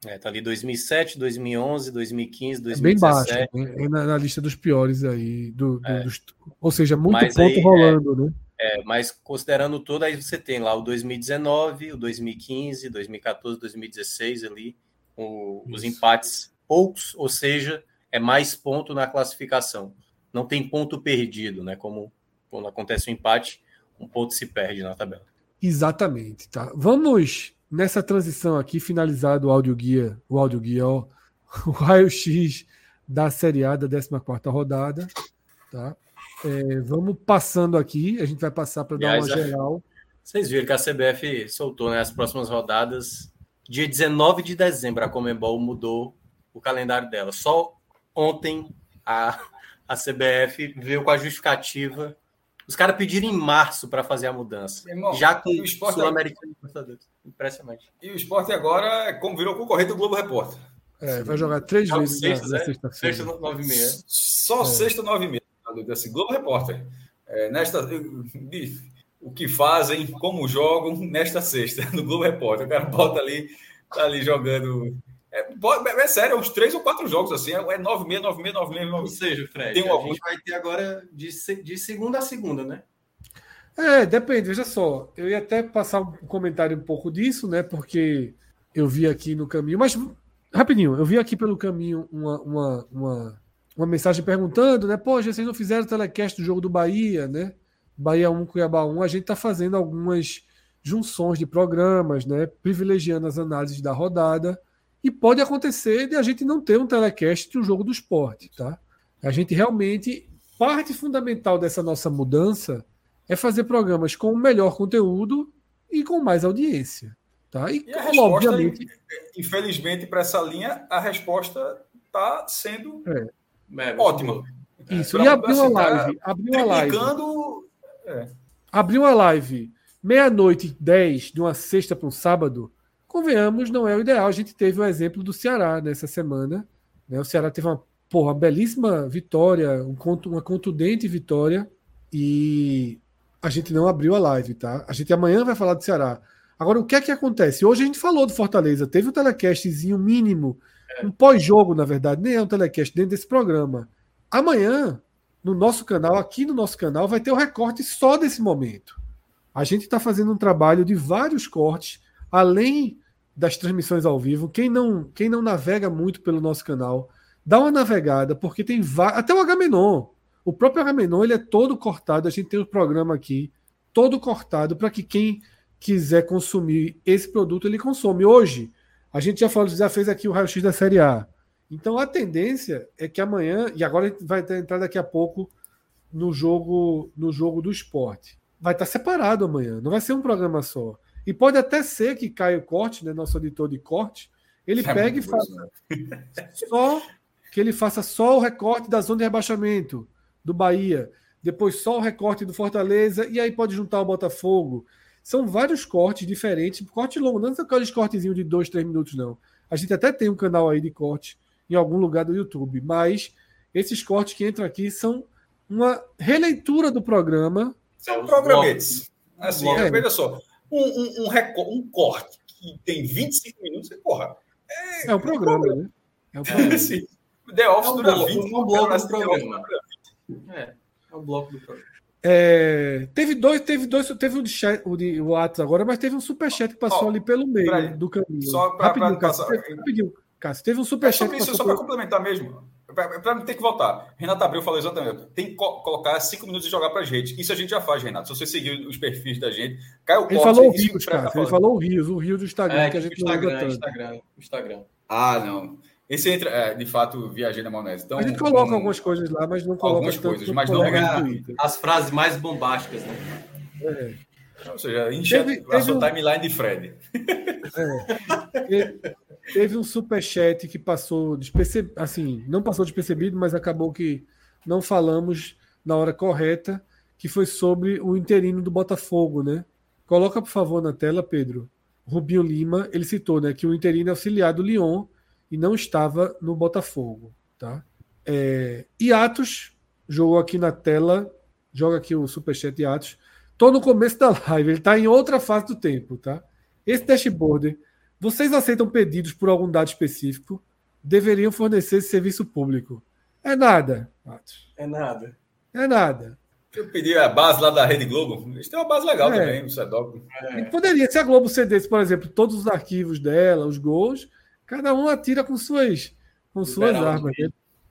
Speaker 3: É, tá ali 2007, 2011, 2015, 2017. É bem baixo,
Speaker 1: é na, na, lista dos piores aí. Do, do é. dos, ou seja, muito mas ponto aí, é rolando, né?
Speaker 3: É, mas considerando tudo, aí você tem lá o 2019, o 2015, 2014, 2016 ali, o, os empates poucos, ou seja, é mais ponto na classificação. Não tem ponto perdido, né? Como quando acontece um empate, um ponto se perde na tabela.
Speaker 1: Exatamente, tá? Vamos nessa transição aqui, finalizado o áudio guia, o áudio guia, ó, o raio-x da Série A da 14 rodada, tá? É, vamos passando aqui, a gente vai passar para dar uma geral.
Speaker 3: Vocês viram que a CBF soltou né, as próximas rodadas. Dia 19 de dezembro, a Comembol mudou o calendário dela. Só ontem a, a CBF veio com a justificativa. Os caras pediram em março para fazer a mudança. Irmão, já com o Sul-Americano
Speaker 2: é... Impressionante. E o esporte agora é como virou concorrente do Globo Repórter.
Speaker 1: É, vai jogar três vezes
Speaker 2: sexta, na, na né? sexta-feira. Sexta, nove e meia. Só é. sexta, nove e meia assim, Globo Repórter, é, nesta, o que fazem, como jogam nesta sexta, no Globo Repórter. O cara bota ali, tá ali jogando. É, é, sério, uns três ou quatro jogos assim, é 9 meia, 9 meia, 9 meia, Ou
Speaker 3: seja, Fred, tem um a gente vai ter agora de, de segunda a segunda, né?
Speaker 1: É, depende, veja só. Eu ia até passar um comentário um pouco disso, né? Porque eu vi aqui no caminho, mas rapidinho, eu vi aqui pelo caminho uma, uma, uma uma mensagem perguntando, né? Pô, vocês não fizeram telecast do jogo do Bahia, né? Bahia 1, Cuiabá 1. A gente está fazendo algumas junções de programas, né? Privilegiando as análises da rodada. E pode acontecer de a gente não ter um telecast do jogo do esporte, tá? A gente realmente. Parte fundamental dessa nossa mudança é fazer programas com melhor conteúdo e com mais audiência. Tá?
Speaker 2: E, e a resposta, obviamente... infelizmente, para essa linha, a resposta está sendo é. É, Ótimo.
Speaker 1: Isso. É, e abriu uma live. Abriu uma live. É. Abriu uma live meia-noite e dez de uma sexta para um sábado. Convenhamos, não é o ideal. A gente teve o exemplo do Ceará nessa semana. Né? O Ceará teve uma, porra, uma belíssima vitória, um, uma contundente vitória. E a gente não abriu a live, tá? A gente amanhã vai falar do Ceará. Agora, o que é que acontece? Hoje a gente falou do Fortaleza, teve um telecastzinho mínimo um pós-jogo, na verdade, nem é um telecast dentro desse programa. Amanhã, no nosso canal, aqui no nosso canal, vai ter o um recorte só desse momento. A gente está fazendo um trabalho de vários cortes, além das transmissões ao vivo. Quem não, quem não navega muito pelo nosso canal, dá uma navegada, porque tem até o Agamenon. O próprio Agamenon ele é todo cortado. A gente tem o um programa aqui todo cortado para que quem quiser consumir esse produto ele consome. Hoje a gente já falou, já fez aqui o raio-x da Série A. Então a tendência é que amanhã e agora a gente vai entrar daqui a pouco no jogo no jogo do esporte. Vai estar separado amanhã. Não vai ser um programa só. E pode até ser que Caio Corte, né, nosso editor de corte, ele é pegue e faça só que ele faça só o recorte da zona de rebaixamento do Bahia, depois só o recorte do Fortaleza, e aí pode juntar o Botafogo. São vários cortes diferentes, corte longo, não é aqueles cortezinhos de dois, três minutos, não. A gente até tem um canal aí de corte em algum lugar do YouTube, mas esses cortes que entram aqui são uma releitura do programa.
Speaker 2: São programetes. Assim, é. veja só, um, um, um, um, corte que tem 25 minutos, porra.
Speaker 1: É, é o programa, né? É o programa. Sim.
Speaker 2: The Office é um dura 20 é um bloco do programa.
Speaker 1: É, é um bloco do programa. É, teve dois, teve dois, teve o de, chat, o de WhatsApp agora, mas teve um superchat que passou oh, ali pelo meio do caminho. Só pra, rapidinho, pra, Cássio, rapidinho, Cássio, teve um superchat.
Speaker 2: É isso, só para complementar mesmo. Para não ter que voltar. Renato Abreu falou exatamente. Tem que co colocar cinco minutos e jogar para gente. Isso a gente já faz, Renato. Se você seguir os perfis da gente, cai o
Speaker 1: Ele falou o Rios, cara. Ele falou o Rios, o Rios do Instagram, é, que a gente
Speaker 3: Instagram, Instagram, Instagram.
Speaker 2: Ah, não. Esse entra, é, de fato, viajei na maionese. Então,
Speaker 1: a gente coloca um, algumas coisas lá, mas não coloca
Speaker 2: algumas coisas, mas não
Speaker 3: as frases mais bombásticas, né?
Speaker 2: É. Ou seja, enche a sua um... timeline de Fred.
Speaker 1: É. Teve um superchat que passou despercebido, assim, não passou despercebido, mas acabou que não falamos na hora correta, que foi sobre o interino do Botafogo, né? Coloca, por favor, na tela, Pedro. Rubinho Lima, ele citou, né, que o interino é auxiliar do Lyon e não estava no Botafogo. Tá? É, Atos jogou aqui na tela, joga aqui o superchat Atos. Tô no começo da live, ele está em outra fase do tempo. Tá? Esse dashboard, vocês aceitam pedidos por algum dado específico? Deveriam fornecer esse serviço público. É nada, Atos.
Speaker 3: É nada.
Speaker 1: É nada.
Speaker 2: Eu pedi a base lá da Rede Globo. Eles têm uma base legal é. também, o Sedoc.
Speaker 1: É. Poderia, se a Globo cedesse, por exemplo, todos os arquivos dela, os gols, Cada um atira com suas, com suas armas.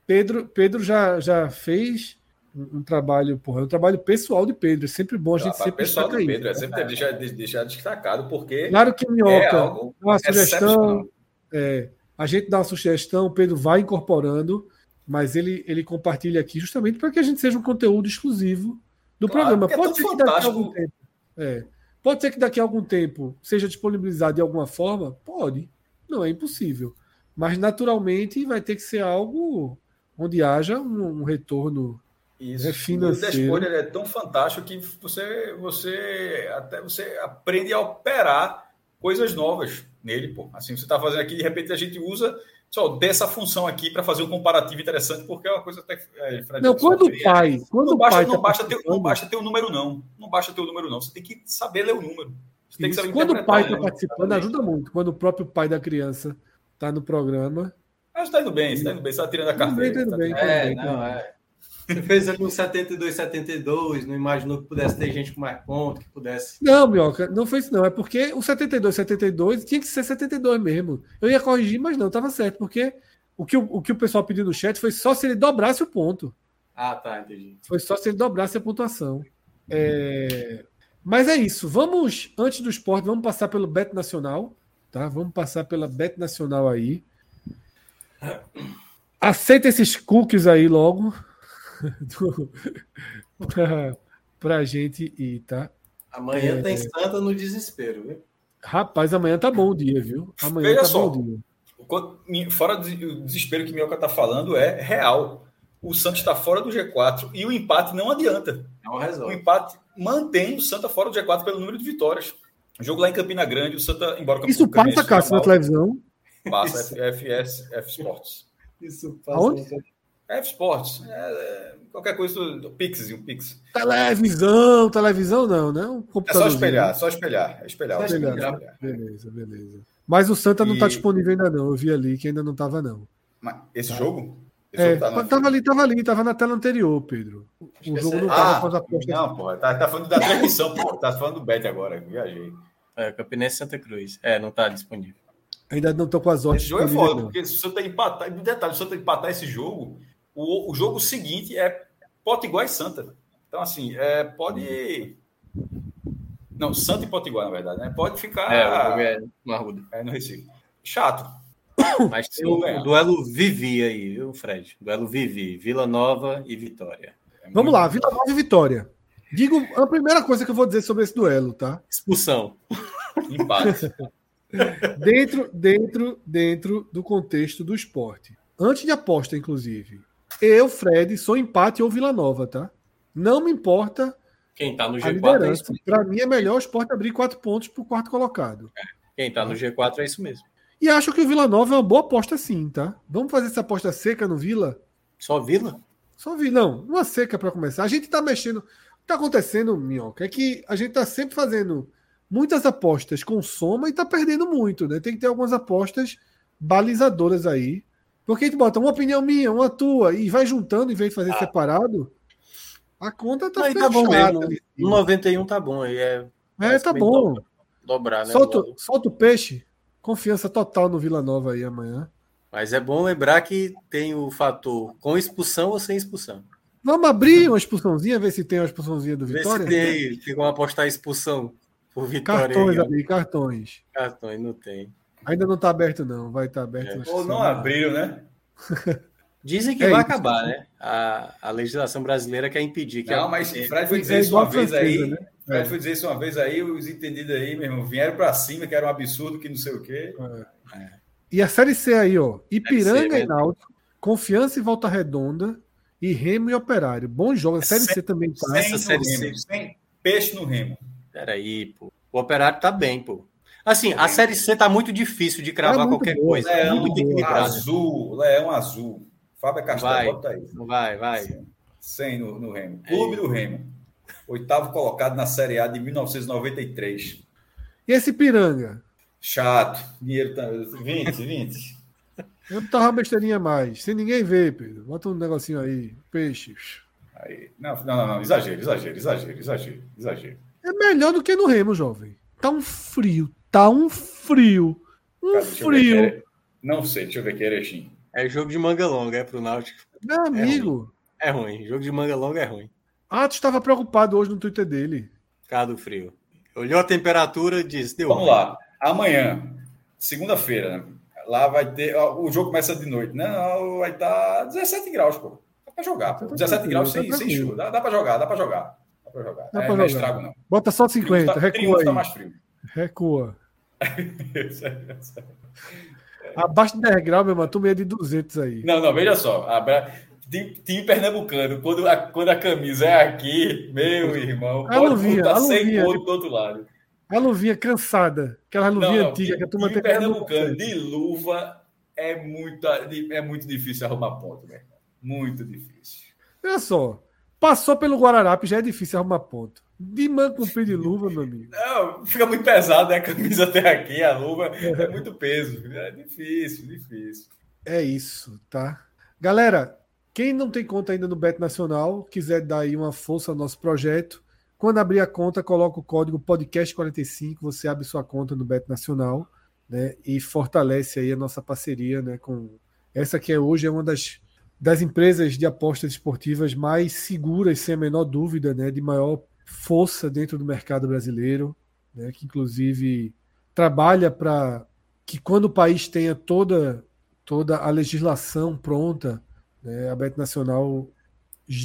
Speaker 1: Pedro, Pedro já, já fez um, trabalho, porra, é um trabalho pessoal de Pedro. É sempre bom a gente sempre
Speaker 2: pessoal de Pedro, é sempre deixar, deixar destacado, porque.
Speaker 1: Claro que Minhoca é uma sugestão. É, a gente dá uma sugestão, o Pedro vai incorporando, mas ele, ele compartilha aqui justamente para que a gente seja um conteúdo exclusivo do claro, programa. É Pode ser que daqui a algum tempo. É, pode ser que daqui a algum tempo seja disponibilizado de alguma forma? Pode. Não é impossível. Mas naturalmente vai ter que ser algo onde haja um, um retorno
Speaker 2: Isso. financeiro. O é tão fantástico que você, você até você aprende a operar coisas novas nele, pô. Assim, você está fazendo aqui, de repente a gente usa só dessa função aqui para fazer um comparativo interessante, porque é uma coisa até.
Speaker 1: É, Fred, não, quando o pai. Quando
Speaker 2: não,
Speaker 1: basta,
Speaker 2: pai não, tá basta ter, não basta ter o número, não. Não basta ter o número, não. Você tem que saber ler o número.
Speaker 1: Quando o pai está participando, ajuda muito. Quando o próprio pai da criança está no programa.
Speaker 2: Mas está indo bem, está indo bem, está tirando a carteira. Está
Speaker 3: bem, tá bem, é, bem, não, é. Você fez ali um 72, 72, não imaginou que pudesse ter gente com mais ponto, que pudesse.
Speaker 1: Não, Mioca, não foi isso, não. É porque o 72, 72 tinha que ser 72 mesmo. Eu ia corrigir, mas não, estava certo, porque o que o, o que o pessoal pediu no chat foi só se ele dobrasse o ponto.
Speaker 3: Ah, tá, entendi.
Speaker 1: Foi só se ele dobrasse a pontuação. É, mas é isso. Vamos, antes do esporte, vamos passar pelo Bet Nacional. Tá? Vamos passar pela Bet Nacional aí. Aceita esses cookies aí logo. para pra gente ir, tá?
Speaker 3: Amanhã é, tem Santa no desespero, viu?
Speaker 1: Rapaz, amanhã tá bom o dia, viu? Amanhã Veja tá
Speaker 2: só, bom o dia. Fora do desespero que o Mioca tá falando, é real. O Santos está fora do G4 e o empate não adianta. Não resolve. O empate mantém o Santa fora do G4 pelo número de vitórias. jogo lá em Campina Grande, o Santa, embora
Speaker 1: o Isso passa, Cássio, na televisão?
Speaker 2: Passa, FS, F Sports.
Speaker 1: Isso passa. Aonde?
Speaker 2: F Sports. É, é, qualquer coisa do Pix, um Pix.
Speaker 1: Televisão, televisão não, né? Um
Speaker 2: é só espelhar, só espelhar. É espelhar, espelhar.
Speaker 1: espelhar. Beleza, beleza. Mas o Santa não está disponível ainda não. Eu vi ali que ainda não estava não.
Speaker 2: Mas esse tá. jogo?
Speaker 1: É, tava ali, tava ali, tava na tela anterior, Pedro.
Speaker 2: O jogo não tava ah, com. Não, pô, tá, tá falando da transmissão, pô. Tá falando do Bet agora, viajei.
Speaker 3: É, Campinense Santa Cruz. É, não tá disponível.
Speaker 1: Ainda não estou com as odds.
Speaker 2: Esse jogo é foda, porque se o Santa empatar, detalhe, se o Santa empatar esse jogo, o, o jogo seguinte é Potiguar e Santa. Então, assim, é, pode. Não, Santa e Potiguar, na verdade, né? Pode ficar.
Speaker 3: É, é no Arruda.
Speaker 2: É no Recife. Chato.
Speaker 3: Mas tem o, o, duelo Vivi aí, viu, Fred? Duelo Vivi, Vila Nova e Vitória.
Speaker 1: É Vamos lá, Vila Nova e Vitória. Digo a primeira coisa que eu vou dizer sobre esse duelo, tá?
Speaker 3: Expulsão.
Speaker 2: Empate.
Speaker 1: dentro, dentro, dentro do contexto do esporte. Antes de aposta, inclusive. Eu, Fred, sou empate ou Vila Nova, tá? Não me importa.
Speaker 3: Quem tá no G4
Speaker 1: é Para mim é melhor o esporte abrir quatro pontos pro quarto colocado. É.
Speaker 3: Quem tá no G4 é isso mesmo.
Speaker 1: E acho que o Vila Nova é uma boa aposta sim, tá? Vamos fazer essa aposta seca no Vila?
Speaker 3: Só Vila?
Speaker 1: Só Vila. Não, uma seca para começar. A gente tá mexendo. O que tá acontecendo, Minhoca, é que a gente tá sempre fazendo muitas apostas com soma e tá perdendo muito, né? Tem que ter algumas apostas balizadoras aí. Porque a gente bota uma opinião minha, uma tua, e vai juntando em vez de fazer ah. separado. A conta tá
Speaker 3: aí fechada. Tá bom mesmo. No 91 tá bom. Aí é,
Speaker 1: é tá bom.
Speaker 3: Dobrar, né?
Speaker 1: Solta, solta o peixe. Confiança total no Vila Nova aí amanhã.
Speaker 3: Mas é bom lembrar que tem o fator com expulsão ou sem expulsão.
Speaker 1: Vamos abrir uma expulsãozinha, ver se tem uma expulsãozinha do Vitória?
Speaker 3: Vê se tem aí. Ficam apostar expulsão por Vitória.
Speaker 1: Cartões ali, cartões.
Speaker 3: Cartões, não tem.
Speaker 1: Ainda não está aberto, não. Vai estar tá aberto.
Speaker 2: É. Ou não abriram, né?
Speaker 3: Dizem que é vai isso. acabar, né? A, a legislação brasileira quer impedir que.
Speaker 2: Não, mas Fred foi dizer isso uma vez aí. Né? Fred foi dizer isso uma vez aí, os entendidos aí, meu irmão, vieram para cima, que era um absurdo, que não sei o quê.
Speaker 1: É. É. E a Série C aí, ó. Ipiranga C, e Náutico, Confiança e Volta Redonda, e Remo e Operário. Bons jogos. A Série C também
Speaker 2: tá. Essa Série C. Sem peixe no Remo.
Speaker 3: Peraí, pô. O Operário tá bem, pô. Assim, a Série C tá muito difícil de cravar é qualquer boa. coisa.
Speaker 2: É muito equilibrado. Azul, Leão Azul. Fábio Castelo, vai, bota aí.
Speaker 3: Vai, vai.
Speaker 2: 100 no, no Remo. Clube é. do Remo. Oitavo colocado na Série A de 1993.
Speaker 1: E esse Piranga?
Speaker 2: Chato. Dinheiro tá... 20, 20.
Speaker 1: Eu tava besteirinha mais. Sem ninguém ver, Pedro. Bota um negocinho aí. Peixes.
Speaker 2: Aí. Não, não, não, não. Exagero, exagero, exagero, exagero, exagero.
Speaker 1: É melhor do que no Remo, jovem. Tá um frio. Tá um frio. Um Cara, frio.
Speaker 2: É... Não sei, deixa eu ver aqui, Erechim.
Speaker 3: É jogo de manga longa, é pro Náutico.
Speaker 1: Meu amigo.
Speaker 3: É ruim. é ruim. Jogo de manga longa é ruim.
Speaker 1: Ah, tu estava preocupado hoje no Twitter dele.
Speaker 3: Cara do frio. Olhou a temperatura e disse: deu.
Speaker 2: Vamos ruim. lá. Amanhã, segunda-feira, lá vai ter. O jogo começa de noite, né? Vai estar 17 graus, pô. Dá pra jogar. Pô. 17 graus sem, sem chuva. Dá, dá pra jogar, dá pra jogar. Dá pra jogar. Dá é, pra não é estrago, não.
Speaker 1: Bota só 50, tá, recua. Tá
Speaker 2: mais frio.
Speaker 1: Recua. Abaixo de 10 graus, meu irmão, tu meia de 200 aí.
Speaker 2: Não, não, veja só. A, time pernambucano, quando a, quando a camisa é aqui, meu irmão,
Speaker 1: a pode luvinha,
Speaker 2: botar do outro lado.
Speaker 1: A luvinha cansada, aquela luvinha não, antiga que a turma
Speaker 2: tem pernambucano de luva é muito, é muito difícil arrumar ponto, velho. Muito difícil.
Speaker 1: Olha só, passou pelo Guararapi já é difícil arrumar ponto. De manco com de luva, meu amigo.
Speaker 2: Não, fica muito pesado, né? A camisa até aqui, a luva é muito peso. É difícil, difícil.
Speaker 1: É isso, tá? Galera, quem não tem conta ainda no Bet Nacional, quiser dar aí uma força ao nosso projeto, quando abrir a conta, coloca o código podcast45, você abre sua conta no Bet Nacional, né? E fortalece aí a nossa parceria, né? Com essa que é hoje é uma das, das empresas de apostas esportivas mais seguras, sem a menor dúvida, né? De maior força dentro do mercado brasileiro, né? Que inclusive trabalha para que quando o país tenha toda toda a legislação pronta, né? A Bet Nacional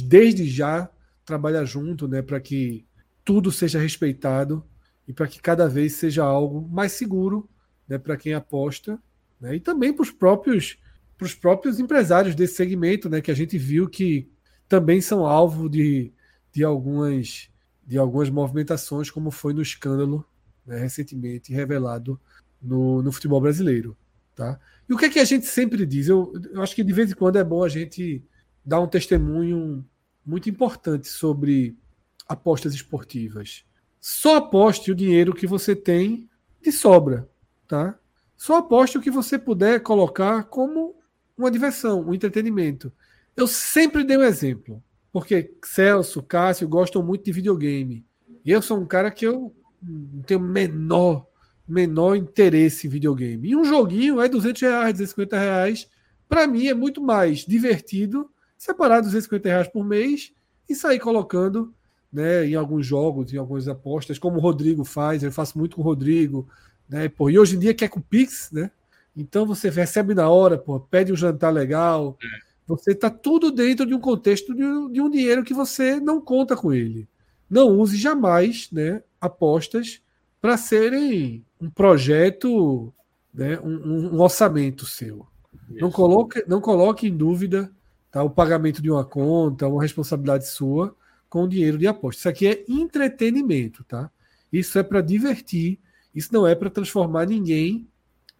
Speaker 1: desde já trabalha junto, né, para que tudo seja respeitado e para que cada vez seja algo mais seguro, né, para quem aposta, né, e também para os próprios para os próprios empresários desse segmento, né, que a gente viu que também são alvo de, de algumas de algumas movimentações, como foi no escândalo né, recentemente revelado no, no futebol brasileiro, tá? E o que é que a gente sempre diz? Eu, eu acho que de vez em quando é bom a gente dar um testemunho muito importante sobre apostas esportivas. Só aposte o dinheiro que você tem de sobra, tá? Só aposte o que você puder colocar como uma diversão, um entretenimento. Eu sempre dei um exemplo, porque Celso, Cássio gostam muito de videogame. E eu sou um cara que eu não tenho menor, menor interesse em videogame. E um joguinho é 200 reais, 250 reais. Para mim é muito mais divertido separar 250 reais por mês e sair colocando né, em alguns jogos, em algumas apostas, como o Rodrigo faz. Eu faço muito com o Rodrigo. Né, pô, e hoje em dia quer com Pix, né? Então você recebe na hora, pô, pede um jantar legal. É. Você está tudo dentro de um contexto de um, de um dinheiro que você não conta com ele. Não use jamais né, apostas para serem um projeto, né, um, um orçamento seu. Não coloque, não coloque em dúvida tá, o pagamento de uma conta, uma responsabilidade sua com dinheiro de aposta. Isso aqui é entretenimento, tá? Isso é para divertir. Isso não é para transformar ninguém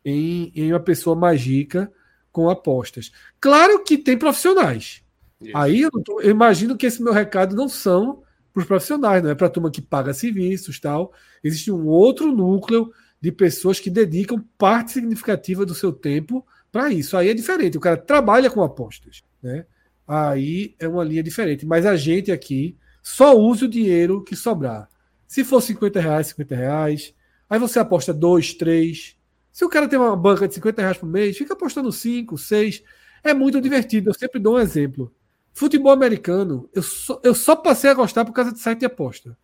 Speaker 1: em, em uma pessoa mágica com apostas. Claro que tem profissionais. Isso. Aí eu, tô, eu, imagino que esse meu recado não são para os profissionais, não é para a turma que paga serviços tal. Existe um outro núcleo de pessoas que dedicam parte significativa do seu tempo para isso. Aí é diferente. O cara trabalha com apostas, né? Aí é uma linha diferente. Mas a gente aqui só usa o dinheiro que sobrar. Se for 50 reais, 50 reais. Aí você aposta 2, 3, se o cara tem uma banca de 50 reais por mês, fica apostando 5, 6. É muito divertido. Eu sempre dou um exemplo. Futebol americano, eu só, eu só passei a gostar por causa de site de aposta.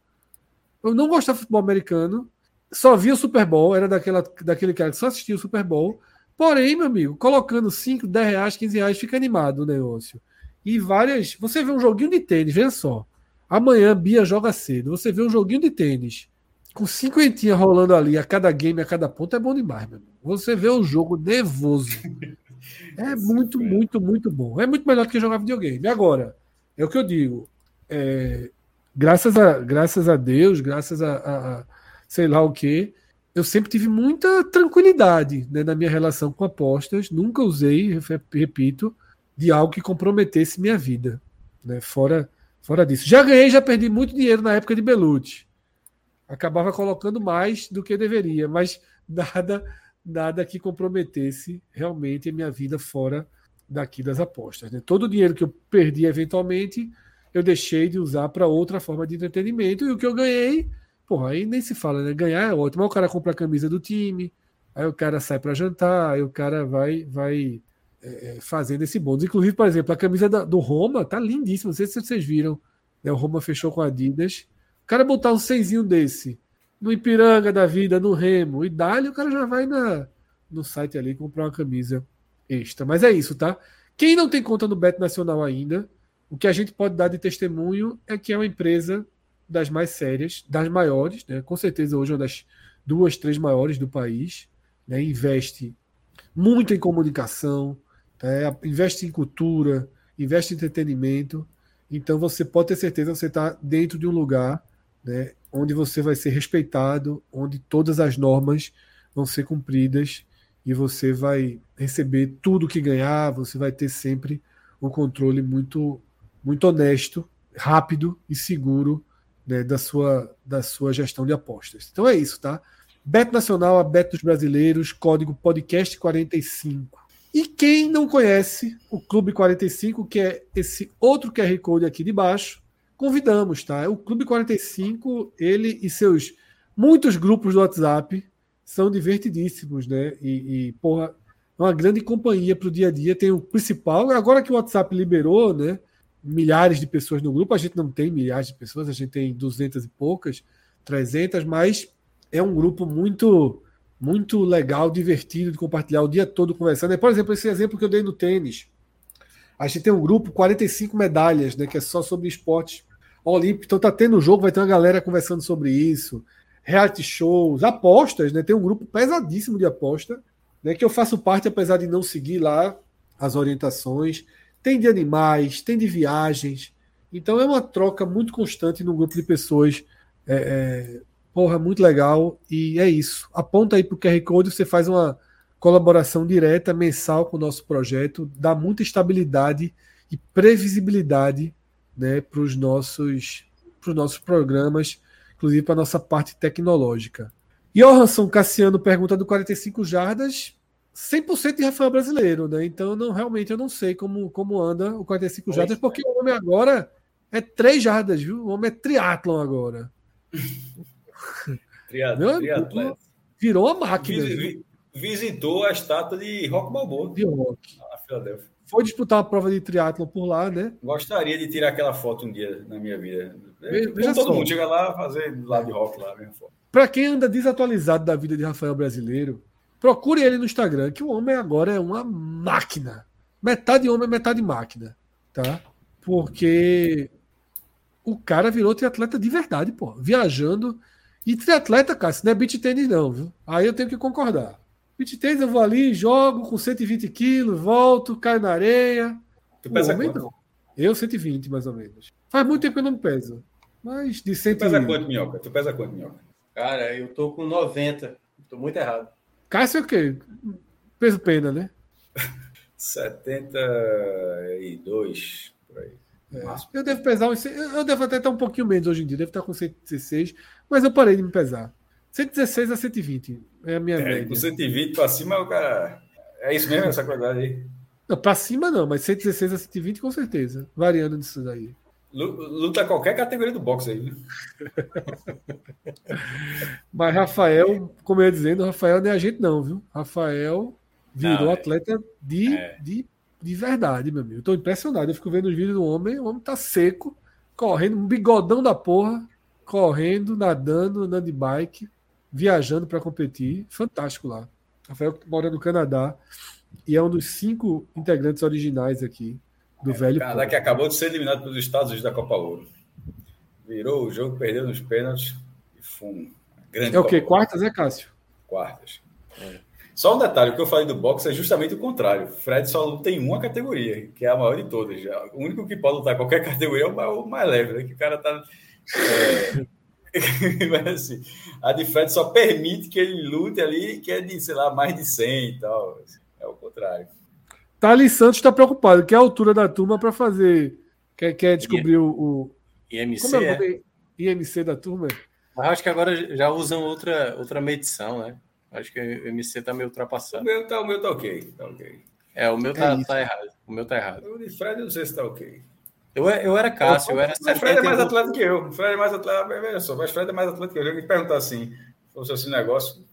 Speaker 1: Eu não gostava de futebol americano, só via o Super Bowl, era daquela, daquele cara que só assistia o Super Bowl. Porém, meu amigo, colocando 5, 10 reais, 15 reais, fica animado o negócio. E várias. Você vê um joguinho de tênis, veja só. Amanhã Bia joga cedo. Você vê um joguinho de tênis com cinquentinha rolando ali a cada game, a cada ponto, é bom demais, meu. Você vê o jogo nervoso. É muito, muito, muito bom. É muito melhor do que jogar videogame. Agora, é o que eu digo. É, graças, a, graças a Deus, graças a, a, a sei lá o que, eu sempre tive muita tranquilidade né, na minha relação com apostas. Nunca usei, repito, de algo que comprometesse minha vida. Né, fora, fora disso. Já ganhei, já perdi muito dinheiro na época de Belucci acabava colocando mais do que deveria, mas nada nada que comprometesse realmente a minha vida fora daqui das apostas. Né? Todo o dinheiro que eu perdi eventualmente, eu deixei de usar para outra forma de entretenimento, e o que eu ganhei, porra, aí nem se fala, né? Ganhar é ótimo. Aí o cara compra a camisa do time, aí o cara sai para jantar, aí o cara vai vai é, é, fazendo esse bônus. Inclusive, por exemplo, a camisa da, do Roma tá lindíssima, não sei se vocês viram. Né? O Roma fechou com a Adidas cara botar um seisinho desse no Ipiranga da vida, no Remo e dali, o cara já vai na, no site ali comprar uma camisa extra. Mas é isso, tá? Quem não tem conta no Bet Nacional ainda, o que a gente pode dar de testemunho é que é uma empresa das mais sérias, das maiores, né? com certeza hoje é uma das duas, três maiores do país. Né? Investe muito em comunicação, tá? investe em cultura, investe em entretenimento. Então você pode ter certeza que você está dentro de um lugar né, onde você vai ser respeitado, onde todas as normas vão ser cumpridas e você vai receber tudo que ganhar, você vai ter sempre um controle muito, muito honesto, rápido e seguro né, da, sua, da sua gestão de apostas. Então é isso, tá? Bet Nacional, a Bet dos Brasileiros, código podcast 45. E quem não conhece o Clube 45, que é esse outro QR Code aqui de baixo, convidamos, tá? O Clube 45, ele e seus muitos grupos do WhatsApp são divertidíssimos, né? E, e porra, é uma grande companhia para o dia a dia. Tem o principal, agora que o WhatsApp liberou, né? Milhares de pessoas no grupo, a gente não tem milhares de pessoas, a gente tem duzentas e poucas, trezentas, mas é um grupo muito muito legal, divertido de compartilhar o dia todo conversando. É, por exemplo, esse exemplo que eu dei no tênis. A gente tem um grupo 45 medalhas, né, que é só sobre esportes Olímpico. Então tá tendo jogo, vai ter uma galera conversando sobre isso. Reality shows, apostas, né? Tem um grupo pesadíssimo de aposta, né? Que eu faço parte, apesar de não seguir lá as orientações. Tem de animais, tem de viagens. Então é uma troca muito constante no grupo de pessoas. É, é, porra, muito legal. E é isso. Aponta aí pro QR Code, você faz uma colaboração direta, mensal com o nosso projeto, dá muita estabilidade e previsibilidade né, para os nossos, nossos programas, inclusive para a nossa parte tecnológica. Johansson Cassiano pergunta do 45 jardas, 100% de Rafael brasileiro, né? Então, não, realmente eu não sei como, como anda o 45 jardas, porque o homem agora é 3 jardas, viu? O homem é triatlon agora.
Speaker 2: triatlon, triatlon.
Speaker 1: Virou uma máquina.
Speaker 2: Vis, visitou a estátua de Rock Balboa.
Speaker 1: De Rock.
Speaker 2: Na Filadélfia.
Speaker 1: Foi disputar uma prova de triatlo por lá, né?
Speaker 2: Gostaria de tirar aquela foto um dia na minha vida. Veja todo só. mundo chega lá fazer lá de rock lá, mesmo foto.
Speaker 1: Para quem anda desatualizado da vida de Rafael Brasileiro, procure ele no Instagram, que o homem agora é uma máquina. Metade homem, metade máquina, tá? Porque o cara virou triatleta de verdade, pô. Viajando. E triatleta, cara, se não é beat tênis, não, viu? Aí eu tenho que concordar. Beat tênis eu vou ali, jogo com 120 quilos, volto, caio na areia.
Speaker 2: Tu pesa homem, quanto? Não.
Speaker 1: Eu, 120, mais ou menos. Faz muito tempo que eu não peso. Mas de 120.
Speaker 2: Tu pesa quanto, Minhoca? Tu pesa quanto, Minhoca?
Speaker 3: Cara, eu tô com 90. Tô muito errado.
Speaker 1: Cássio é o quê? Peso pena, né?
Speaker 2: 72, por aí.
Speaker 1: É, eu devo pesar uns, Eu devo até estar um pouquinho menos hoje em dia, devo estar com 116, mas eu parei de me pesar. 116 a 120 é a minha é, média.
Speaker 2: Com 120 para cima, o cara. É isso mesmo, essa qualidade aí?
Speaker 1: Não, para cima não, mas 116 a 120 com certeza, variando disso daí.
Speaker 2: Luta qualquer categoria do boxe aí.
Speaker 1: Mas Rafael, como eu ia dizendo, Rafael não é a gente, não, viu? Rafael virou não, é. atleta de, é. de, de verdade, meu amigo. Eu tô impressionado. Eu fico vendo os vídeos do homem, o homem tá seco, correndo, um bigodão da porra, correndo, nadando, andando de bike, viajando para competir. Fantástico lá. Rafael mora no Canadá e é um dos cinco integrantes originais aqui do é, velho.
Speaker 2: Canadá que acabou de ser eliminado pelos Estados Unidos da Copa Ouro. Virou o jogo, perdeu nos pênaltis e fumo.
Speaker 1: Grande é o quê? Quartas, é, Cássio?
Speaker 2: Quartas. É. Só um detalhe, o que eu falei do boxe é justamente o contrário. Fred só luta em uma categoria, que é a maior de todas. O único que pode lutar em qualquer categoria é o mais leve, né? Que o cara tá. É... Mas assim, a de Fred só permite que ele lute ali, que é de, sei lá, mais de 100 e tal. É o contrário.
Speaker 1: Thales Santos está preocupado, que é a altura da turma para fazer. Quer, quer descobrir o, o.
Speaker 3: IMC. Como é o
Speaker 1: é? IMC da turma?
Speaker 3: Mas acho que agora já usam outra, outra medição, né? Acho que o IMC está meio ultrapassado.
Speaker 2: O meu tá, o meu tá ok. Tá ok.
Speaker 3: É, o meu tá, é tá errado. O meu tá errado.
Speaker 2: O de Fred eu não sei se tá ok.
Speaker 3: Eu, eu era Cássio, eu, eu era.
Speaker 2: O Fred é mais atleta que eu. O Fred é mais atleta. Veja só, mas Fred é mais atleta que eu. Eu ia perguntar assim: se fosse assim negócio,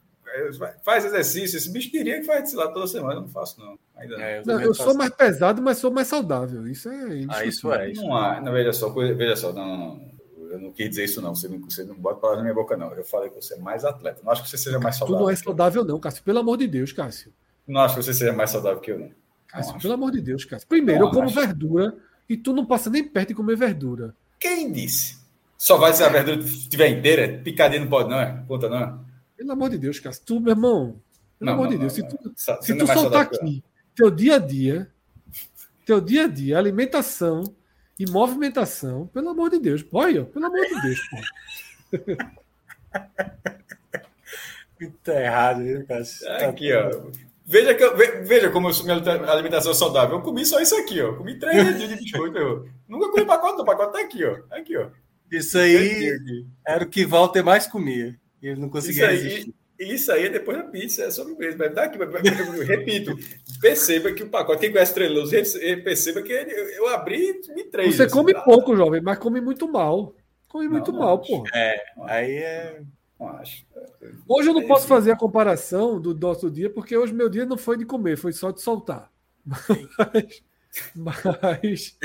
Speaker 2: faz exercício. Esse bicho diria que faz lá toda semana. Eu não faço, não. Ainda não.
Speaker 1: É, eu, não, eu sou mais pesado, mas sou mais saudável. Isso é.
Speaker 3: Ah, isso é. Isso
Speaker 2: não, há, não, veja só, veja só, não, não, não. Eu não quis dizer isso, não. Você não, você não bota palavras na minha boca, não. Eu falei que você é mais atleta. Não acho que você seja mais saudável.
Speaker 1: Tu não é saudável, não, Cássio. Pelo amor de Deus, Cássio.
Speaker 2: Não acho que você seja mais saudável que eu, não.
Speaker 1: Cássio, não pelo amor de Deus, Cássio. Primeiro, não, eu como acho. verdura e tu não passa nem perto de comer verdura.
Speaker 2: Quem disse? Só vai se a verdura estiver inteira? Picadinha não pode, não é? Conta, não é?
Speaker 1: Pelo amor de Deus, Cássio. Tu, meu irmão, pelo não, amor não, de Deus, se tu, se tu soltar aqui teu dia a dia, teu dia a dia, alimentação e movimentação, pelo amor de Deus, olha, pelo amor de Deus, pô.
Speaker 3: Tá errado, viu, Cássio?
Speaker 2: Aqui, ó. Veja, que eu, veja como eu minha alimentação saudável. Eu comi só isso aqui, ó. Comi três dedinhos de biscoito. Eu. Nunca comi pacote, o pacote tá aqui, ó. Aqui, ó.
Speaker 3: Isso aí era o que Walter mais comia. E ele não conseguia
Speaker 2: isso aí, Isso aí é depois da pizza, é sobremesa. Mas daqui, repito, perceba que o pacote, quem conhece treloso, perceba que eu abri me três.
Speaker 1: Você assim, come tá? pouco, jovem, mas come muito mal. Come muito não, mal, pô.
Speaker 3: É, aí é.
Speaker 2: Não acho.
Speaker 1: Hoje eu não é posso fazer a comparação do nosso dia, porque hoje meu dia não foi de comer, foi só de soltar. Mas. mas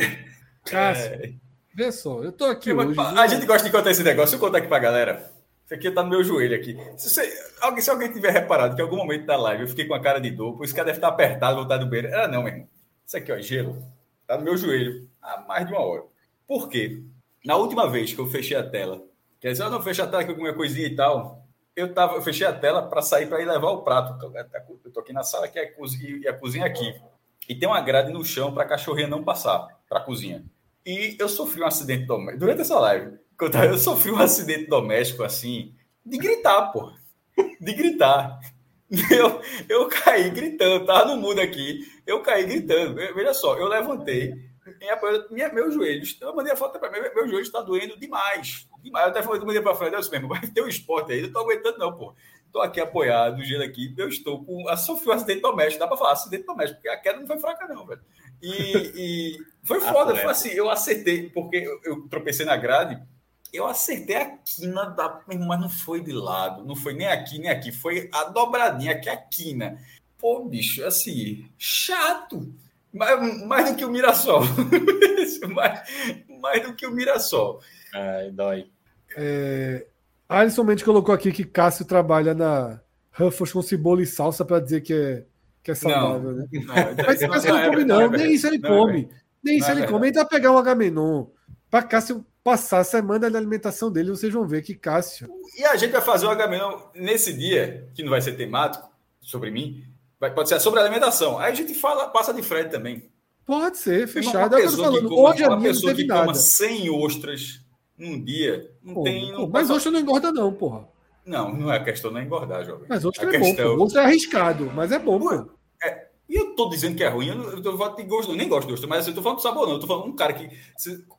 Speaker 1: Cássio, é. vê só, eu tô aqui hoje.
Speaker 2: A gente gosta de contar esse negócio. eu contar aqui pra galera. Isso aqui tá no meu joelho aqui. Se, você, alguém, se alguém tiver reparado que em algum momento da live eu fiquei com a cara de dor, por isso que deve estar apertado, voltar do banheiro. Era não, meu irmão. Isso aqui, ó, gelo. Tá no meu joelho há mais de uma hora. Por quê? Na última vez que eu fechei a tela, quer dizer, eu não fechei a tela que eu comi uma coisinha e tal, eu tava, eu fechei a tela para sair para ir levar o prato. Eu tô aqui na sala que é cozinha, e a cozinha aqui. E tem uma grade no chão para a cachorrinha não passar para a cozinha. E eu sofri um acidente doméstico durante essa live. Eu sofri um acidente doméstico assim, de gritar, pô. De gritar. Eu, eu caí gritando, tava no mundo aqui. Eu caí gritando. Veja só, eu levantei, minha, meu joelho, eu mandei a foto para mim, meu joelho está doendo demais. Eu até falei, mandei para frente, Deus mesmo, vai ter um esporte aí, eu não tô aguentando, não, pô. Tô aqui apoiado, do jeito aqui, eu estou com. A sofri um acidente doméstico, dá para falar acidente doméstico, porque a queda não foi fraca, não, velho. E, e foi foda, foi assim, eu acertei, porque eu, eu tropecei na grade eu acertei a quina da. Mas não foi de lado, não foi nem aqui, nem aqui, foi a dobradinha, aqui a quina. Pô, bicho, assim, chato. Mais, mais do que o Mirassol. mais, mais do que o Mirassol.
Speaker 3: Ai, dói.
Speaker 1: É, Alisson Mendes colocou aqui que Cássio trabalha na Ruffles com cebola e salsa para dizer que é, que é saudável,
Speaker 2: não,
Speaker 1: né?
Speaker 2: Não, mas,
Speaker 1: mas não, não, come, não. Nem isso ele come. Nem isso ele come. Ele pegar um Agamenon para Cássio passar a semana da alimentação dele, vocês vão ver que Cássio.
Speaker 2: E a gente vai fazer o Agamenon nesse dia, que não vai ser temático sobre mim, vai, pode ser sobre alimentação. Aí a gente fala, passa de Fred também.
Speaker 1: Pode ser, fechado. Uma pessoa falando, que, hoje
Speaker 2: uma pessoa que nada. coma 100 ostras num dia, não pô, tem. Não
Speaker 1: pô, mas ostra não engorda, não, porra.
Speaker 2: Não, não é a questão não é engordar, jovem.
Speaker 1: Mas ostra a é questão... bom. Ostra é arriscado, mas é bom, pô.
Speaker 2: É, e eu tô dizendo que é ruim, eu, não, eu tô de gosto, eu nem gosto de ostra, mas eu tô falando de sabor, não. Eu tô falando um cara que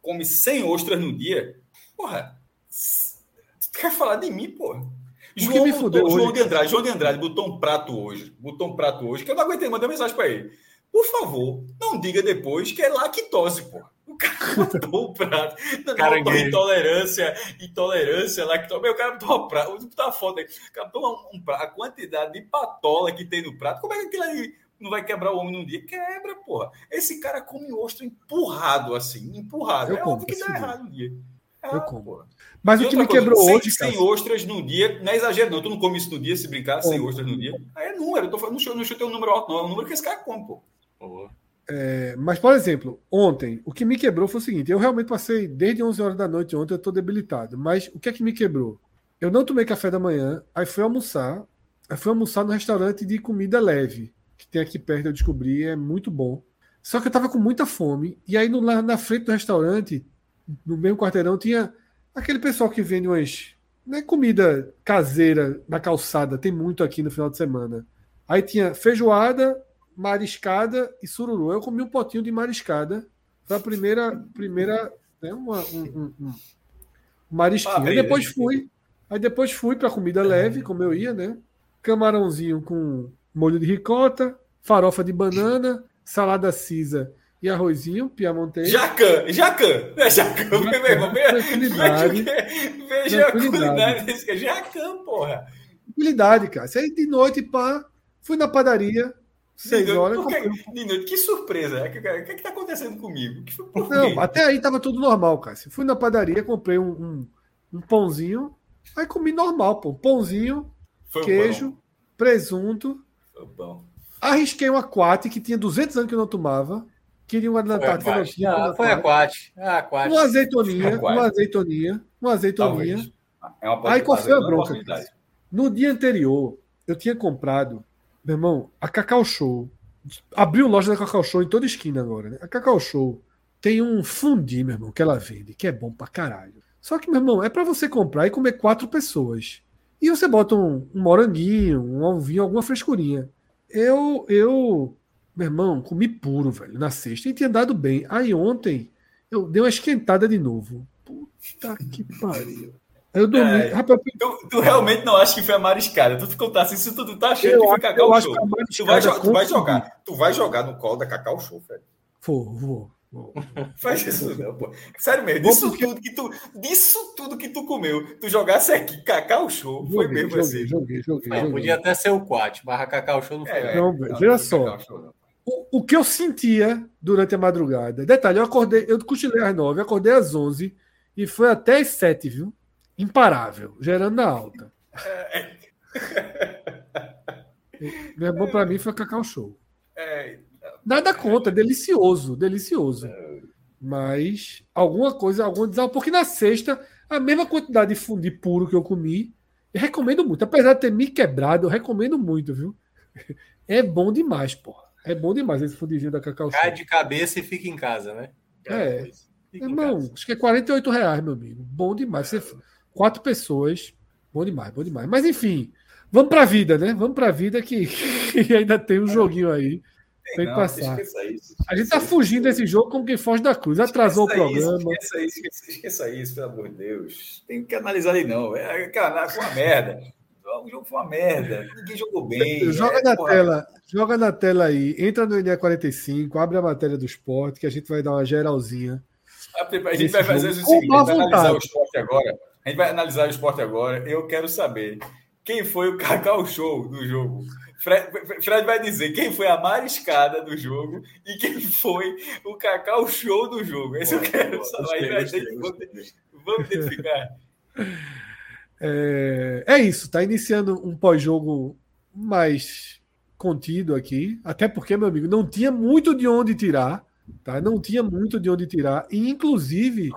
Speaker 2: come 100 ostras no dia. Porra, tu quer falar de mim, porra? João, botou, João de Andrade, João de Andrade botou um prato hoje, botou um prato hoje, que eu não aguentei, mandei mensagem para ele. Por favor, não diga depois que é lactose, porra. O cara botou o prato. Não, não, intolerância, intolerância, lactose. Meu, o cara botou o prato. Tá foda aí. O cara botou um, um, a quantidade de patola que tem no prato. Como é que aquilo ali não vai quebrar o homem num dia? Quebra, porra. Esse cara come ostro empurrado, assim, empurrado. Eu é óbvio que dá errado um dia.
Speaker 1: É, eu. Mas e o que me quebrou
Speaker 2: coisa,
Speaker 1: hoje.
Speaker 2: Sem, sem ostras no dia, não é exagero, não. Tu não come isso no dia, se brincar, sem ostras no dia. Aí é número, eu tô falando, não chutei um número alto, não. É um número que esse cara come, pô.
Speaker 1: É, mas, por exemplo, ontem, o que me quebrou foi o seguinte: eu realmente passei desde 11 horas da noite ontem, eu tô debilitado. Mas o que é que me quebrou? Eu não tomei café da manhã, aí fui almoçar, aí fui almoçar no restaurante de comida leve, que tem aqui perto, eu descobri, é muito bom. Só que eu tava com muita fome, e aí no, lá na frente do restaurante, no mesmo quarteirão, tinha aquele pessoal que vende umas né, comida caseira na calçada, tem muito aqui no final de semana. Aí tinha feijoada, mariscada e sururu. Eu comi um potinho de mariscada. Foi a primeira, primeira né, uma, um, um, um marisquinho. Aí depois fui, aí depois fui para comida leve, como eu ia, né? Camarãozinho com molho de ricota, farofa de banana, salada cisa e arrozinho piamontês.
Speaker 2: Jacan, jacan, é jacan, meu irmão. Tranquilidade. Veja a culinária desse jacan, porra.
Speaker 1: Tranquilidade, cara. Aí de noite, pá, fui na padaria, Seis horas.
Speaker 2: Que, que surpresa! O que, que, que está acontecendo comigo? Que
Speaker 1: foi, Não, até aí estava tudo normal, cara. Fui na padaria, comprei um, um, um pãozinho, aí comi normal, pô. Pãozinho, foi queijo, bom. presunto.
Speaker 2: Foi bom.
Speaker 1: Arrisquei um aquate que tinha 200 anos que eu não tomava. Queria um Antártica
Speaker 3: que não tinha. Ah, foi aquate. Ah, aquate.
Speaker 1: Uma azeitoninha, uma azeitoninha, uma azeitoninha. É uma aí qual foi a bronca? No dia anterior, eu tinha comprado meu irmão, a Cacau Show abriu loja da Cacau Show em toda esquina agora, né? A Cacau Show tem um fundi, meu irmão, que ela vende, que é bom pra caralho. Só que, meu irmão, é para você comprar e comer quatro pessoas. E você bota um, um moranguinho, um ovinho, alguma frescurinha. Eu, eu, meu irmão, comi puro, velho, na sexta e tinha dado bem. Aí ontem eu dei uma esquentada de novo. Puta que pariu. Eu dormi. É,
Speaker 2: Rapaz, tu, tu, realmente não acha que foi a mariscada? Tu contasse isso, tu, tu tá achando que foi Cacau Show. Tu vai, tu vai jogar. Tu vai jogar no colo da Cacau Show, velho.
Speaker 1: Vou, vou.
Speaker 2: Faz isso não, pô. Sério mesmo, disso, porque... tudo que tu, disso tudo que tu comeu, tu jogasse aqui Cacau Show, foi mesmo
Speaker 1: joguei,
Speaker 2: assim.
Speaker 1: Joguei, joguei, joguei.
Speaker 3: Podia até ser o Quat, barra Cacau Show não foi. É,
Speaker 1: não, não, veja só. o, o que eu sentia durante a madrugada. Detalhe, eu acordei, eu cochilei às nove, acordei às onze e foi até às sete, viu? Imparável, gerando na alta. Meu bom para mim foi Cacau Show. É, Nada contra, delicioso, delicioso. Mas alguma coisa, algum desal, porque na sexta, a mesma quantidade de fundi puro que eu comi, eu recomendo muito. Apesar de ter me quebrado, eu recomendo muito, viu? É bom demais, porra. É bom demais esse fundinho da Cacau
Speaker 3: Show. Cai de cabeça e fica em casa, né?
Speaker 1: É. Irmão, acho que é 48 reais, meu amigo. Bom demais. Você Quatro pessoas. Bom demais, bom demais. Mas enfim, vamos para a vida, né? Vamos para a vida que, que, ainda tem um joguinho aí. Tem que passar. Isso, a gente tá fugindo desse jogo como quem foge da cruz. Atrasou esqueça o programa.
Speaker 2: Isso, esqueça isso, esqueça, esqueça isso, pelo amor de Deus. Tem que analisar ali, não. É, cara, foi uma merda. O jogo foi uma merda. Ninguém jogou bem.
Speaker 1: Joga é, na porra. tela, joga na tela aí. Entra no NE45, abre a matéria do esporte, que a gente vai dar uma geralzinha.
Speaker 2: A gente vai fazer o seguinte: vai analisar o esporte agora. A gente vai analisar o esporte agora. Eu quero saber quem foi o Cacau Show do jogo. Fred, Fred, vai dizer quem foi a mariscada do jogo e quem foi o Cacau Show do jogo. Esse boa, eu quero boa, saber. Gostei, gostei, Vamos identificar.
Speaker 1: É, é isso, tá iniciando um pós-jogo mais contido aqui, até porque, meu amigo, não tinha muito de onde tirar, tá? Não tinha muito de onde tirar, e inclusive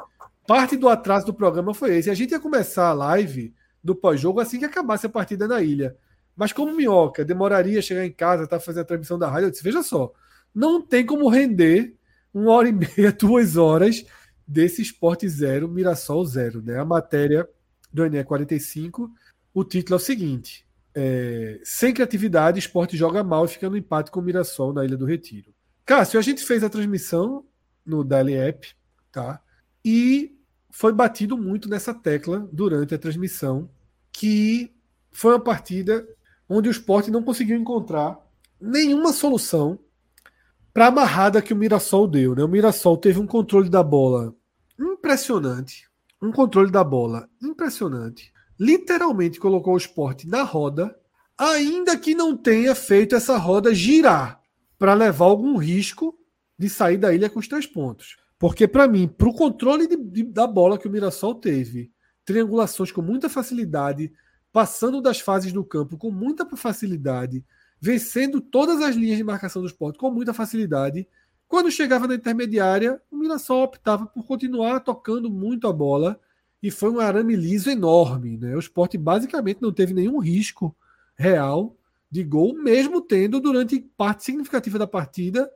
Speaker 1: parte do atraso do programa foi esse. A gente ia começar a live do pós-jogo assim que acabasse a partida na ilha. Mas como Minhoca demoraria chegar em casa, tá fazendo a transmissão da rádio, eu disse, veja só, não tem como render uma hora e meia, duas horas desse esporte zero, Mirassol zero, né? A matéria do ENE 45, o título é o seguinte: é, sem criatividade, esporte joga mal e fica no empate com o Mirassol na Ilha do Retiro. Cássio, a gente fez a transmissão no Daily App, tá? E foi batido muito nessa tecla durante a transmissão, que foi uma partida onde o esporte não conseguiu encontrar nenhuma solução para a amarrada que o Mirassol deu. Né? O Mirassol teve um controle da bola impressionante. Um controle da bola impressionante. Literalmente colocou o esporte na roda, ainda que não tenha feito essa roda girar para levar algum risco de sair da ilha com os três pontos. Porque, para mim, para o controle de, de, da bola que o Mirassol teve, triangulações com muita facilidade, passando das fases do campo com muita facilidade, vencendo todas as linhas de marcação do esporte com muita facilidade. Quando chegava na intermediária, o Mirassol optava por continuar tocando muito a bola e foi um arame liso enorme. Né? O esporte basicamente não teve nenhum risco real de gol, mesmo tendo durante parte significativa da partida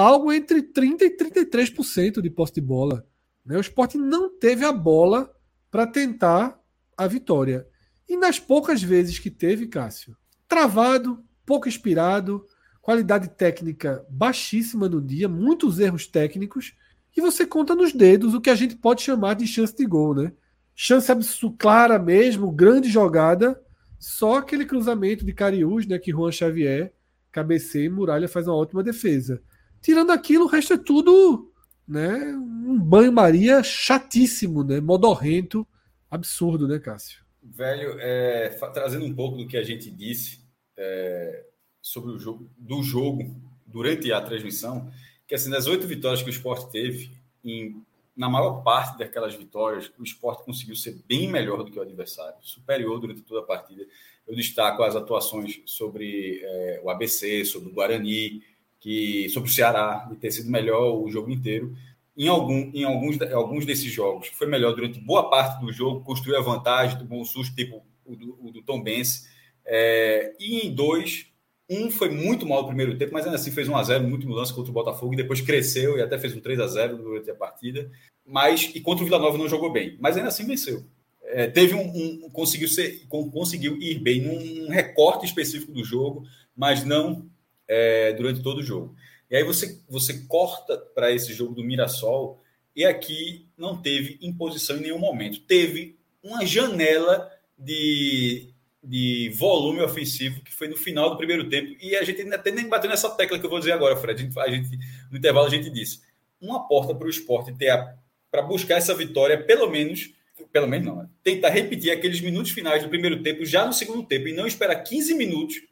Speaker 1: algo entre 30% e 33% de posse de bola. Né? O esporte não teve a bola para tentar a vitória. E nas poucas vezes que teve, Cássio, travado, pouco inspirado, qualidade técnica baixíssima no dia, muitos erros técnicos, e você conta nos dedos o que a gente pode chamar de chance de gol, né? Chance clara mesmo, grande jogada, só aquele cruzamento de Cariús, né, que Juan Xavier cabeceia e Muralha faz uma ótima defesa. Tirando aquilo, o resto é tudo, né, um banho-maria chatíssimo, né, modorrento, absurdo, né, Cássio?
Speaker 2: Velho, é, trazendo um pouco do que a gente disse é, sobre o jogo, do jogo durante a transmissão, que assim, das oito vitórias que o esporte teve, em, na maior parte daquelas vitórias, o esporte conseguiu ser bem melhor do que o adversário, superior durante toda a partida. Eu destaco as atuações sobre é, o ABC, sobre o Guarani, que, sobre o Ceará, de ter sido melhor o jogo inteiro. Em, algum, em alguns, alguns desses jogos, foi melhor durante boa parte do jogo, construiu a vantagem, tomou um susto, tipo o do, o do Tom Benz. É, e em dois, um foi muito mal no primeiro tempo, mas ainda assim fez 1 a 0 muito mudança contra o Botafogo e depois cresceu e até fez um 3 a 0 durante a partida. Mas e contra o Vila Nova não jogou bem, mas ainda assim venceu. É, teve um, um, conseguiu ser conseguiu ir bem num recorte específico do jogo, mas não é, durante todo o jogo. E aí você você corta para esse jogo do Mirassol e aqui não teve imposição em nenhum momento. Teve uma janela de de volume ofensivo que foi no final do primeiro tempo. E a gente ainda até nem bateu nessa tecla que eu vou dizer agora, Fred. A gente, a gente no intervalo a gente disse: uma porta para o esporte ter para buscar essa vitória, pelo menos, pelo menos não, né? tentar repetir aqueles minutos finais do primeiro tempo já no segundo tempo e não esperar 15 minutos,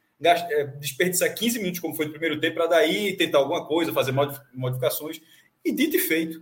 Speaker 2: desperdiçar 15 minutos como foi no primeiro tempo para daí tentar alguma coisa, fazer modificações. E dito e feito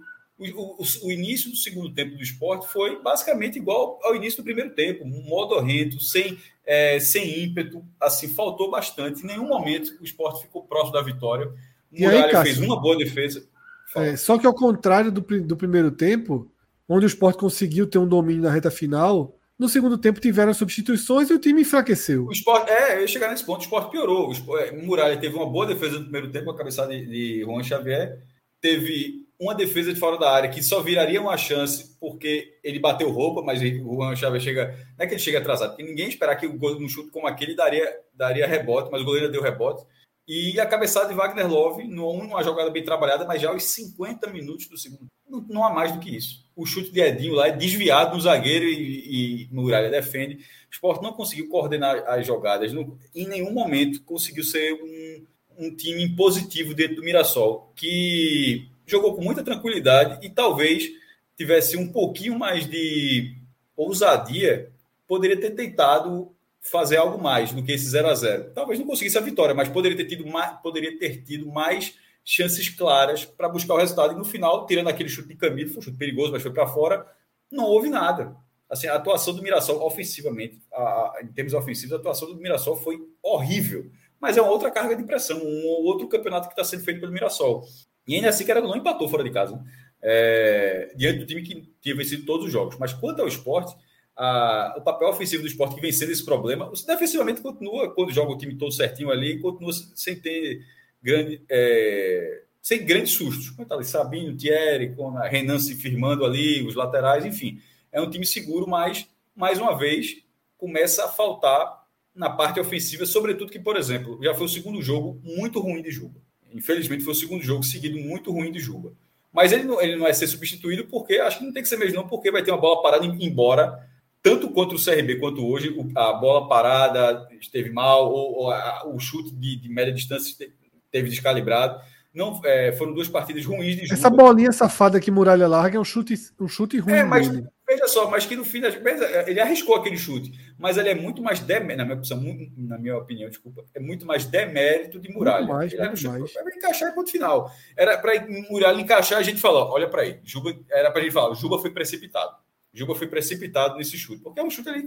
Speaker 2: o, o, o, início do segundo tempo do esporte foi basicamente igual ao início do primeiro tempo, um modorrento, sem, é, sem ímpeto, assim, faltou bastante. Em nenhum momento o esporte ficou próximo da vitória. O Muralha aí, fez uma boa defesa.
Speaker 1: É, só que ao contrário do, do primeiro tempo, onde o esporte conseguiu ter um domínio na reta final, no segundo tempo tiveram substituições e o time enfraqueceu.
Speaker 2: O esporte, é, eu ia chegar nesse ponto, o esporte piorou. O, esporte, é, Muralha teve uma boa defesa no primeiro tempo, a cabeçada de, de Juan Xavier. Teve uma defesa de fora da área que só viraria uma chance porque ele bateu roupa, mas o Juan Chaves chega. Não é que ele chega atrasado, porque ninguém esperar que o gol um chute como aquele daria, daria rebote, mas o goleiro deu rebote. E a cabeçada de Wagner Love, numa jogada bem trabalhada, mas já aos 50 minutos do segundo. Não, não há mais do que isso. O chute de Edinho lá é desviado no zagueiro e, e Muralha defende. O Sport não conseguiu coordenar as jogadas, não, em nenhum momento conseguiu ser um, um time positivo dentro do Mirassol, que jogou com muita tranquilidade e talvez tivesse um pouquinho mais de, ousadia, poderia ter tentado fazer algo mais do que esse 0 a 0 Talvez não conseguisse a vitória, mas poderia ter tido mais, poderia ter tido mais chances claras para buscar o resultado. E no final, tirando aquele chute de Camilo, foi um chute perigoso, mas foi para fora, não houve nada. Assim, a atuação do Mirassol, ofensivamente, a, a, em termos ofensivos, a atuação do Mirassol foi horrível. Mas é uma outra carga de pressão, um outro campeonato que está sendo feito pelo Mirassol. E ainda assim, que não empatou fora de casa. Né? É, diante do time que tinha vencido todos os jogos. Mas quanto ao esporte, a, o papel ofensivo do esporte que vencendo esse problema, defensivamente continua, quando joga o time todo certinho ali, continua sem ter grande, é, sem grandes sustos. Como tá ali, Sabinho, Thierry, Renan se firmando ali, os laterais, enfim. É um time seguro, mas, mais uma vez, começa a faltar na parte ofensiva, sobretudo que, por exemplo, já foi o segundo jogo muito ruim de Juba. Infelizmente, foi o segundo jogo seguido muito ruim de Juba. Mas ele não, ele não vai ser substituído porque acho que não tem que ser mesmo, não, porque vai ter uma bola parada embora tanto contra o CRB quanto hoje, a bola parada esteve mal, ou, ou a, o chute de, de, média distância esteve descalibrado. Não, é, foram duas partidas ruins de
Speaker 1: Juba. Essa bolinha safada que Muralha larga é um chute, um chute ruim. É,
Speaker 2: mas dele. veja só, mas que no fim das vezes ele arriscou aquele chute, mas ele é muito mais demérito, na minha opinião, na minha opinião, desculpa, é muito mais demérito de Muralha. Muito mais, ele muito mais. Para encaixar e ponto final. Era para Muralha encaixar, a gente falou, olha para aí, Juba, era para gente falar, Juba foi precipitado. Juba foi precipitado nesse chute, porque é um chute ali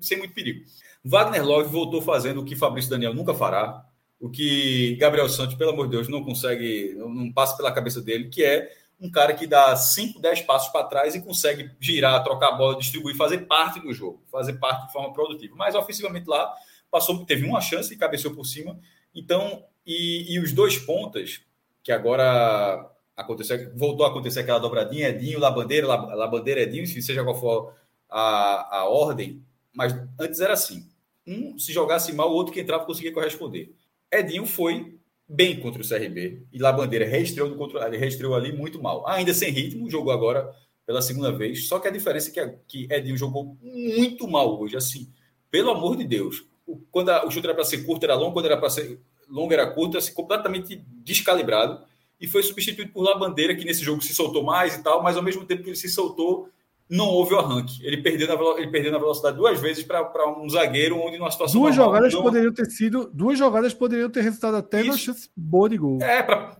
Speaker 2: sem muito perigo. Wagner Love voltou fazendo o que Fabrício Daniel nunca fará, o que Gabriel Santos, pelo amor de Deus, não consegue, não passa pela cabeça dele, que é um cara que dá 5, 10 passos para trás e consegue girar, trocar a bola, distribuir, fazer parte do jogo, fazer parte de forma produtiva. Mas ofensivamente lá, passou, teve uma chance e cabeceou por cima. Então, e, e os dois pontas, que agora aconteceu, voltou a acontecer aquela dobradinha, Edinho, Labandeira, Labandeira, Edinho, seja qual for a, a ordem, mas antes era assim: um se jogasse mal, o outro que entrava conseguia corresponder. Edinho foi bem contra o CRB e Labandeira reestreou, contra, reestreou ali muito mal. Ainda sem ritmo, jogou agora pela segunda vez, só que a diferença é que, que Edinho jogou muito mal hoje, assim, pelo amor de Deus. Quando a, o chute era para ser curto, era longo, quando era para ser longo, era curto, assim, completamente descalibrado e foi substituído por Labandeira, que nesse jogo se soltou mais e tal, mas ao mesmo tempo que ele se soltou, não houve o arranque. Ele perdeu na, ele perdeu na velocidade duas vezes para um zagueiro, onde numa situação.
Speaker 1: Duas normal, jogadas não... poderiam ter sido. Duas jogadas poderiam ter resultado até Isso. numa chance boa de gol.
Speaker 2: É, para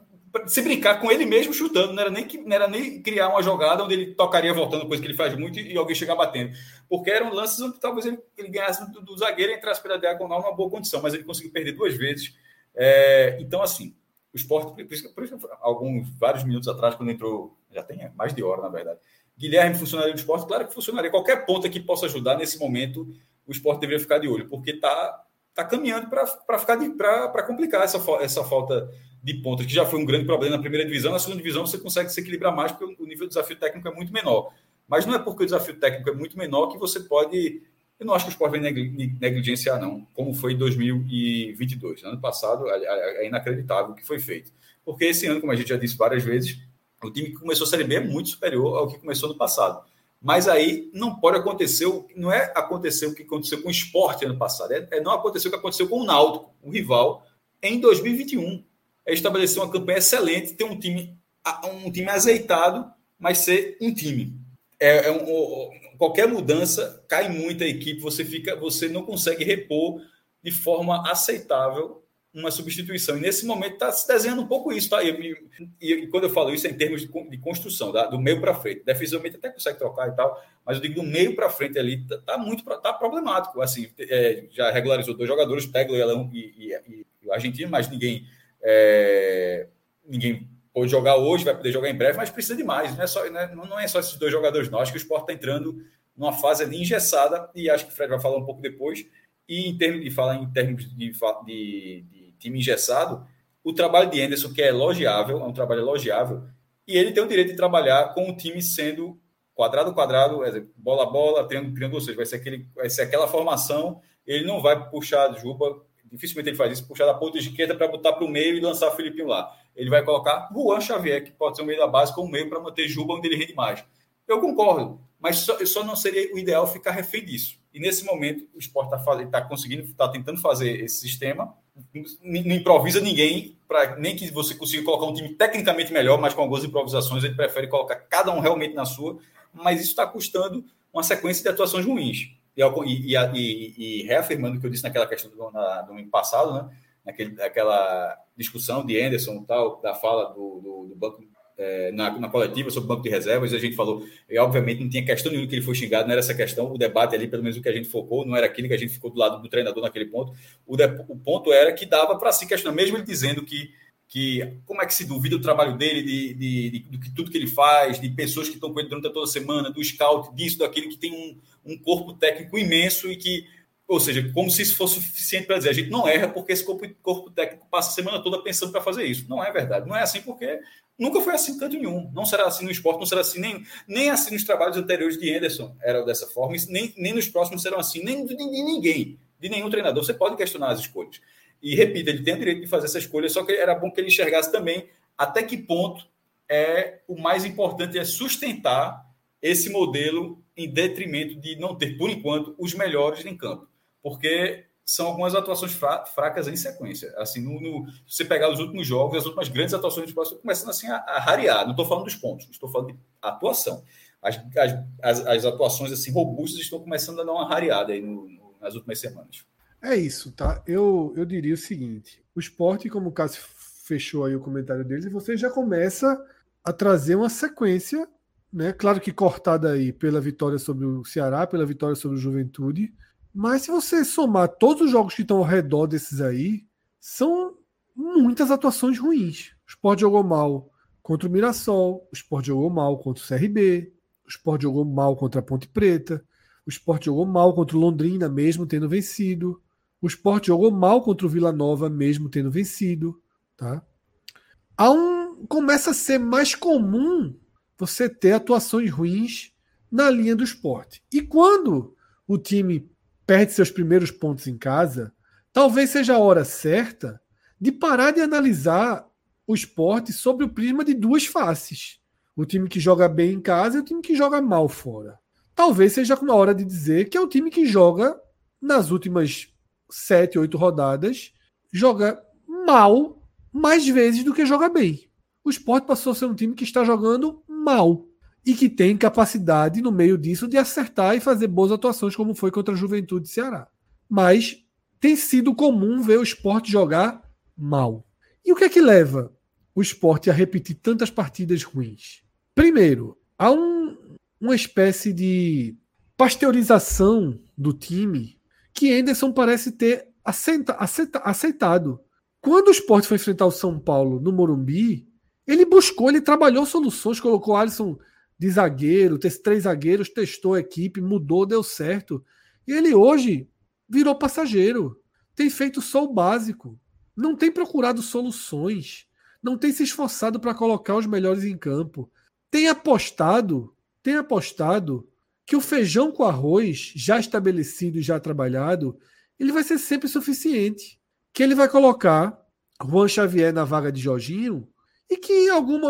Speaker 2: se brincar com ele mesmo chutando, não era, nem não era nem criar uma jogada onde ele tocaria voltando, coisa que ele faz muito, e alguém chegar batendo. Porque eram lances onde talvez ele, ele ganhasse do, do zagueiro e entrasse pela diagonal numa boa condição, mas ele conseguiu perder duas vezes. É, então, assim, o esporte, por isso, por isso, alguns, vários minutos atrás, quando entrou, já tem mais de hora, na verdade, Guilherme funcionaria do esporte, claro que funcionaria. Qualquer ponta que possa ajudar nesse momento, o esporte deveria ficar de olho, porque está tá caminhando para ficar para complicar essa, essa falta de pontas, que já foi um grande problema na primeira divisão. Na segunda divisão você consegue se equilibrar mais, porque o nível de desafio técnico é muito menor. Mas não é porque o desafio técnico é muito menor que você pode eu não acho que o esporte vai negligenciar, não, como foi em 2022. Ano passado, é inacreditável o que foi feito. Porque esse ano, como a gente já disse várias vezes, o time que começou a Série B é muito superior ao que começou no passado. Mas aí não pode acontecer, não é acontecer o que aconteceu com o esporte ano passado, é, é não acontecer o que aconteceu com o Náutico, o rival, em 2021. É estabelecer uma campanha excelente, ter um time, um time azeitado, mas ser um time. É, é um, qualquer mudança cai muito a equipe, você fica, você não consegue repor de forma aceitável uma substituição. E nesse momento está se desenhando um pouco isso, tá? E, e, e, quando eu falo isso é em termos de, de construção, tá? do meio para frente. Defensivamente até consegue trocar e tal, mas eu digo do meio para frente ali tá, tá, muito tá problemático. Assim, é, já regularizou dois jogadores, Teglo e, e, o argentino, mas ninguém é, ninguém pode jogar hoje, vai poder jogar em breve, mas precisa de mais. Não é só, né? não é só esses dois jogadores, não. Acho que o Sport está entrando numa fase ali engessada, e acho que o Fred vai falar um pouco depois. E em termos de falar em termos de, de, de time engessado, o trabalho de Anderson, que é elogiável, é um trabalho elogiável, e ele tem o direito de trabalhar com o time sendo quadrado quadrado, bola bola, triângulo triângulo, ou seja, vai ser, aquele, vai ser aquela formação, ele não vai puxar a Juba, dificilmente ele faz isso, puxar da ponta esquerda para botar para o meio e lançar o Filipinho lá ele vai colocar Juan Xavier, que pode ser o meio da base, como meio para manter Juba onde ele rende mais. Eu concordo, mas só, só, não seria o ideal ficar refém disso. E nesse momento, o esporte está tá conseguindo, está tentando fazer esse sistema. Não improvisa ninguém, para nem que você consiga colocar um time tecnicamente melhor, mas com algumas improvisações, ele prefere colocar cada um realmente na sua. Mas isso está custando uma sequência de atuações ruins. E, e, e, e reafirmando o que eu disse naquela questão do, ano passado, né? Naquele, naquela discussão de Anderson tal, da fala do, do, do banco é, na, na, coletiva sobre o banco de reservas, a gente falou, e obviamente não tinha questão nenhuma que ele foi xingado, não era essa questão, o debate ali, pelo menos o que a gente focou, não era aquilo que a gente ficou do lado do treinador naquele ponto. O, de, o ponto era que dava para se questionar, mesmo ele dizendo que, que como é que se duvida o trabalho dele, de, de, de, de tudo que ele faz, de pessoas que estão com ele durante toda a semana, do scout, disso, daquilo, que tem um, um corpo técnico imenso e que ou seja, como se isso fosse suficiente para dizer a gente não erra porque esse corpo, corpo técnico passa a semana toda pensando para fazer isso. Não é verdade. Não é assim porque nunca foi assim canto nenhum. Não será assim no esporte, não será assim nem, nem assim nos trabalhos anteriores de Anderson era dessa forma, nem, nem nos próximos serão assim, nem de, de ninguém, de nenhum treinador. Você pode questionar as escolhas. E repito, ele tem o direito de fazer essa escolha, só que era bom que ele enxergasse também até que ponto é o mais importante é sustentar esse modelo em detrimento de não ter, por enquanto, os melhores em campo porque são algumas atuações fracas em sequência. Assim, no, no, se você pegar os últimos jogos, as últimas grandes atuações do esporte começando assim a, a rarear. Não estou falando dos pontos, estou falando de atuação. As, as, as, atuações assim robustas estão começando a dar uma rareada aí no, no, nas últimas semanas.
Speaker 1: É isso, tá? Eu, eu diria o seguinte: o esporte, como o Cássio fechou aí o comentário dele, você já começa a trazer uma sequência, né? Claro que cortada aí pela vitória sobre o Ceará, pela vitória sobre o Juventude, mas se você somar todos os jogos que estão ao redor desses aí, são muitas atuações ruins. O Sport jogou mal contra o Mirassol, o Sport jogou mal contra o CRB, o Sport jogou mal contra a Ponte Preta, o Sport jogou mal contra o Londrina, mesmo tendo vencido. O Sport jogou mal contra o Vila Nova, mesmo tendo vencido. Tá? Há um, começa a ser mais comum você ter atuações ruins na linha do esporte. E quando o time perde seus primeiros pontos em casa, talvez seja a hora certa de parar de analisar o esporte sobre o prisma de duas faces. O time que joga bem em casa e o time que joga mal fora. Talvez seja uma hora de dizer que é o time que joga nas últimas sete, oito rodadas, joga mal mais vezes do que joga bem. O esporte passou a ser um time que está jogando mal e que tem capacidade, no meio disso, de acertar e fazer boas atuações, como foi contra a Juventude Ceará. Mas tem sido comum ver o esporte jogar mal. E o que é que leva o esporte a repetir tantas partidas ruins? Primeiro, há um, uma espécie de pasteurização do time que Anderson parece ter aceita, aceita, aceitado. Quando o esporte foi enfrentar o São Paulo no Morumbi, ele buscou, ele trabalhou soluções, colocou Alisson de zagueiro, três zagueiros, testou a equipe, mudou, deu certo. E ele hoje virou passageiro. Tem feito só o básico. Não tem procurado soluções. Não tem se esforçado para colocar os melhores em campo. Tem apostado, tem apostado que o feijão com arroz, já estabelecido e já trabalhado, ele vai ser sempre suficiente. Que ele vai colocar Juan Xavier na vaga de Jorginho e que algum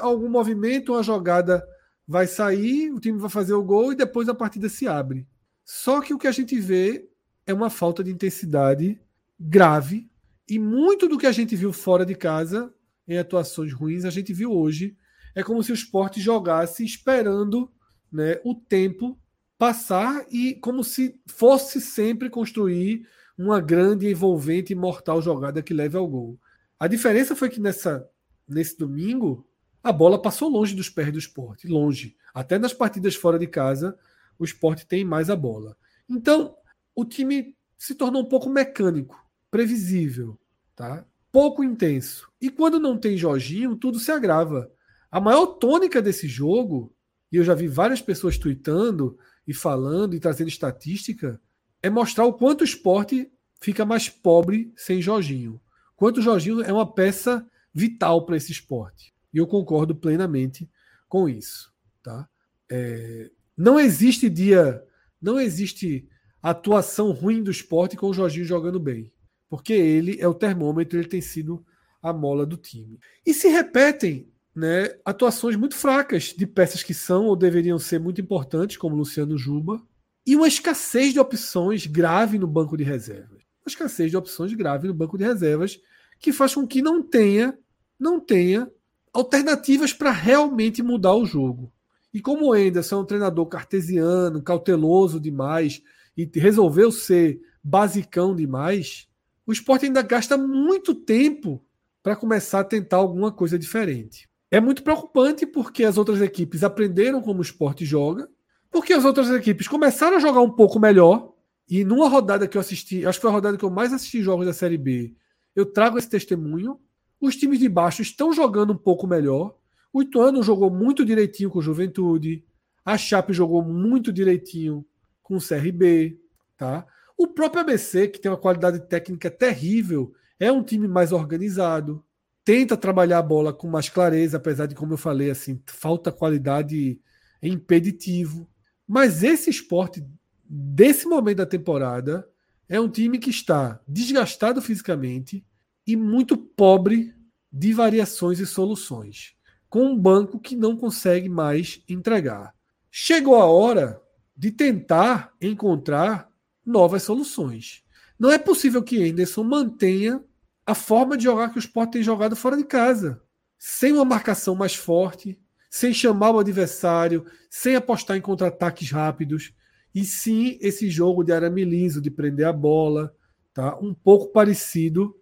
Speaker 1: algum movimento uma jogada vai sair, o time vai fazer o gol e depois a partida se abre. Só que o que a gente vê é uma falta de intensidade grave e muito do que a gente viu fora de casa em atuações ruins a gente viu hoje. É como se o esporte jogasse esperando né, o tempo passar e como se fosse sempre construir uma grande, envolvente e mortal jogada que leve ao gol. A diferença foi que nessa, nesse domingo a bola passou longe dos pés do esporte, longe. Até nas partidas fora de casa, o esporte tem mais a bola. Então, o time se tornou um pouco mecânico, previsível, tá? pouco intenso. E quando não tem Jorginho, tudo se agrava. A maior tônica desse jogo, e eu já vi várias pessoas tweetando e falando e trazendo estatística, é mostrar o quanto o esporte fica mais pobre sem Jorginho. Quanto o Jorginho é uma peça vital para esse esporte. E eu concordo plenamente com isso. Tá? É, não existe dia, não existe atuação ruim do esporte com o Jorginho jogando bem. Porque ele é o termômetro, ele tem sido a mola do time. E se repetem né, atuações muito fracas de peças que são ou deveriam ser muito importantes, como Luciano Juba, e uma escassez de opções grave no banco de reservas. Uma escassez de opções grave no banco de reservas que faz com que não tenha, não tenha alternativas para realmente mudar o jogo. E como o Enderson é um treinador cartesiano, cauteloso demais, e resolveu ser basicão demais, o esporte ainda gasta muito tempo para começar a tentar alguma coisa diferente. É muito preocupante porque as outras equipes aprenderam como o esporte joga, porque as outras equipes começaram a jogar um pouco melhor, e numa rodada que eu assisti, acho que foi a rodada que eu mais assisti jogos da Série B, eu trago esse testemunho. Os times de baixo estão jogando um pouco melhor. O Ituano jogou muito direitinho com o Juventude. A Chape jogou muito direitinho com o CRB. Tá? O próprio ABC, que tem uma qualidade técnica terrível, é um time mais organizado. Tenta trabalhar a bola com mais clareza, apesar de, como eu falei, assim, falta qualidade impeditivo. Mas esse esporte desse momento da temporada, é um time que está desgastado fisicamente e muito pobre de variações e soluções, com um banco que não consegue mais entregar. Chegou a hora de tentar encontrar novas soluções. Não é possível que Anderson mantenha a forma de jogar que o Sport tem jogado fora de casa, sem uma marcação mais forte, sem chamar o adversário, sem apostar em contra-ataques rápidos, e sim esse jogo de arame liso, de prender a bola, tá? Um pouco parecido,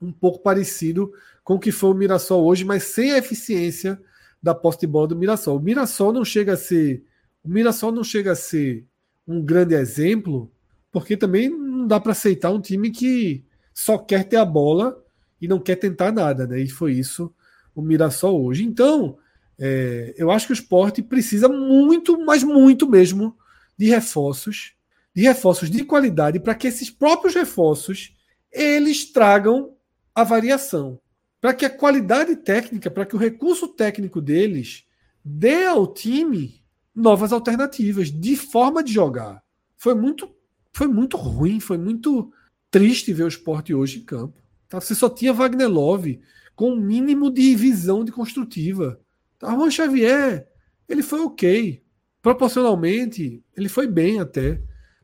Speaker 1: um pouco parecido com o que foi o Mirassol hoje, mas sem a eficiência da posse de bola do Mirassol. O Mirassol não chega a ser, o Mirassol não chega a ser um grande exemplo, porque também não dá para aceitar um time que só quer ter a bola e não quer tentar nada, né? E foi isso o Mirassol hoje. Então, é, eu acho que o esporte precisa muito, mas muito mesmo, de reforços, de reforços de qualidade, para que esses próprios reforços eles tragam a variação, para que a qualidade técnica, para que o recurso técnico deles dê ao time novas alternativas de forma de jogar. Foi muito, foi muito ruim, foi muito triste ver o esporte hoje em campo. Tá? Você só tinha Wagner Love com um mínimo de visão de construtiva. Tá? Juan Xavier, ele foi ok proporcionalmente, ele foi bem até.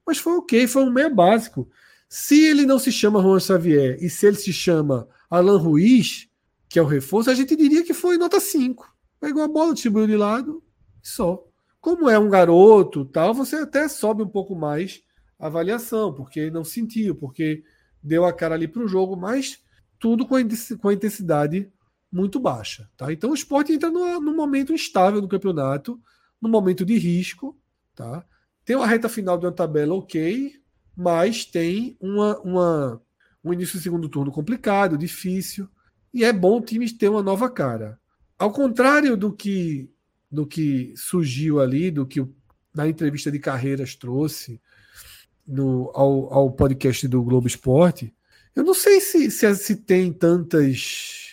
Speaker 1: Mas foi ok, foi um meio básico. Se ele não se chama Juan Xavier e se ele se chama Alan Ruiz, que é o reforço, a gente diria que foi nota 5. Pegou a bola, distribuiu de lado e só. Como é um garoto, tal, você até sobe um pouco mais a avaliação, porque não sentiu, porque deu a cara ali para o jogo, mas tudo com a intensidade muito baixa. Tá? Então o esporte entra num momento instável no campeonato no momento de risco, tá? Tem uma reta final de uma tabela ok, mas tem uma, uma, um início do segundo turno complicado, difícil, e é bom o time ter uma nova cara. Ao contrário do que do que surgiu ali, do que na entrevista de carreiras trouxe no, ao, ao podcast do Globo Esporte, eu não sei se, se, se tem tantas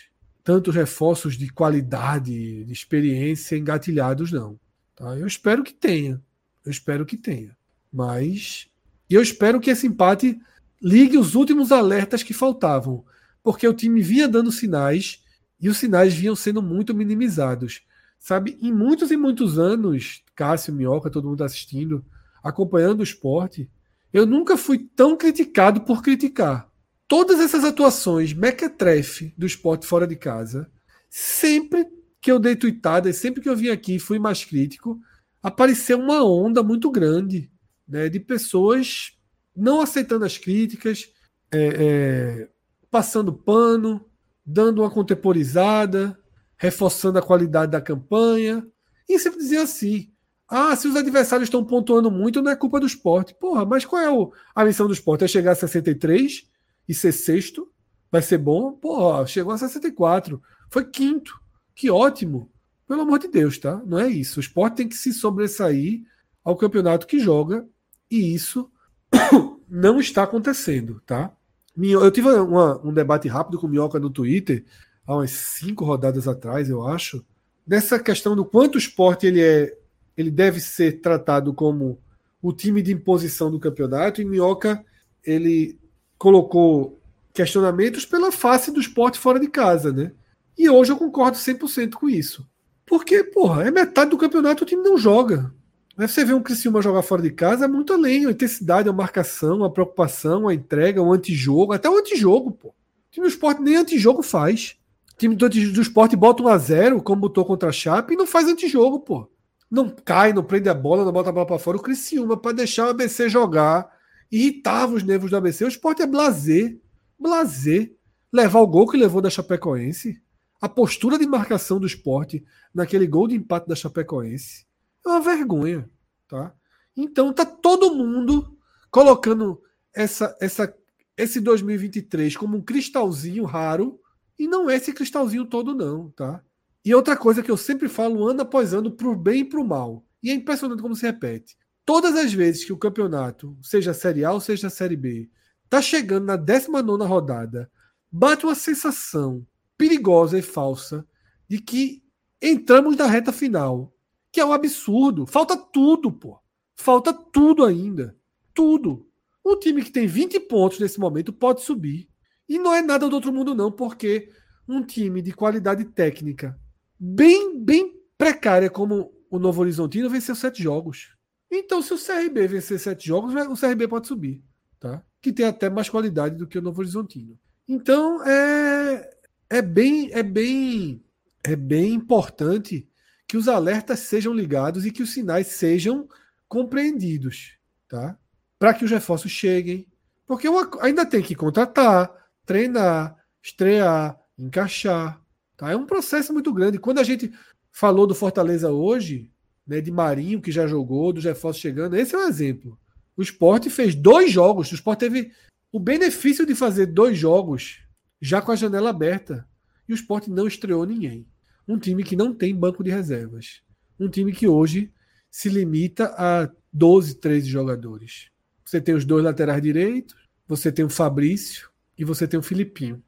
Speaker 1: tantos reforços de qualidade, de experiência engatilhados, não. Tá? Eu espero que tenha. Eu espero que tenha. Mas eu espero que esse empate ligue os últimos alertas que faltavam. Porque o time vinha dando sinais e os sinais vinham sendo muito minimizados. Sabe, em muitos e muitos anos, Cássio, Minhoca, todo mundo assistindo, acompanhando o esporte, eu nunca fui tão criticado por criticar. Todas essas atuações mequetrefe do esporte fora de casa sempre que eu dei tuitadas, sempre que eu vim aqui fui mais crítico, apareceu uma onda muito grande né, de pessoas não aceitando as críticas, é, é, passando pano, dando uma contemporizada, reforçando a qualidade da campanha, e sempre dizia assim: ah, se os adversários estão pontuando muito, não é culpa do esporte. Porra, mas qual é o, a missão do esporte? É chegar a 63 e ser sexto? Vai ser bom? Porra, chegou a 64, foi quinto. Que ótimo! Pelo amor de Deus, tá? Não é isso. O esporte tem que se sobressair ao campeonato que joga e isso não está acontecendo, tá? Eu tive uma, um debate rápido com o Minhoca no Twitter, há umas cinco rodadas atrás, eu acho, nessa questão do quanto o esporte ele é, ele deve ser tratado como o time de imposição do campeonato, e Minhoca ele colocou questionamentos pela face do esporte fora de casa, né? E hoje eu concordo 100% com isso. Porque, porra, é metade do campeonato o time não joga. Você vê um Criciúma jogar fora de casa, é muito além. A intensidade, a marcação, a preocupação, a entrega, o antijogo, até o antijogo, pô. O time do esporte nem antijogo faz. O time do, do esporte bota um a zero, como botou contra a Chape, e não faz antijogo, pô. não cai, não prende a bola, não bota a bola para fora. O Criciúma, para deixar o ABC jogar, irritava os nervos do ABC. O esporte é blazer. Blazer. Levar o gol que levou da Chapecoense. A postura de marcação do esporte naquele gol de empate da Chapecoense. É uma vergonha. Tá? Então tá todo mundo colocando essa, essa, esse 2023 como um cristalzinho raro. E não é esse cristalzinho todo, não, tá? E outra coisa que eu sempre falo ano após ano, pro bem e pro mal. E é impressionante como se repete. Todas as vezes que o campeonato, seja a Série A ou seja a Série B, tá chegando na 19 rodada, bate uma sensação perigosa e falsa de que entramos na reta final. Que é um absurdo. Falta tudo, pô. Falta tudo ainda. Tudo. Um time que tem 20 pontos nesse momento pode subir. E não é nada do outro mundo, não, porque um time de qualidade técnica bem, bem precária como o Novo Horizontino venceu sete jogos. Então, se o CRB vencer sete jogos, o CRB pode subir, tá? Que tem até mais qualidade do que o Novo Horizontino. Então, é, é bem, é bem, é bem importante que os alertas sejam ligados e que os sinais sejam compreendidos, tá? Para que os reforços cheguem, porque ainda tem que contratar, treinar, estrear, encaixar, Tá? É um processo muito grande. Quando a gente falou do Fortaleza hoje, né, de Marinho, que já jogou, do reforços chegando, esse é um exemplo. O esporte fez dois jogos. O esporte teve o benefício de fazer dois jogos já com a janela aberta. E o esporte não estreou ninguém. Um time que não tem banco de reservas. Um time que hoje se limita a 12, 13 jogadores. Você tem os dois laterais direitos, você tem o Fabrício e você tem o Filipinho.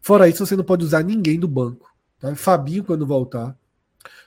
Speaker 1: Fora isso, você não pode usar ninguém do banco. Tá? Fabinho, quando voltar.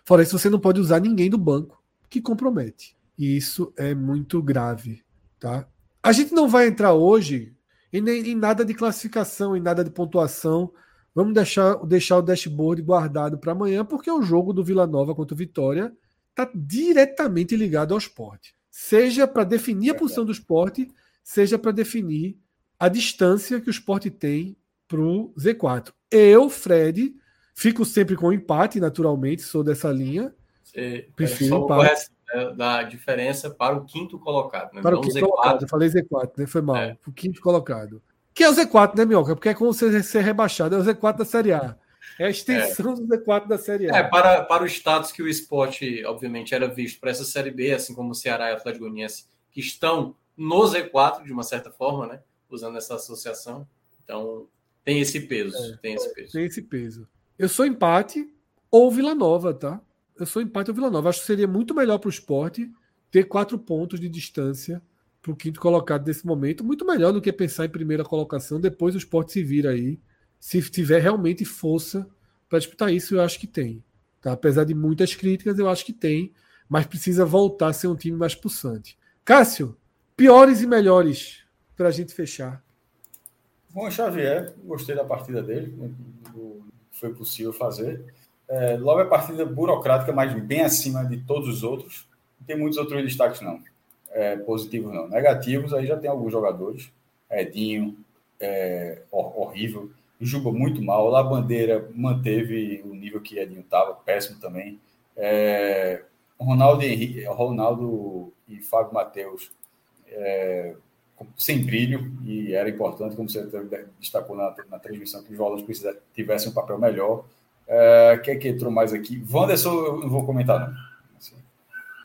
Speaker 1: Fora isso, você não pode usar ninguém do banco, que compromete. E isso é muito grave. Tá? A gente não vai entrar hoje em, em nada de classificação, em nada de pontuação. Vamos deixar, deixar o dashboard guardado para amanhã, porque o jogo do Vila Nova contra o Vitória está diretamente ligado ao esporte. Seja para definir a posição do esporte, seja para definir a distância que o esporte tem para o Z4. Eu, Fred, fico sempre com empate, naturalmente, sou dessa linha.
Speaker 3: Você prefiro empate. Né, da diferença para o quinto colocado.
Speaker 1: Né? Para Não o quinto Z4. colocado, eu falei Z4, né? Foi mal. É. O quinto colocado. Que é o Z4, né, Mioca? Porque é como você ser rebaixado, é o Z4 da Série A. É a extensão é. do Z4 da Série A.
Speaker 3: É, para, para o status que o esporte, obviamente, era visto para essa Série B, assim como o Ceará e o Atlético Goianiense, que estão no Z4, de uma certa forma, né? Usando essa associação. Então, tem esse peso. É, tem esse peso.
Speaker 1: Tem esse peso. Eu sou empate ou Vila Nova, tá? Eu sou empate ou Vila Nova. Acho que seria muito melhor para o esporte ter quatro pontos de distância para o quinto colocado nesse momento. Muito melhor do que pensar em primeira colocação. Depois o esporte se vira aí. Se tiver realmente força para disputar isso, eu acho que tem. Tá? Apesar de muitas críticas, eu acho que tem. Mas precisa voltar a ser um time mais pulsante. Cássio, piores e melhores para a gente fechar.
Speaker 2: Bom, Xavier, gostei da partida dele, que foi possível fazer. É, logo a partida burocrática, mas bem acima de todos os outros. Não tem muitos outros destaques, não. É, positivos, não. Negativos, aí já tem alguns jogadores. Edinho, é, horrível. Juba muito mal. La Bandeira manteve o nível que Edinho estava, péssimo também. É, Ronaldo, Henrique, Ronaldo e Fábio Matheus é, sem brilho, e era importante, como você destacou na, na transmissão, que os volantes tivessem um papel melhor. É, quem é que entrou mais aqui? Wanderson, eu não vou comentar, não. Assim,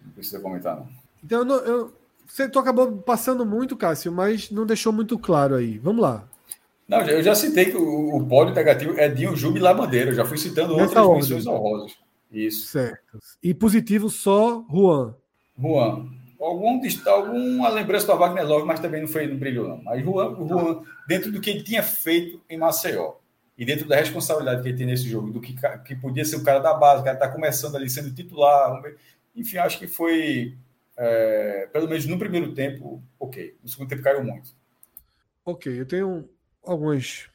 Speaker 2: não precisa comentar, não.
Speaker 1: Então, eu, eu, você acabou passando muito, Cássio, mas não deixou muito claro aí. Vamos lá.
Speaker 2: Não, eu já citei que o, o pódio negativo é Dinho Jube e Labandeira. Eu já fui citando Nessa outras menções honrosas.
Speaker 1: Isso. Certo. E positivo só Juan.
Speaker 2: Juan algum, alguma lembrança do Wagner Love, mas também não foi no brilho, não. Mas Juan, Juan, dentro do que ele tinha feito em Maceió, e dentro da responsabilidade que ele tem nesse jogo, do que, que podia ser o cara da base, o cara está começando ali sendo titular, enfim, acho que foi, é, pelo menos no primeiro tempo, ok. No segundo tempo caiu muito.
Speaker 1: Ok, eu tenho algumas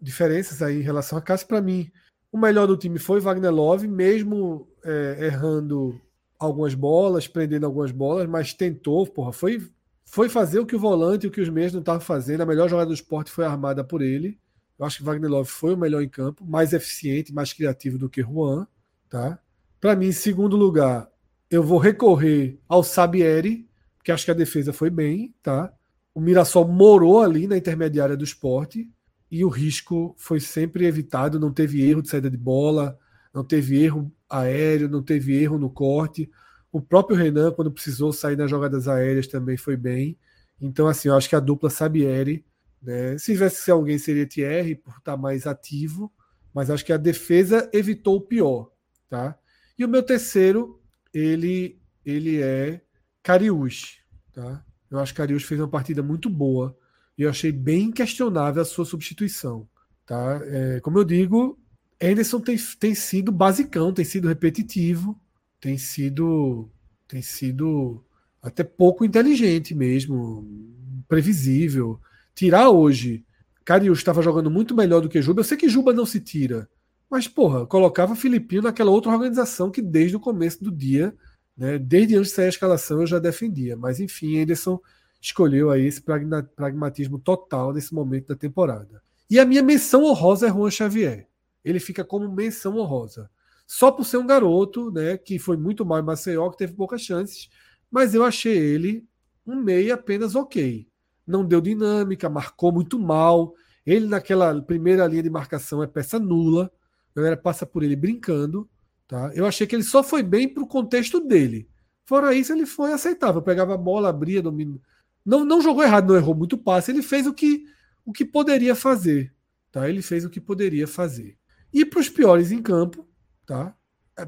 Speaker 1: diferenças aí em relação a Cássio. Para mim, o melhor do time foi Wagner Love, mesmo é, errando algumas bolas, prendendo algumas bolas, mas tentou, porra, foi, foi fazer o que o volante e o que os meios não estavam fazendo. A melhor jogada do esporte foi armada por ele. Eu acho que Wagner Love foi o melhor em campo, mais eficiente, mais criativo do que Juan, tá? Para mim, em segundo lugar, eu vou recorrer ao Sabieri, porque acho que a defesa foi bem, tá? O Mirassol morou ali na intermediária do esporte e o risco foi sempre evitado, não teve erro de saída de bola, não teve erro aéreo, não teve erro no corte. O próprio Renan, quando precisou sair nas jogadas aéreas, também foi bem. Então, assim, eu acho que a dupla Sabieri, né? Se tivesse alguém, seria Thierry, por estar mais ativo, mas acho que a defesa evitou o pior, tá? E o meu terceiro, ele, ele é Cariús, tá? Eu acho que Cariús fez uma partida muito boa e eu achei bem questionável a sua substituição, tá? É, como eu digo, Anderson tem, tem sido basicão, tem sido repetitivo, tem sido tem sido até pouco inteligente mesmo, previsível. Tirar hoje, Carius estava jogando muito melhor do que Juba. Eu sei que Juba não se tira, mas porra, colocava Filipinho naquela outra organização que desde o começo do dia, né, desde antes de sair a escalação, eu já defendia. Mas enfim, Anderson escolheu aí esse pragmatismo total nesse momento da temporada. E a minha menção honrosa é Juan Xavier. Ele fica como menção honrosa. Só por ser um garoto, né, que foi muito mal em Maceió, que teve poucas chances, mas eu achei ele um meio apenas ok. Não deu dinâmica, marcou muito mal. Ele, naquela primeira linha de marcação, é peça nula. Galera passa por ele brincando. Tá? Eu achei que ele só foi bem para o contexto dele. Fora isso, ele foi aceitável. Pegava a bola, abria, domínio. Não, não jogou errado, não errou muito passe. Ele fez o que, o que poderia fazer. Tá? Ele fez o que poderia fazer. E para os piores em campo, tá?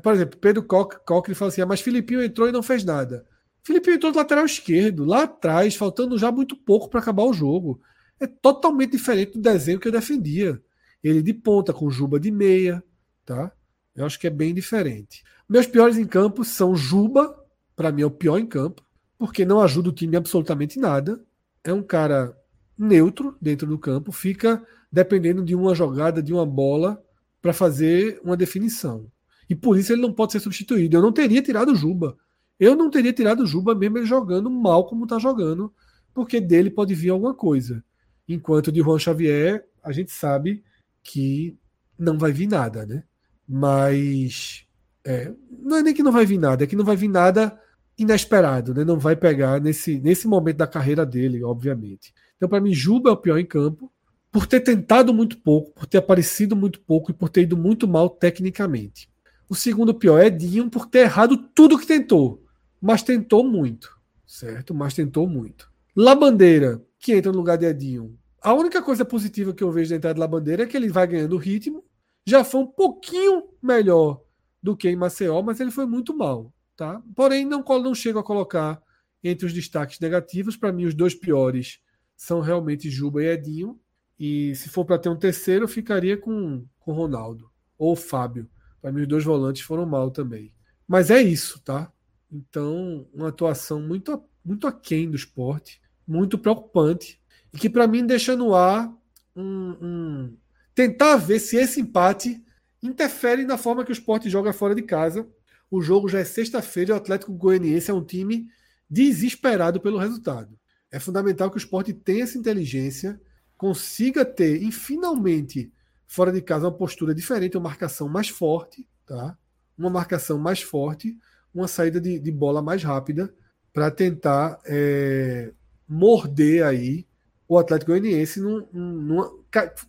Speaker 1: Por exemplo, Pedro Coque, fala assim: ah, mas Filipinho entrou e não fez nada. Felipe entrou do lateral esquerdo, lá atrás, faltando já muito pouco para acabar o jogo. É totalmente diferente do desenho que eu defendia. Ele de ponta, com Juba de meia, tá? Eu acho que é bem diferente. Meus piores em campo são Juba, para mim é o pior em campo, porque não ajuda o time absolutamente nada. É um cara neutro dentro do campo, fica dependendo de uma jogada, de uma bola, para fazer uma definição. E por isso ele não pode ser substituído. Eu não teria tirado Juba. Eu não teria tirado Juba mesmo ele jogando mal como está jogando, porque dele pode vir alguma coisa. Enquanto de Juan Xavier, a gente sabe que não vai vir nada, né? Mas é, não é nem que não vai vir nada, é que não vai vir nada inesperado, né? Não vai pegar nesse, nesse momento da carreira dele, obviamente. Então, para mim, Juba é o pior em campo, por ter tentado muito pouco, por ter aparecido muito pouco e por ter ido muito mal tecnicamente. O segundo pior é Dinho por ter errado tudo que tentou mas tentou muito, certo? Mas tentou muito. Labandeira, que entra no lugar de Edinho. A única coisa positiva que eu vejo da entrada de Labandeira é que ele vai ganhando ritmo. Já foi um pouquinho melhor do que em Maceió, mas ele foi muito mal, tá? Porém, não, não chego a colocar entre os destaques negativos. Para mim, os dois piores são realmente Juba e Edinho. E se for para ter um terceiro, eu ficaria com o Ronaldo ou Fábio. Para mim, os dois volantes foram mal também. Mas é isso, tá? Então, uma atuação muito, muito aquém do esporte, muito preocupante, e que para mim deixa no ar um, um, tentar ver se esse empate interfere na forma que o esporte joga fora de casa. O jogo já é sexta-feira e o Atlético Goianiense é um time desesperado pelo resultado. É fundamental que o esporte tenha essa inteligência, consiga ter, e finalmente, fora de casa, uma postura diferente, uma marcação mais forte, tá? Uma marcação mais forte, uma saída de, de bola mais rápida para tentar é, morder aí o Atlético Goianiense, numa,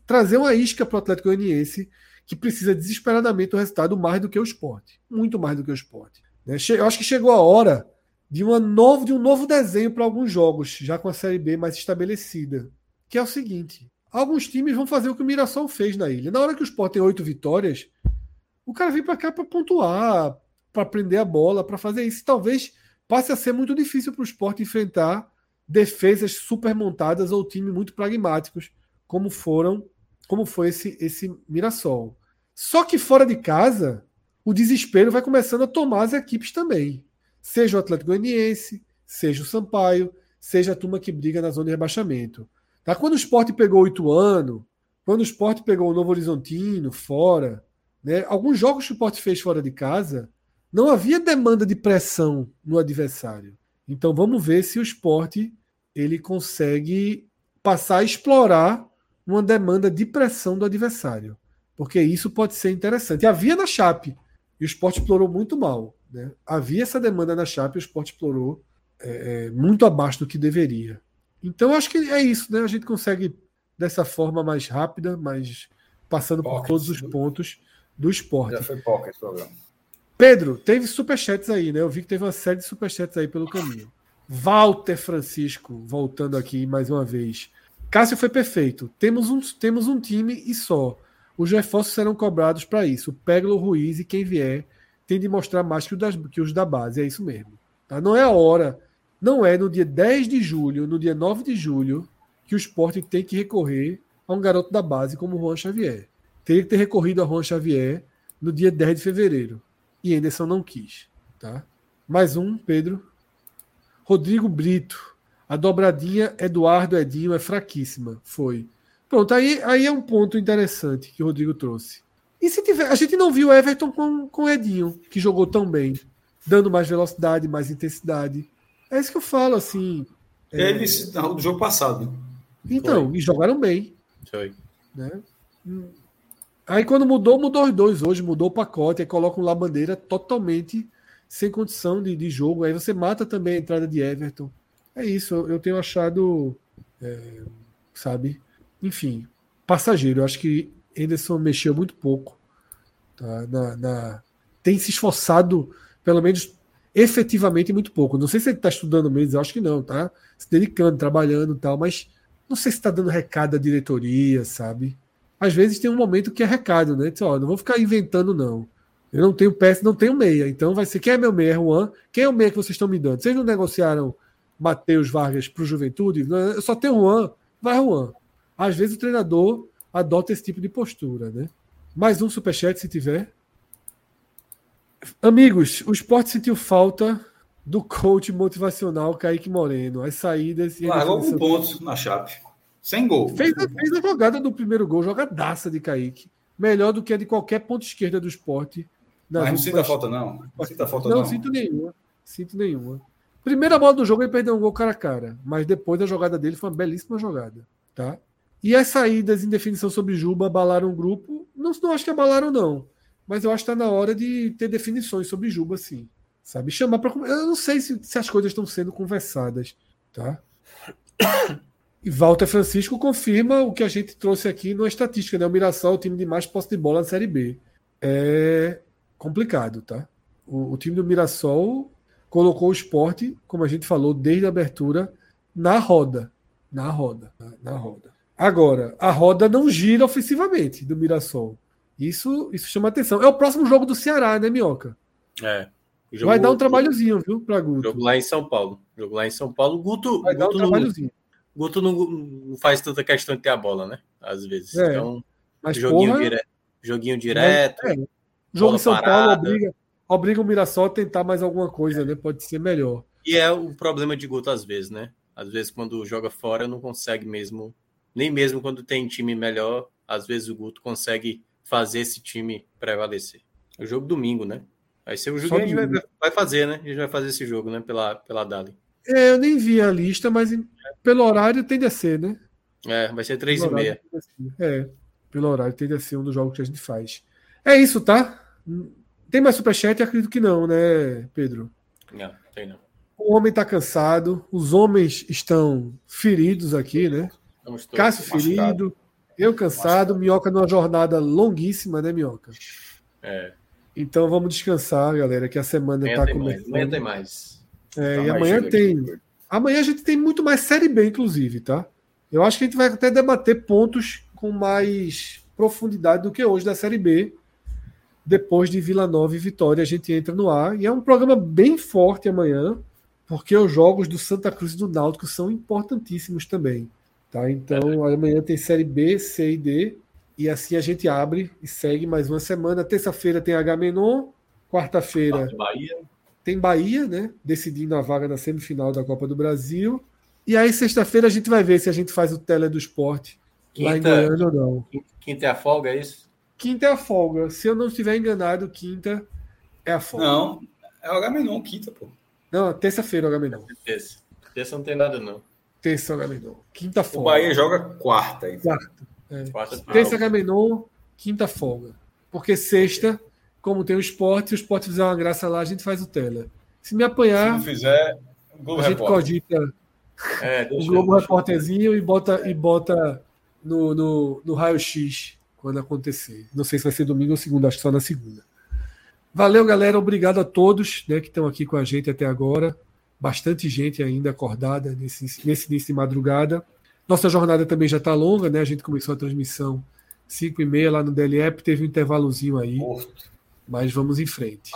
Speaker 1: trazer uma isca para o Atlético Goianiense que precisa desesperadamente do resultado mais do que o esporte. Muito mais do que o esporte. Né? Eu acho que chegou a hora de, uma novo, de um novo desenho para alguns jogos, já com a Série B mais estabelecida. Que é o seguinte: alguns times vão fazer o que o Mirassol fez na ilha. Na hora que o esporte tem oito vitórias, o cara vem para cá para pontuar, para prender a bola, para fazer isso. Talvez passe a ser muito difícil para o esporte enfrentar defesas super montadas ou times muito pragmáticos, como foram, como foi esse, esse Mirassol. Só que fora de casa, o desespero vai começando a tomar as equipes também. Seja o Atlético Goianiense, seja o Sampaio, seja a turma que briga na zona de rebaixamento. Tá? Quando o esporte pegou o Ituano, quando o esporte pegou o Novo Horizontino fora, né? alguns jogos que o esporte fez fora de casa, não havia demanda de pressão no adversário. Então vamos ver se o esporte ele consegue passar a explorar uma demanda de pressão do adversário. Porque isso pode ser interessante. Havia na Chape. E o esporte explorou muito mal. Né? Havia essa demanda na Chape, o esporte explorou é, é, muito abaixo do que deveria. Então, acho que é isso, né? A gente consegue dessa forma mais rápida, mais passando por todos os pontos do esporte.
Speaker 2: Já foi esse programa.
Speaker 1: Pedro, teve superchats aí, né? Eu vi que teve uma série de superchats aí pelo caminho. Walter Francisco, voltando aqui mais uma vez. Cássio foi perfeito. Temos um, temos um time e só. Os reforços serão cobrados para isso. Peglo, Ruiz e quem vier tem de mostrar mais que, das, que os da base. É isso mesmo. Tá? Não é a hora, não é no dia 10 de julho, no dia 9 de julho, que o esporte tem que recorrer a um garoto da base como o Juan Xavier. Teria que ter recorrido a Juan Xavier no dia 10 de fevereiro. E Anderson não quis. Tá? Mais um, Pedro. Rodrigo Brito. A dobradinha Eduardo Edinho é fraquíssima. Foi. Pronto, aí, aí é um ponto interessante que o Rodrigo trouxe. E se tiver. A gente não viu Everton com, com Edinho, que jogou tão bem, dando mais velocidade, mais intensidade. É isso que eu falo, assim.
Speaker 2: É... Eles, do jogo passado.
Speaker 1: Então, Foi. e jogaram bem.
Speaker 2: Foi.
Speaker 1: Né? Aí quando mudou, mudou os dois. Hoje mudou o pacote, aí coloca um Labandeira totalmente sem condição de, de jogo. Aí você mata também a entrada de Everton. É isso, eu, tenho achado, é, sabe? Enfim, passageiro. Eu acho que Anderson mexeu muito pouco. Tá? Na, na, tem se esforçado, pelo menos efetivamente, muito pouco. Não sei se ele está estudando mesmo, eu acho que não, tá? Se dedicando, trabalhando tal, mas não sei se está dando recado à diretoria, sabe? Às vezes tem um momento que é recado, né? Diz, ó, não vou ficar inventando, não. Eu não tenho peça, não tenho meia. Então vai ser quem é meu meia, Juan? Quem é o meia que vocês estão me dando? Vocês não negociaram Matheus Vargas para o Juventude? Eu só tenho Juan, vai Juan. Às vezes o treinador adota esse tipo de postura, né? Mais um superchat se tiver. Amigos, o esporte sentiu falta do coach motivacional Kaique Moreno. As saídas.
Speaker 2: E Largou com pontos na chave. Sem gol.
Speaker 1: Fez a, fez a jogada do primeiro gol, jogadaça de Kaique. Melhor do que a de qualquer ponto esquerda do esporte.
Speaker 2: Mas não sinta falta, não. Não sinta falta,
Speaker 1: não. Não sinto nenhuma. Sinto nenhuma. Primeira bola do jogo ele perdeu um gol cara a cara. Mas depois a jogada dele foi uma belíssima jogada. Tá? E as saídas em definição sobre Juba abalaram o grupo. Não, não acho que abalaram, não. Mas eu acho que está na hora de ter definições sobre Juba, sim. Sabe? Chamar para. Eu não sei se, se as coisas estão sendo conversadas. Tá? E Walter Francisco confirma o que a gente trouxe aqui na estatística, né? O Mirassol é o time de mais posse de bola na Série B. É complicado, tá? O, o time do Mirassol colocou o esporte, como a gente falou desde a abertura, na roda. Na roda. Na, na roda. Agora, a roda não gira ofensivamente do Mirassol. Isso, isso chama atenção. É o próximo jogo do Ceará, né, Minhoca?
Speaker 3: É.
Speaker 1: Jogo, Vai dar um trabalhozinho, viu, para Guto.
Speaker 3: Jogo lá em São Paulo. Jogo lá em São Paulo. Guto,
Speaker 1: Vai
Speaker 3: Guto
Speaker 1: dar um trabalhozinho.
Speaker 3: Não, Guto não faz tanta questão de ter a bola, né? Às vezes.
Speaker 1: É,
Speaker 3: então, joguinho,
Speaker 1: porra,
Speaker 3: dire... joguinho direto.
Speaker 1: Mas, é, jogo em São parada. Paulo obriga, obriga o Mirassol a tentar mais alguma coisa, né? Pode ser melhor.
Speaker 3: E é o problema de Guto às vezes, né? Às vezes, quando joga fora, não consegue mesmo nem mesmo quando tem time melhor, às vezes o Guto consegue fazer esse time prevalecer. O jogo domingo, né? Vai ser o jogo que a gente vai, vai, fazer, né? A gente vai fazer esse jogo, né? Pela, pela Dali.
Speaker 1: É, eu nem vi a lista, mas pelo horário tende a ser, né?
Speaker 3: É, vai ser três e meia.
Speaker 1: É, pelo horário tende a ser um dos jogos que a gente faz. É isso, tá? Tem mais superchat? Acredito que não, né, Pedro?
Speaker 3: Não, tem não.
Speaker 1: O homem tá cansado, os homens estão feridos aqui, né? Cássio ferido, eu cansado, machucado. Minhoca numa jornada longuíssima, né, Minhoca?
Speaker 3: É.
Speaker 1: Então vamos descansar, galera, que a semana está começando.
Speaker 3: Amanhã tem mais.
Speaker 1: É, tá e amanhã tem. Aqui. Amanhã a gente tem muito mais Série B, inclusive, tá? Eu acho que a gente vai até debater pontos com mais profundidade do que hoje da Série B. Depois de Vila Nova e Vitória, a gente entra no ar. E é um programa bem forte amanhã, porque os jogos do Santa Cruz e do Náutico são importantíssimos também. Tá? Então, amanhã tem Série B, C e D. E assim a gente abre e segue mais uma semana. Terça-feira tem H Menon. Quarta-feira tem Bahia, né? Decidindo a vaga na semifinal da Copa do Brasil. E aí, sexta-feira, a gente vai ver se a gente faz o tele do esporte quinta, lá em Goiânia ou não.
Speaker 3: Quinta é a folga, é isso?
Speaker 1: Quinta é a folga. Se eu não estiver enganado, quinta é a folga.
Speaker 2: Não, é o H Menon, quinta, pô.
Speaker 1: Não, terça-feira é o H Menon.
Speaker 3: Terça. Terça não tem nada, não.
Speaker 1: Terça Gamenon. Quinta folga.
Speaker 2: O Bahia joga quarta.
Speaker 1: Então. Quarta. É. quarta Terça Gamenon, quinta folga. Porque sexta como tem o esporte, se o esporte fizer uma graça lá, a gente faz o tela. Se me apanhar. Se
Speaker 2: não fizer,
Speaker 1: Globo a gente Repórter. cogita é, o Globo Repórterzinho e bota, e bota no, no, no raio-x quando acontecer. Não sei se vai ser domingo ou segunda, acho que só na segunda. Valeu, galera. Obrigado a todos né, que estão aqui com a gente até agora. Bastante gente ainda acordada nesse, nesse início de madrugada. Nossa jornada também já está longa, né? A gente começou a transmissão 5 e meia lá no DLEP, teve um intervalozinho aí. Mas vamos em frente.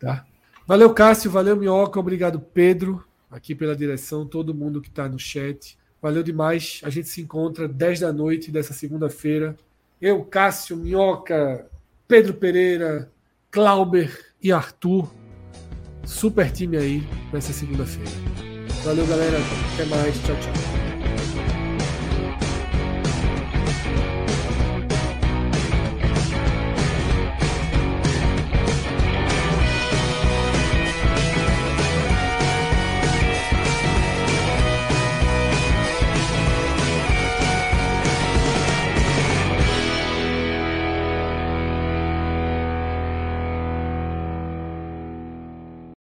Speaker 1: Tá? Valeu, Cássio. Valeu, Minhoca. Obrigado, Pedro, aqui pela direção, todo mundo que está no chat. Valeu demais. A gente se encontra 10 da noite dessa segunda-feira. Eu, Cássio, Minhoca, Pedro Pereira, Clauber e Arthur. Super time aí nessa segunda-feira. Valeu, galera. Até mais. Tchau, tchau.